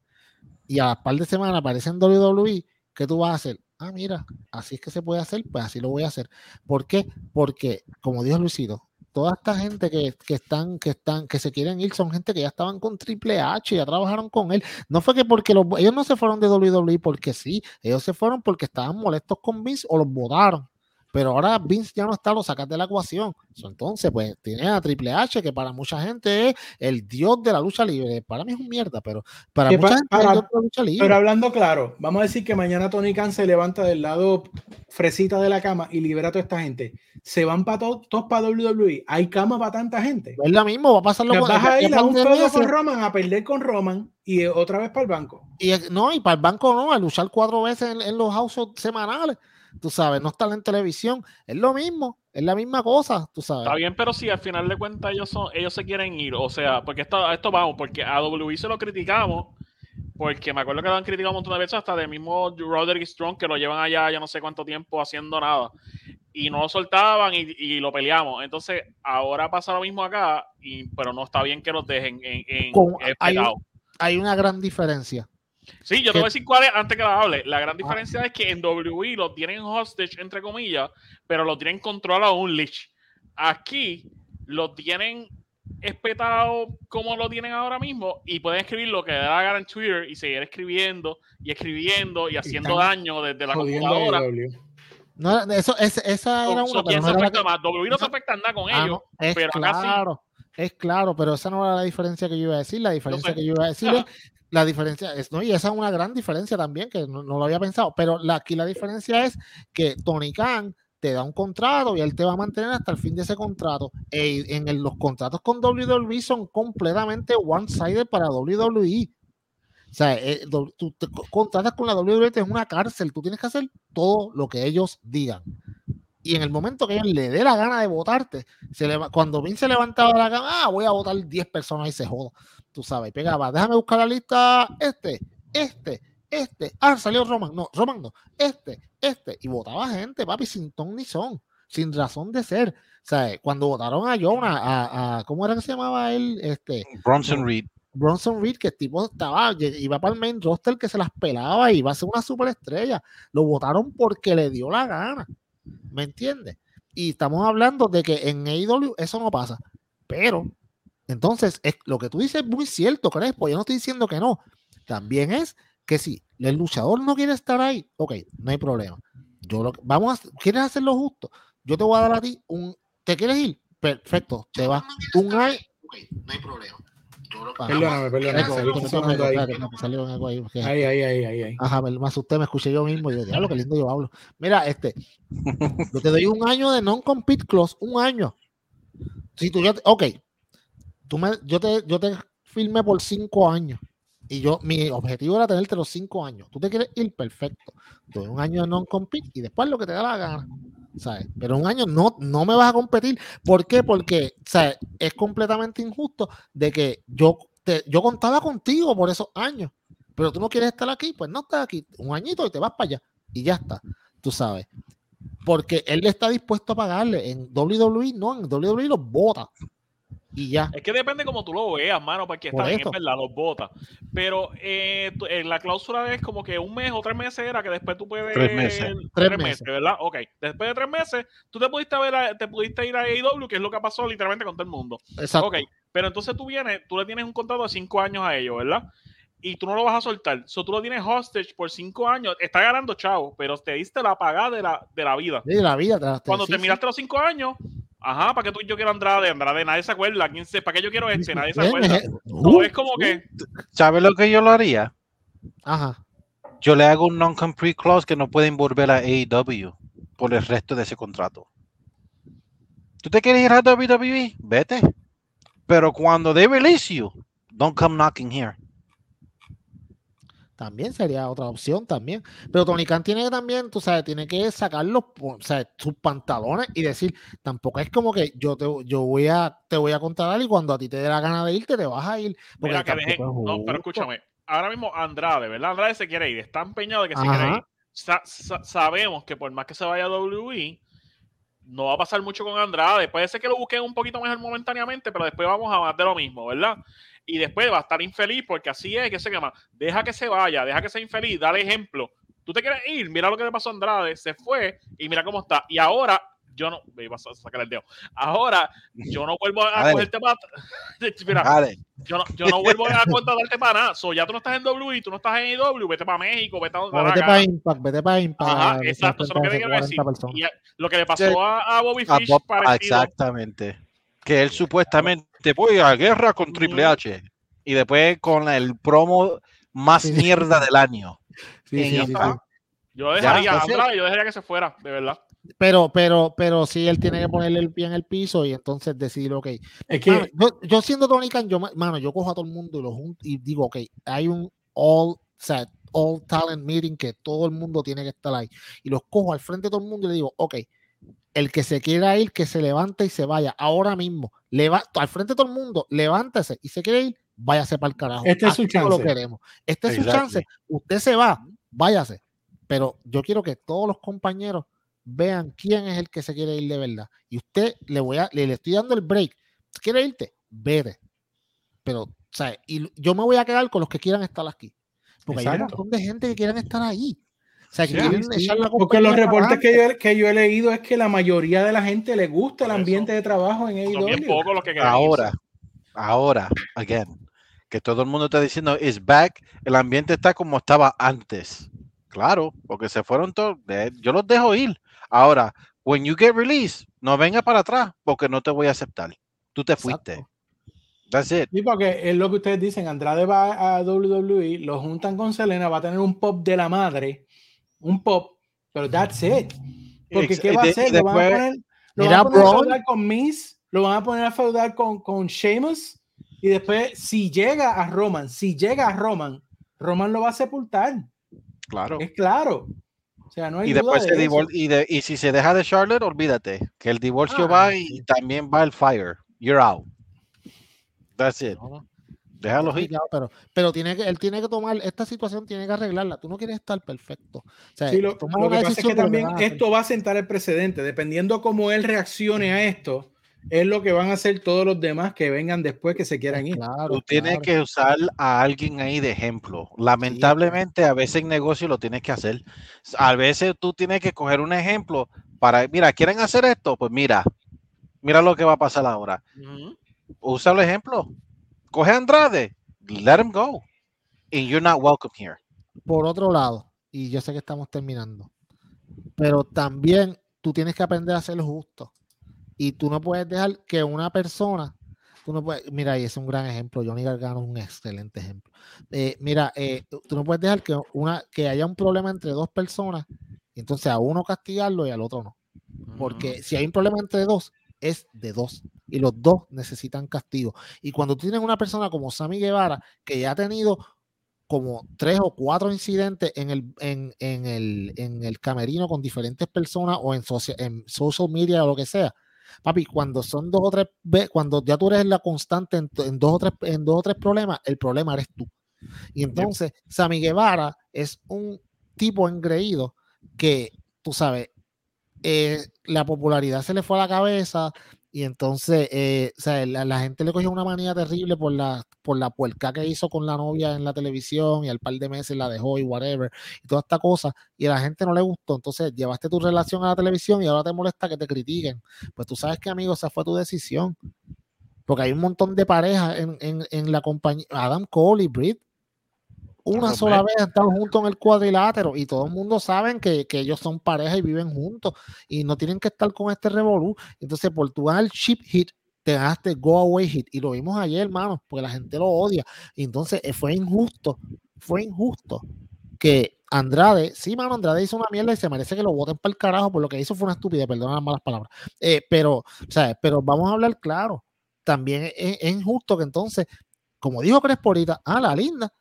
Y a par de semanas aparece en WWE, ¿qué tú vas a hacer? Ah, mira, así es que se puede hacer, pues así lo voy a hacer. ¿Por qué? Porque, como dijo Luisito, toda esta gente que, están, que están, que se quieren ir, son gente que ya estaban con Triple H, ya trabajaron con él. No fue que porque los, ellos no se fueron de WWE porque sí, ellos se fueron porque estaban molestos con Vince o los votaron. Pero ahora Vince ya no está, lo sacas de la ecuación. Entonces, pues tiene a Triple H, que para mucha gente es el dios de la lucha libre. Para mí es un mierda, pero para mucha gente es el dios de la lucha libre. Pero hablando claro, vamos a decir que mañana Tony Khan se levanta del lado fresita de la cama y libera a toda esta gente. Se van para todos para WWE. Hay cama para tanta gente. Es lo mismo, va a pasar lo mismo. Vas a ir a un con Roman, a perder con Roman y otra vez para el banco. Y no, y para el banco no, a luchar cuatro veces en, en los houses semanales tú sabes, no estar en televisión, es lo mismo, es la misma cosa, tú sabes. Está bien, pero si al final de cuentas ellos son, ellos se quieren ir, o sea, porque esto, esto vamos, porque a WWE se lo criticamos, porque me acuerdo que lo han criticado un montón de veces, hasta del mismo Roderick Strong, que lo llevan allá ya no sé cuánto tiempo haciendo nada, y no lo soltaban y, lo peleamos. Entonces, ahora pasa lo mismo acá, y, pero no está bien que los dejen en, en hay, hay una gran diferencia Sí, yo te voy a decir cuál es antes que la hable. La gran ah. diferencia es que en WWE lo tienen hostage, entre comillas, pero lo tienen controlado un leash. Aquí lo tienen espetado como lo tienen ahora mismo y pueden escribir lo que da gana en Twitter y seguir escribiendo y escribiendo y haciendo daño desde la computadora. No, eso, es, esa era una. ¿Quién se afecta más? WWE no se afecta nada con ah, ellos, es pero claro. Es claro, pero esa no era la diferencia que yo iba a decir. La diferencia que yo iba a decir es la diferencia es, ¿no? Y esa es una gran diferencia también, que no, lo había pensado, pero aquí la diferencia es que Tony Khan te da un contrato y él te va a mantener hasta el fin de ese contrato. E, en los contratos con WWE son completamente one-sided para WWE. O sea, eh, tú te contratas con la WWE, es una cárcel, tú tienes que hacer todo lo que ellos digan. Y en el momento que ellos le dé la gana de votarte, cuando Vince se levantaba la gana, ah, voy a votar 10 personas y se joda tú sabes, pegaba, déjame buscar la lista, este, este, este, ah, salió Roman, no, Roman no, este, este, y votaba gente, papi, sin ton ni son, sin razón de ser. O sea, cuando votaron a Jonah, a, a, ¿cómo era que se llamaba él? Este, Bronson Reed. Bronson Reed, que el tipo estaba, iba para el main roster que se las pelaba y iba a ser una superestrella. Lo votaron porque le dio la gana. ¿Me entiendes? Y estamos hablando de que en AEW eso no pasa. Pero entonces, es, lo que tú dices es muy cierto, Crespo. Yo no estoy diciendo que no. También es que si el luchador no quiere estar ahí, ok, no hay problema. Yo lo, vamos a, ¿Quieres hacerlo justo? Yo te voy a dar a ti un. ¿Te quieres ir? Perfecto, te va. un año. Ok, no hay problema. Perdóname, perdóname. Ahí, ahí, ahí, ahí, ahí. Ajá, me, asusté, me escuché yo mismo. Y yo, diablo, qué lindo yo hablo. Mira, este, (laughs) yo te doy un año de non-compete clause, un año. Si tú ya, ok, yo te, yo te filmé por cinco años. Y yo, mi objetivo era tenerte los cinco años. Tú te quieres ir perfecto. Doy un año de non-compete y después lo que te da la gana. ¿sabes? Pero un año no, no me vas a competir. ¿Por qué? Porque ¿sabes? es completamente injusto de que yo, te, yo contaba contigo por esos años. Pero tú no quieres estar aquí, pues no estás aquí. Un añito y te vas para allá. Y ya está. Tú sabes. Porque él está dispuesto a pagarle. En WWE no, en WWE los bota y ya. Es que depende como tú lo veas, mano, porque está bien, es verdad, los botas. Pero eh, en la cláusula es como que un mes o tres meses era que después tú puedes. Tres meses. Tres, meses. ¿verdad? Ok. Después de tres meses, tú te pudiste, ver te pudiste ir a AEW, que es lo que pasó literalmente con todo el mundo. Exacto. Ok. Pero entonces tú vienes, tú le tienes un contrato de cinco años a ellos, ¿verdad? y tú no lo vas a soltar. So, tú lo tienes hostage por cinco años. Está ganando chavo, pero te diste la pagada de la, de la vida. De la vida. Cuando te terminaste los cinco años, ajá, ¿para qué tú yo quiero Andrade? Andrade, nadie se acuerda. ¿Quién se, ¿Para qué yo quiero este? Nadie se acuerda. No, es como que. ¿Sabes lo que yo lo haría? Ajá. Yo le hago un non-complete clause que no pueden volver a AEW por el resto de ese contrato. ¿Tú te quieres ir a WWE? Vete. Pero cuando they release you, don't come knocking here. También sería otra opción también. Pero Tony Khan tiene que también, tú sabes, tiene que sacar los, o sea, sus pantalones y decir, tampoco es como que yo te, yo voy a, te voy a contar y cuando a ti te dé la gana de irte, te vas a ir. Mira que no, pero escúchame, ahora mismo Andrade, ¿verdad? Andrade se quiere ir, está empeñado de que se quiere ir. sabemos que por más que se vaya a WWE, no va a pasar mucho con Andrade. Puede ser que lo busquen un poquito mejor momentáneamente, pero después vamos a más de lo mismo, ¿verdad? Y después va a estar infeliz porque así es, que se llama, deja que se vaya, deja que sea infeliz, dale ejemplo. Tú te quieres ir, mira lo que le pasó a Andrade, se fue y mira cómo está. Y ahora yo no, me iba a sacar el dedo. Ahora yo no vuelvo a, (laughs) cogerte para. (laughs) Mira, yo no, yo no vuelvo a (laughs) darte para nada. So, ya tú no estás en W, tú no estás en IW, vete para México, vete a donde Vete para Impact, vete para Impact. Ajá, exacto, eso es lo que te quiero decir. Y lo que le pasó a, Bobby Fish, Exactamente. Que él supuestamente voy a guerra con Triple H. Y después con el promo más mierda del año. (laughs) yo dejaría, yo dejaría que se fuera, de verdad. Pero, pero, pero sí, él tiene que ponerle el pie en el piso y entonces decir, ok. Es que yo, siendo Tony Khan, yo, mano, yo cojo a todo el mundo y, lo junto y digo, ok, hay un all set, all talent meeting que todo el mundo tiene que estar ahí. Y los cojo al frente de todo el mundo y le digo, ok, el que se quiera ir, que se levante y se vaya ahora mismo. Leva, al frente de todo el mundo, levántese y se quiere ir, váyase para el carajo. Este es su chance. Lo queremos. Este es su chance. Usted se va, váyase. Pero yo quiero que todos los compañeros vean quién es el que se quiere ir de verdad. Y usted le voy a, le, estoy dando el break. ¿Quiere irte? Vete. Pero, ¿sabes? Y yo me voy a quedar con los que quieran estar aquí. Porque hay un montón de gente que quieran estar ahí. O sea, Porque los reportes que yo, que yo, he leído es que la mayoría de la gente le gusta el ambiente de trabajo en AEW. que ahora, ahora, again, que todo el mundo está diciendo is back, el ambiente está como estaba antes. Claro, porque se fueron todos, yo los dejo ir. Ahora, when you get released, no venga para atrás porque no te voy a aceptar. Tú te fuiste. That's it. Sí, porque es lo que ustedes dicen, Andrade va a WWE, lo juntan con Selena, va a tener un pop de la madre un pop, pero that's it. Porque ¿qué va a hacer? Lo van a poner, lo van a, poner a feudar con Miss, lo van a poner a feudar con, con Sheamus, y después, si llega a Roman, si llega a Roman, Roman lo va a sepultar. Claro. Es claro. O sea, no hay y después se y, de, y, si se deja de Charlotte, olvídate que el divorcio ah, va y también va el fire. You're out. That's it. Déjalo ir. Pero, pero tiene que, él tiene que tomar, esta situación tiene que arreglarla. Tú no quieres estar perfecto. O sea, lo, que pasa es que también esto va a sentar el precedente. Dependiendo cómo él reaccione a esto, es lo que van a hacer todos los demás que vengan después que se quieran ir. tú tienes que usar a alguien ahí de ejemplo. Lamentablemente, a veces en negocio lo tienes que hacer. A veces tú tienes que coger un ejemplo para, mira, ¿quieren hacer esto? Pues mira, mira lo que va a pasar ahora. Usa el ejemplo coge a Andrade, let him go. And you're not welcome here. Por otro lado, y yo sé que estamos terminando, pero también tú tienes que aprender a ser justo. Y tú no puedes dejar que una persona, tú no puedes, mira, y es un gran ejemplo, Johnny Gargano es un excelente ejemplo. Eh, mira, eh, tú no puedes dejar que, una, que haya un problema entre dos personas, y entonces a uno castigarlo y al otro no. Porque si hay un problema entre dos, es de dos y los dos necesitan castigo. Y cuando tienes una persona como Sammy Guevara, que ya ha tenido como tres o cuatro incidentes en el, en, en el, en el camerino con diferentes personas o en, en social media o lo que sea. Papi, cuando son dos o tres, cuando ya tú eres la constante en, dos, o tres, en dos o tres problemas, el problema eres tú. Y entonces, Sammy Guevara es un tipo engreído que, tú sabes, eh, la popularidad se le fue a la cabeza, Y entonces, eh, o sea, la, gente le cogió una manía terrible por la, por la puerca que hizo con la novia en la televisión y al par de meses la dejó y whatever, y toda esta cosa, y a la gente no le gustó. Entonces, llevaste tu relación a la televisión y ahora te molesta que te critiquen. Pues tú sabes que, amigo, esa fue tu decisión. Porque hay un montón de parejas en, en, en la compañía. Adam Cole y Britt una sola vez han estado juntos en el cuadrilátero y todo el mundo sabe que, ellos son pareja y viven juntos y no tienen que estar con este revolú. Entonces, por tu el chip hit, te ganaste go away hit y lo vimos ayer, hermano, porque la gente lo odia. Y entonces eh, fue injusto, fue injusto que Andrade, sí, mano, Andrade hizo una mierda y se merece que lo voten para el carajo, por lo que hizo fue una estupidez, perdona las malas palabras. Eh, pero, sea, pero vamos a hablar claro. También es, es injusto que entonces, como dijo Cresporita, ah, la linda,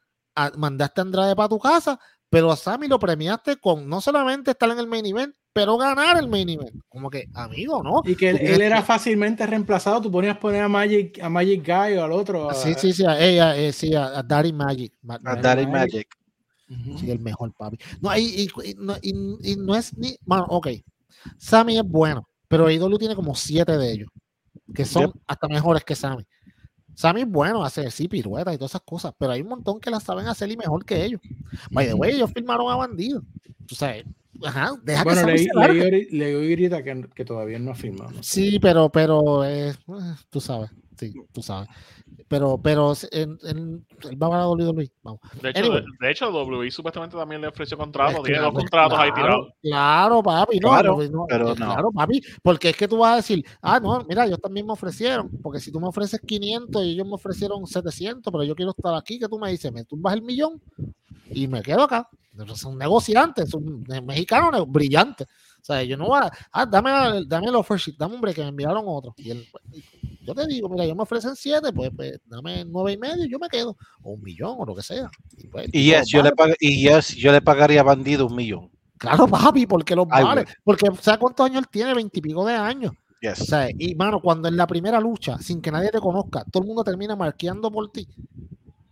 mandaste a Andrade para tu casa, pero a Sammy lo premiaste con no solamente estar en el main event, pero ganar el main event. Como que, amigo, ¿no? Y que él, era fácilmente reemplazado. Tú ponías poner a Magic, a Magic Guy o al otro. Sí, sí, sí, a ella, eh, sí, a, Daddy Magic. A Daddy Magic. Sí, el mejor papi. No, y, y, no es ni. Bueno, ok. Sammy es bueno, pero IW tiene como siete de ellos, que son hasta mejores que Sammy. Sammy es bueno, hace sí piruetas y todas esas cosas, pero hay un montón que las saben hacer y mejor que ellos. By the way, ellos firmaron a Bandido. Tú sabes, ajá, deja bueno, que leí, leí, ahorita que, que, todavía no ha firmado. Sí, pero, pero, eh, tú sabes, sí, tú sabes. Pero, pero en, en, él va a WWE. Vamos. De hecho, de, hecho, WWE supuestamente también le ofreció contratos. tiene dos contratos ahí tirados. Claro, papi. No, claro, pero no. Claro, papi. Porque es que tú vas a decir, ah, no, mira, ellos también me ofrecieron. Porque si tú me ofreces 500 y ellos me ofrecieron 700, pero yo quiero estar aquí, que tú me dices, me tumbas el millón y me quedo acá. Son negociantes, son mexicanos brillantes. O sea, yo no voy a, ah, dame, dame el offer sheet, dame hombre que me enviaron otro. Y él, yo te digo, mira, yo me ofrecen siete, pues, pues dame nueve y medio yo me quedo, o un millón o lo que sea. Y, pues, yo, le y yo le pagaría a Bandido un millón. Claro, (laughs) papi, porque lo vale. Porque, ¿sabes cuántos años él tiene? Veintipico de años. O sea, y mano, cuando en la primera lucha, sin que nadie te conozca, todo el mundo termina marqueando por ti.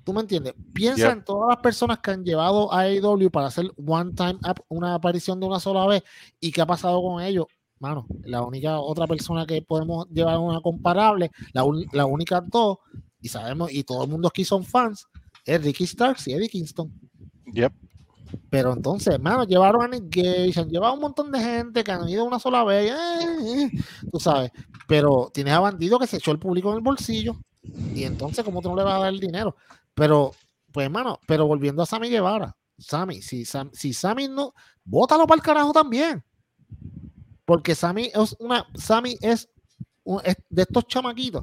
¿Tú me entiendes? Piensa en todas las personas que han llevado a AEW para hacer one time up, una aparición de una sola vez y qué ha pasado con ellos. Mano, la única otra persona que podemos llevar una comparable, la, la única dos, y sabemos, y todo el mundo aquí son fans, es Ricky Starks y Eddie Kingston. Yep. Pero entonces, hermano, llevaron a Nick Gage, han llevado un montón de gente que han ido una sola vez, eh, eh, tú sabes. Pero tienes a Bandido que se echó el público en el bolsillo. Y entonces, ¿cómo tú no le vas a dar el dinero? Pero, pues, hermano, pero volviendo a Sammy Guevara, Sammy, si, si Sammy no, bótalo para el carajo también. Porque Sammy es una, Sammy es, de estos chamaquitos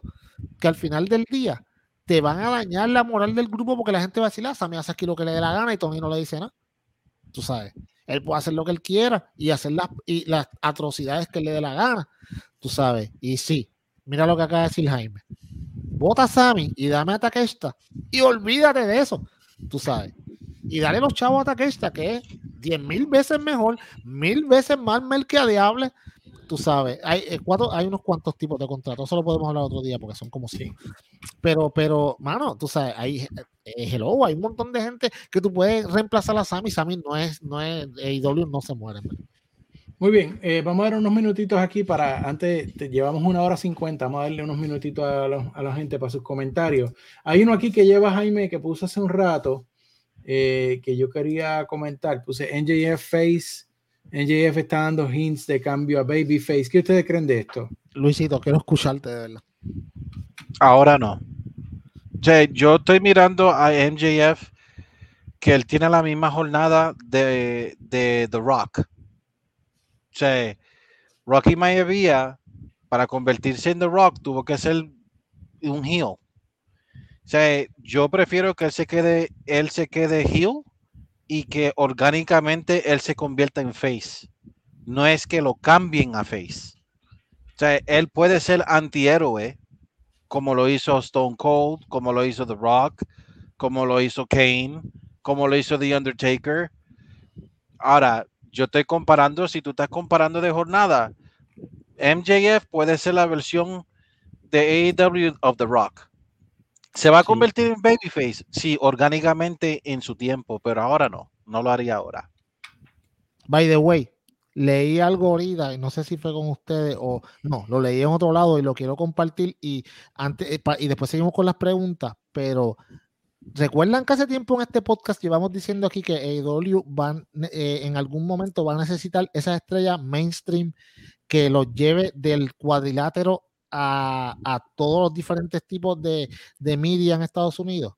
que al final del día te van a dañar la moral del grupo porque la gente va a decir, ah, Sammy hace aquí lo que le dé la gana y Tony no le dice nada. Tú sabes, él puede hacer lo que él quiera y hacer las, y las atrocidades que le dé la gana. Tú sabes, y sí, mira lo que acaba de decir Jaime vota a Sammy y dame a Takeshita y olvídate de eso, tú sabes. Y dale los chavos a Takeshita, que es diez mil veces mejor, mil veces más mercadeable, tú sabes. Hay, eh, cuatro, hay unos cuantos tipos de contratos, eso lo podemos hablar otro día porque son como cinco. Pero, pero, mano, tú sabes, hay, eh, hello, hay un montón de gente que tú puedes reemplazar a Sammy. Sammy no es, no es, AEW no se muere. Muy bien, eh, vamos a dar unos minutitos aquí para, antes, llevamos una hora cincuenta, vamos a darle unos minutitos a, la gente para sus comentarios. Hay uno aquí que lleva Jaime que puse hace un rato, eh, que yo quería comentar, puse NJF Face, NJF está dando hints de cambio a Baby Face. ¿Qué ustedes creen de esto? Luisito, quiero escucharte de verdad. Ahora no. yo estoy mirando a NJF que él tiene la misma jornada de, de The Rock o sea, Rocky Maivia, para convertirse en The Rock, tuvo que ser un heel. O sea, yo prefiero que él se quede, él se quede heel y que orgánicamente él se convierta en face. No es que lo cambien a face. O sea, él puede ser antihéroe, como lo hizo Stone Cold, como lo hizo The Rock, como lo hizo Kane, como lo hizo The Undertaker. Ahora, yo estoy comparando, si tú estás comparando de jornada, MJF puede ser la versión de AEW of The Rock. ¿Se va a convertir en babyface? Sí, orgánicamente en su tiempo, pero ahora no. No lo haría ahora. By the way, leí algo ahorita, y no sé si fue con ustedes o no, lo leí en otro lado y lo quiero compartir y antes eh, y después seguimos con las preguntas, pero recuerdan que hace tiempo en este podcast llevamos diciendo aquí que AEW van eh, en algún momento va a necesitar esa estrella mainstream que los lleve del cuadrilátero a, a todos los diferentes tipos de, de media en Estados Unidos.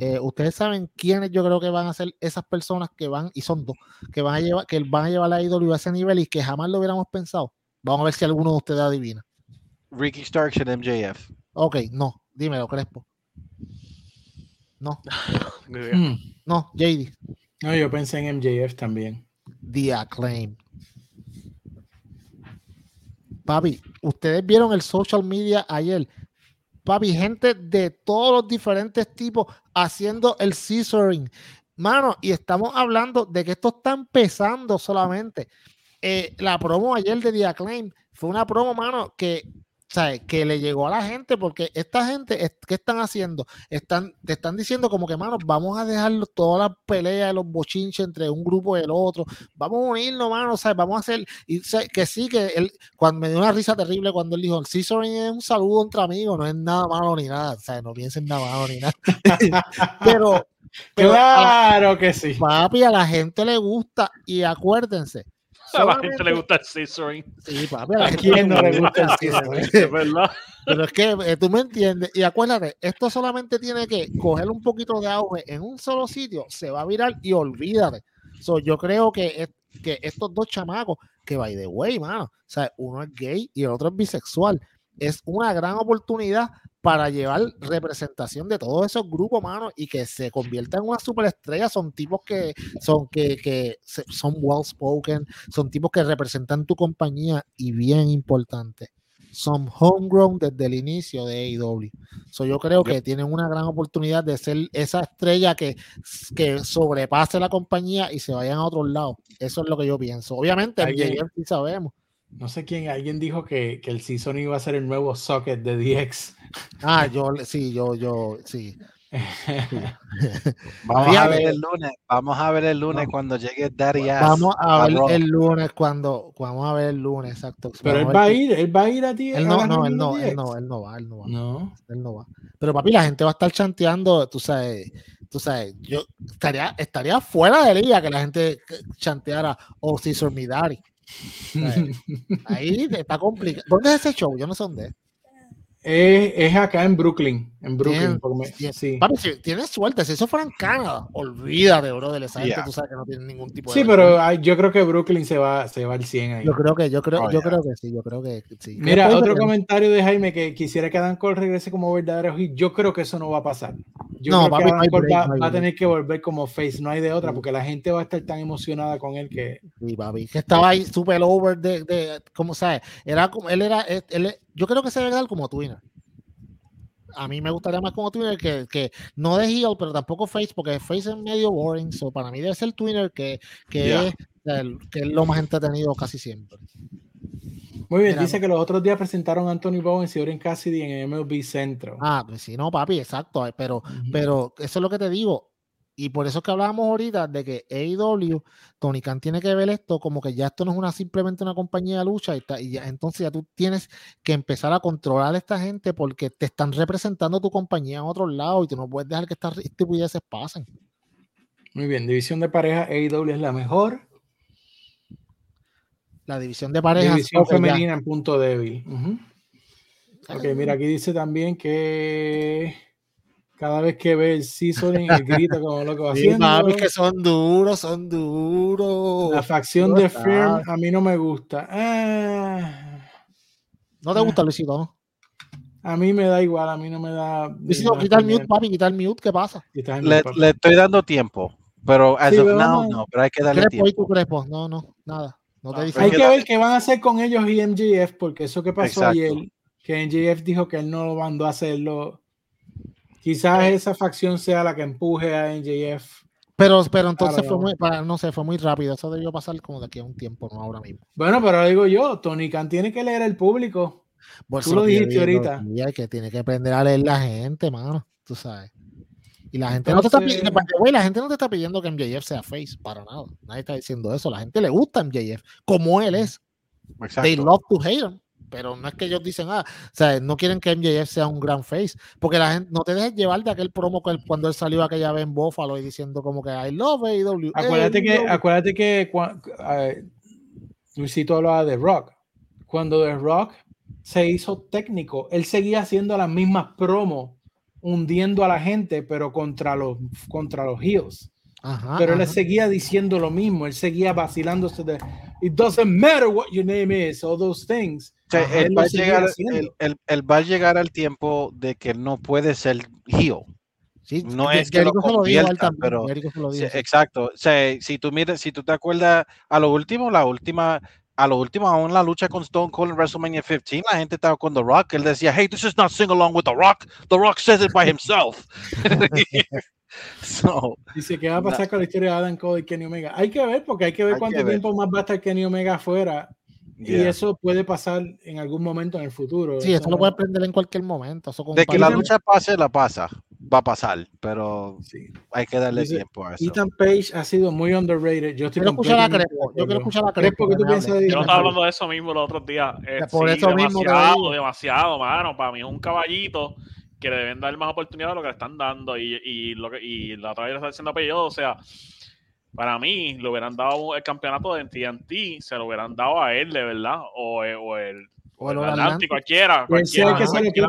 Eh, ustedes saben quiénes yo creo que van a ser esas personas que van, y son dos, que van a llevar, que van a llevar la IW a ese nivel y que jamás lo hubiéramos pensado. Vamos a ver si alguno de ustedes adivina. Ricky Starks en MJF. Ok, no, dímelo, Crespo. No. (laughs) No, JD. No, yo pensé en MJF también. The Acclaim. Papi, ustedes vieron el social media ayer papi, gente de todos los diferentes tipos haciendo el scissoring. Mano, y estamos hablando de que esto está empezando solamente. Eh, la promo ayer de The Acclaim fue una promo, mano, que ¿sabes? que le llegó a la gente, porque esta gente, ¿qué están haciendo? Están, te están diciendo como que, mano, vamos a dejar todas las peleas, los bochinches entre un grupo y el otro, vamos a unirnos, mano, ¿sabes? vamos a hacer, y que sí, que él, cuando me dio una risa terrible cuando él dijo, el scissoring es un saludo entre amigos, no es nada malo ni nada, sea, no piensen nada malo ni nada, (laughs) pero... claro que sí. Papi, a la gente le gusta y acuérdense, a la gente le gusta el scissoring. Sí, papi, a, quién (laughs) no le gusta el scissoring? Es verdad. Pero es que eh, tú me entiendes. Y acuérdate, esto solamente tiene que coger un poquito de auge en un solo sitio, se va a virar y olvídate. So, yo creo que, que estos dos chamacos, que by the way, mano, o sea, uno es gay y el otro es bisexual, es una gran oportunidad para llevar representación de todos esos grupos, mano, y que se conviertan en una superestrella. Son tipos que son que, que son well spoken, son tipos que representan tu compañía y bien importante. Son homegrown desde el inicio de AEW. So, yo creo que tienen una gran oportunidad de ser esa estrella que, que sobrepase la compañía y se vayan a otros lados. Eso es lo que yo pienso. Obviamente, sí sabemos no sé quién, alguien dijo que, que el season iba a ser el nuevo socket de DX. Ah, yo sí, yo, yo, sí. (laughs) (laughs) vamos a ver el lunes, vamos a ver el lunes cuando llegue Darius. Vamos a ver el lunes cuando, vamos a ver el lunes, exacto. Pero él va a ir, él va a ir a ti. Él no, no, él no, él no, él no va, él no va. No. Él no va. Pero papi, la gente va a estar chanteando, tú sabes, tú sabes, yo estaría, estaría fuera de liga que la gente chanteara o oh, si Midari. Ahí está complicado. ¿Dónde es ese show? Yo no sé dónde es. Es, acá en Brooklyn. En Brooklyn. sí. si tienes suerte, si eso fuera en Canadá, olvídate, bro, de esa gente, tú sabes que no tiene ningún tipo de. Sí, pero yo creo que Brooklyn se va, se va al 100 ahí. Yo creo que, yo creo, oh, yo creo que sí, yo creo que sí. Mira, otro comentario de Jaime que quisiera que Dan Cole regrese como verdadero hit. Yo creo que eso no va a pasar. Yo no, creo que va, a tener que volver como face, no hay de otra, porque la gente va a estar tan emocionada con él que. Sí, papi, que estaba ahí super over de, de ¿cómo sabes? Era como, él era, él, yo creo que se debe dar como Twinner. A mí me gustaría más como Twinner que, que no de heel, pero tampoco face, porque face es medio boring. So para mí debe ser Twinner que, que, es, que es lo más entretenido casi siempre. Muy bien, dice que los otros días presentaron a Anthony Bowens y Oren Cassidy en MLB Centro. Ah, pues sí, no, papi, exacto. Eh, pero, pero eso es lo que te digo. Y por eso es que hablábamos ahorita de que AEW, Tony Khan tiene que ver esto como que ya esto no es una simplemente una compañía de lucha y, y ya, entonces ya tú tienes que empezar a controlar a esta gente porque te están representando tu compañía en otro lado y tú no puedes dejar que estas estupideces pasen. Muy bien, división de pareja AEW es la mejor. La división de pareja. División femenina en punto débil. Ok, mira, aquí dice también que cada vez que ve el seasoning, el grita (laughs) como lo que va haciendo. que son duros, son duros. La facción de Firm a mí no me gusta. Ah. ¿No te gusta, Luisito? ¿no? A mí me da igual, a mí no me da. Luisito, quita el mute, papi, quita el mute, ¿qué pasa? Le, le, estoy dando tiempo, pero as of now, no, pero hay que darle tiempo. Y No, no, nada. No te hay que ver qué van a hacer con ellos y MGF, porque eso que pasó ayer, que MGF dijo que él no lo mandó a hacerlo Quizás esa facción sea la que empuje a NJF. Pero, pero entonces fue muy, no sé, fue muy rápido. Eso debió pasar como de aquí a un tiempo, no ahora mismo. Bueno, pero digo yo, Tony Khan tiene que leer el público. Tú lo dijiste ahorita. que tiene que aprender a leer la gente, mano. Tú sabes. Y la gente, no te está pidiendo, la gente no te está pidiendo que MJF sea face, para nada. Nadie está diciendo eso. La gente le gusta MJF, como él es. They love to hate him. Pero no es que ellos dicen, ah, o sea, no quieren que MJF sea un gran face. Porque la gente, no te dejes llevar de aquel promo que cuando él salió aquella vez en Buffalo y diciendo como que I love AEW. Acuérdate que, acuérdate que Luisito hablaba de Rock. Cuando The Rock se hizo técnico, él seguía haciendo las mismas promos hundiendo a la gente, pero contra los, contra los heels. Pero él seguía diciendo lo mismo, él seguía vacilándose de It doesn't matter what your name is, all those things. él, va llegar, va, a llegar, al tiempo de que no puede ser heel. no es que lo convierta, pero exacto. si tú miras, si tú te acuerdas a lo último, la última a lo último, aún la lucha con Stone Cold en WrestleMania 15, la gente estaba con The Rock. Él decía, hey, this is not sing along with The Rock. The Rock says it by himself. (laughs) (laughs) (laughs) so, Dice, ¿qué va a pasar con la historia de Adam Cole y Kenny Omega? Hay que ver, porque hay que ver cuánto tiempo más va a estar Kenny Omega afuera. Y eso puede pasar en algún momento en el futuro. Sí, eso, lo puede aprender en cualquier momento. de que la lucha pase, la pasa va a pasar, pero sí. hay que darle tiempo a eso. Ethan Page ha sido muy underrated. Yo, quiero escuchar a Crespo. Yo quiero escuchar a Crespo. ¿Qué tú piensas de Yo estaba hablando de eso mismo los otros días. Eh, Por eso demasiado, mismo demasiado, mano. Para mí es un caballito que le deben dar más oportunidad de lo que le están dando. Y, y, lo que, y la otra vez está diciendo apellido. O sea, para mí, le hubieran dado el campeonato de TNT, se lo hubieran dado a él, de verdad. O, eh, o el, o el, Atlántico, cualquiera. cualquiera, que cualquiera,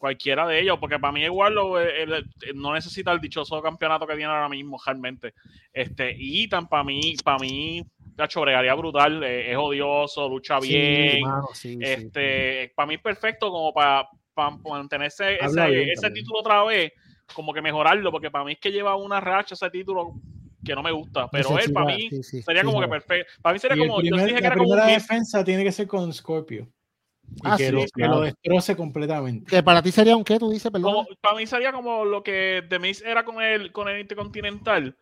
cualquiera de ellos, porque para mí igual no necesita el dichoso campeonato que tiene ahora mismo realmente. Este, y tan para mí, para mí, la chobregaría brutal, eh, es odioso, lucha bien. este, para mí es perfecto como para, mantenerse ese, ese título otra vez, como que mejorarlo, porque para mí es que lleva una racha ese título que no me gusta, pero él para mí sería como que perfecto. Para mí sería como, yo dije que era como defensa tiene que ser con Scorpio. Ah, que, lo, destroce completamente. Que para ti sería un qué, tú dices, perdón. para mí sería como lo que Demis era con el, con el Intercontinental,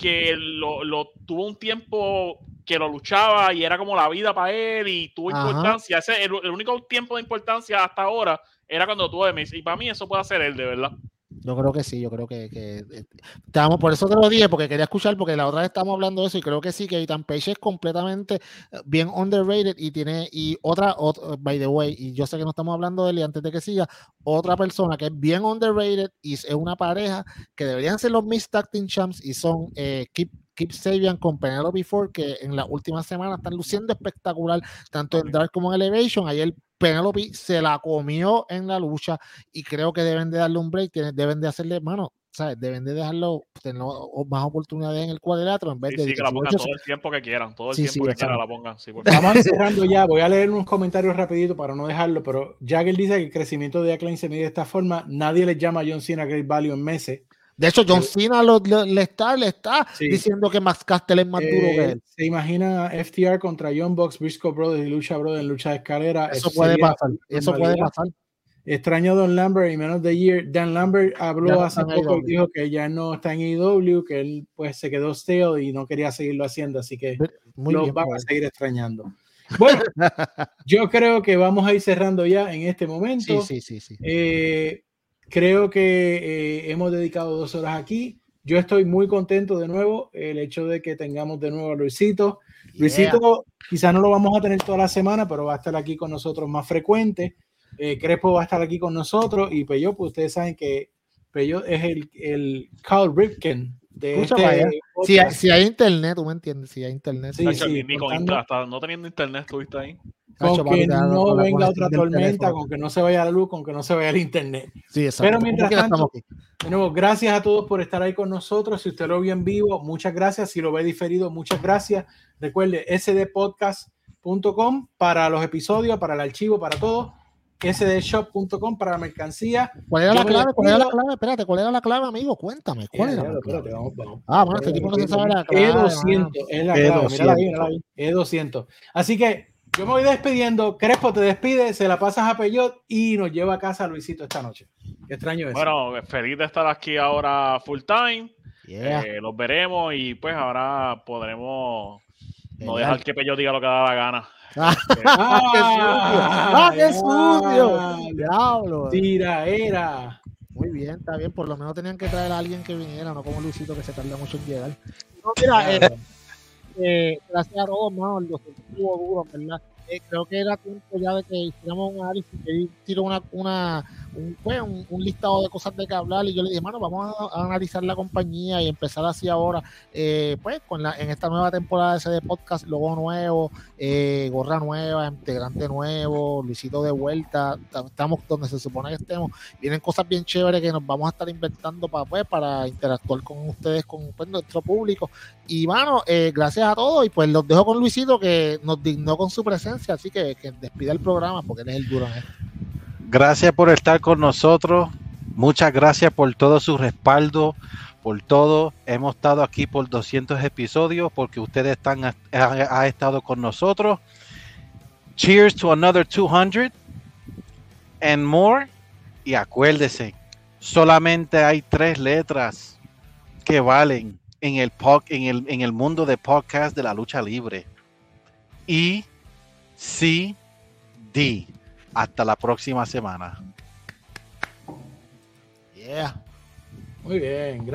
que lo, lo, tuvo un tiempo que lo luchaba y era como la vida para él y tuvo importancia. Ese, el, el, único tiempo de importancia hasta ahora era cuando tuvo Demis. Y para mí eso puede ser él, de verdad. Yo creo que sí, yo creo que, que estamos, por eso te lo dije, porque quería escuchar, porque la otra vez estábamos hablando de eso y creo que sí, que Ethan Page es completamente eh, bien underrated y tiene, y otra, by the way, y yo sé que no estamos hablando de él y antes de que siga, otra persona que es bien underrated y es una pareja que deberían ser los Miss Tag Team Champs y son eh, Keep Keep Sabian con Penelope Ford, que en la última semana están luciendo espectacular, tanto en Dark como en Elevation. Ayer Penelope se la comió en la lucha y creo que deben de darle un break, deben de hacerle, mano, ¿sabes? Deben de dejarlo, tener más oportunidades en el cuadrilátero en vez de... Sí, que la pongan todo el tiempo que quieran, todo el tiempo que quieran la pongan. Vamos cerrando ya, voy a leer unos comentarios rapidito para no dejarlo, pero Jagger dice que el crecimiento de Acclaim se mide de esta forma, nadie le llama a John Cena Great Value en meses. De hecho, John Cena le, está, le está diciendo que Max Castle es más duro que eh, él. Se imagina FTR contra John Box, Briscoe Brothers y Lucha Brothers en lucha de escalera. Eso, puede pasar. Eso puede pasar. Extraño Don Lambert y menos de year. Dan Lambert habló hace poco y dijo que ya no está en EW, que él pues se quedó stale y no quería seguirlo haciendo, así que Muy lo vamos a seguir extrañando. Bueno, (laughs) yo creo que vamos a ir cerrando ya en este momento. Sí, sí, sí. sí. Eh, Creo que eh, hemos dedicado dos horas aquí. Yo estoy muy contento de nuevo el hecho de que tengamos de nuevo a Luisito. Luisito quizás no lo vamos a tener toda la semana, pero va a estar aquí con nosotros más frecuente. Eh, Crespo va a estar aquí con nosotros y Peyo, pues ustedes saben que Peyo es el, el Carl Ripken de este si, hay, si, hay, internet, tú me entiendes, si hay internet. Sí, sí, hasta no teniendo internet, estuviste ahí. Con que no venga otra tormenta, con que no se vaya la luz, con que no se vaya el internet. Sí, Pero mientras tanto, de nuevo, gracias a todos por estar ahí con nosotros. Si usted lo vio en vivo, muchas gracias. Si lo ve diferido, muchas gracias. Recuerde sdpodcast.com para los episodios, para el archivo, para todo. sdshop.com para la mercancía. ¿Cuál era la clave? ¿Cuál era la clave? Espérate, ¿cuál era la clave, amigo? Cuéntame. ¿Cuál era la clave? Ah, bueno, este tipo no se sabe la clave. E200 es la clave. Mírala ahí, E200. Así que yo me voy despidiendo. Crespo te despide, se la pasas a Peyot y nos lleva a casa Luisito esta noche. Qué extraño es. Bueno, feliz de estar aquí ahora full time. Eh, los veremos y pues ahora podremos no dejar que Peyot diga lo que da la gana. ¡Ah, qué sucio! ¡Ah, qué sucio! ¡Diablo! Tira, era. Muy bien, está bien. Por lo menos tenían que traer a alguien que viniera, no como Luisito que se tarda mucho en llegar. No, mira, eh, eh, gracias a todos, no, los estuvo duro, ¿verdad? Eh, creo que era tiempo ya de que hiciéramos un análisis, que tiró una, una, un, pues, un, listado de cosas de que hablar y yo le dije, mano, vamos a, analizar la compañía y empezar así ahora, eh, pues con la, en esta nueva temporada de de podcast, logo nuevo, eh, gorra nueva, integrante nuevo, Luisito de vuelta, estamos donde se supone que estemos, vienen cosas bien chéveres que nos vamos a estar inventando para, pues, para interactuar con ustedes, con pues, nuestro público. Y bueno, eh, gracias a todos y pues los dejo con Luisito que nos dignó con su presencia, así que, que despida el programa porque él es el duro en. Gracias por estar con nosotros. Muchas gracias por todo su respaldo, por todo. Hemos estado aquí por 200 episodios porque ustedes están ha, estado con nosotros. Cheers to another 200 and more. Y acuérdese, solamente hay tres letras que valen en el, en el, en el mundo de podcast de la lucha libre. Y C D. Hasta la próxima semana. Yeah. Muy bien, gracias.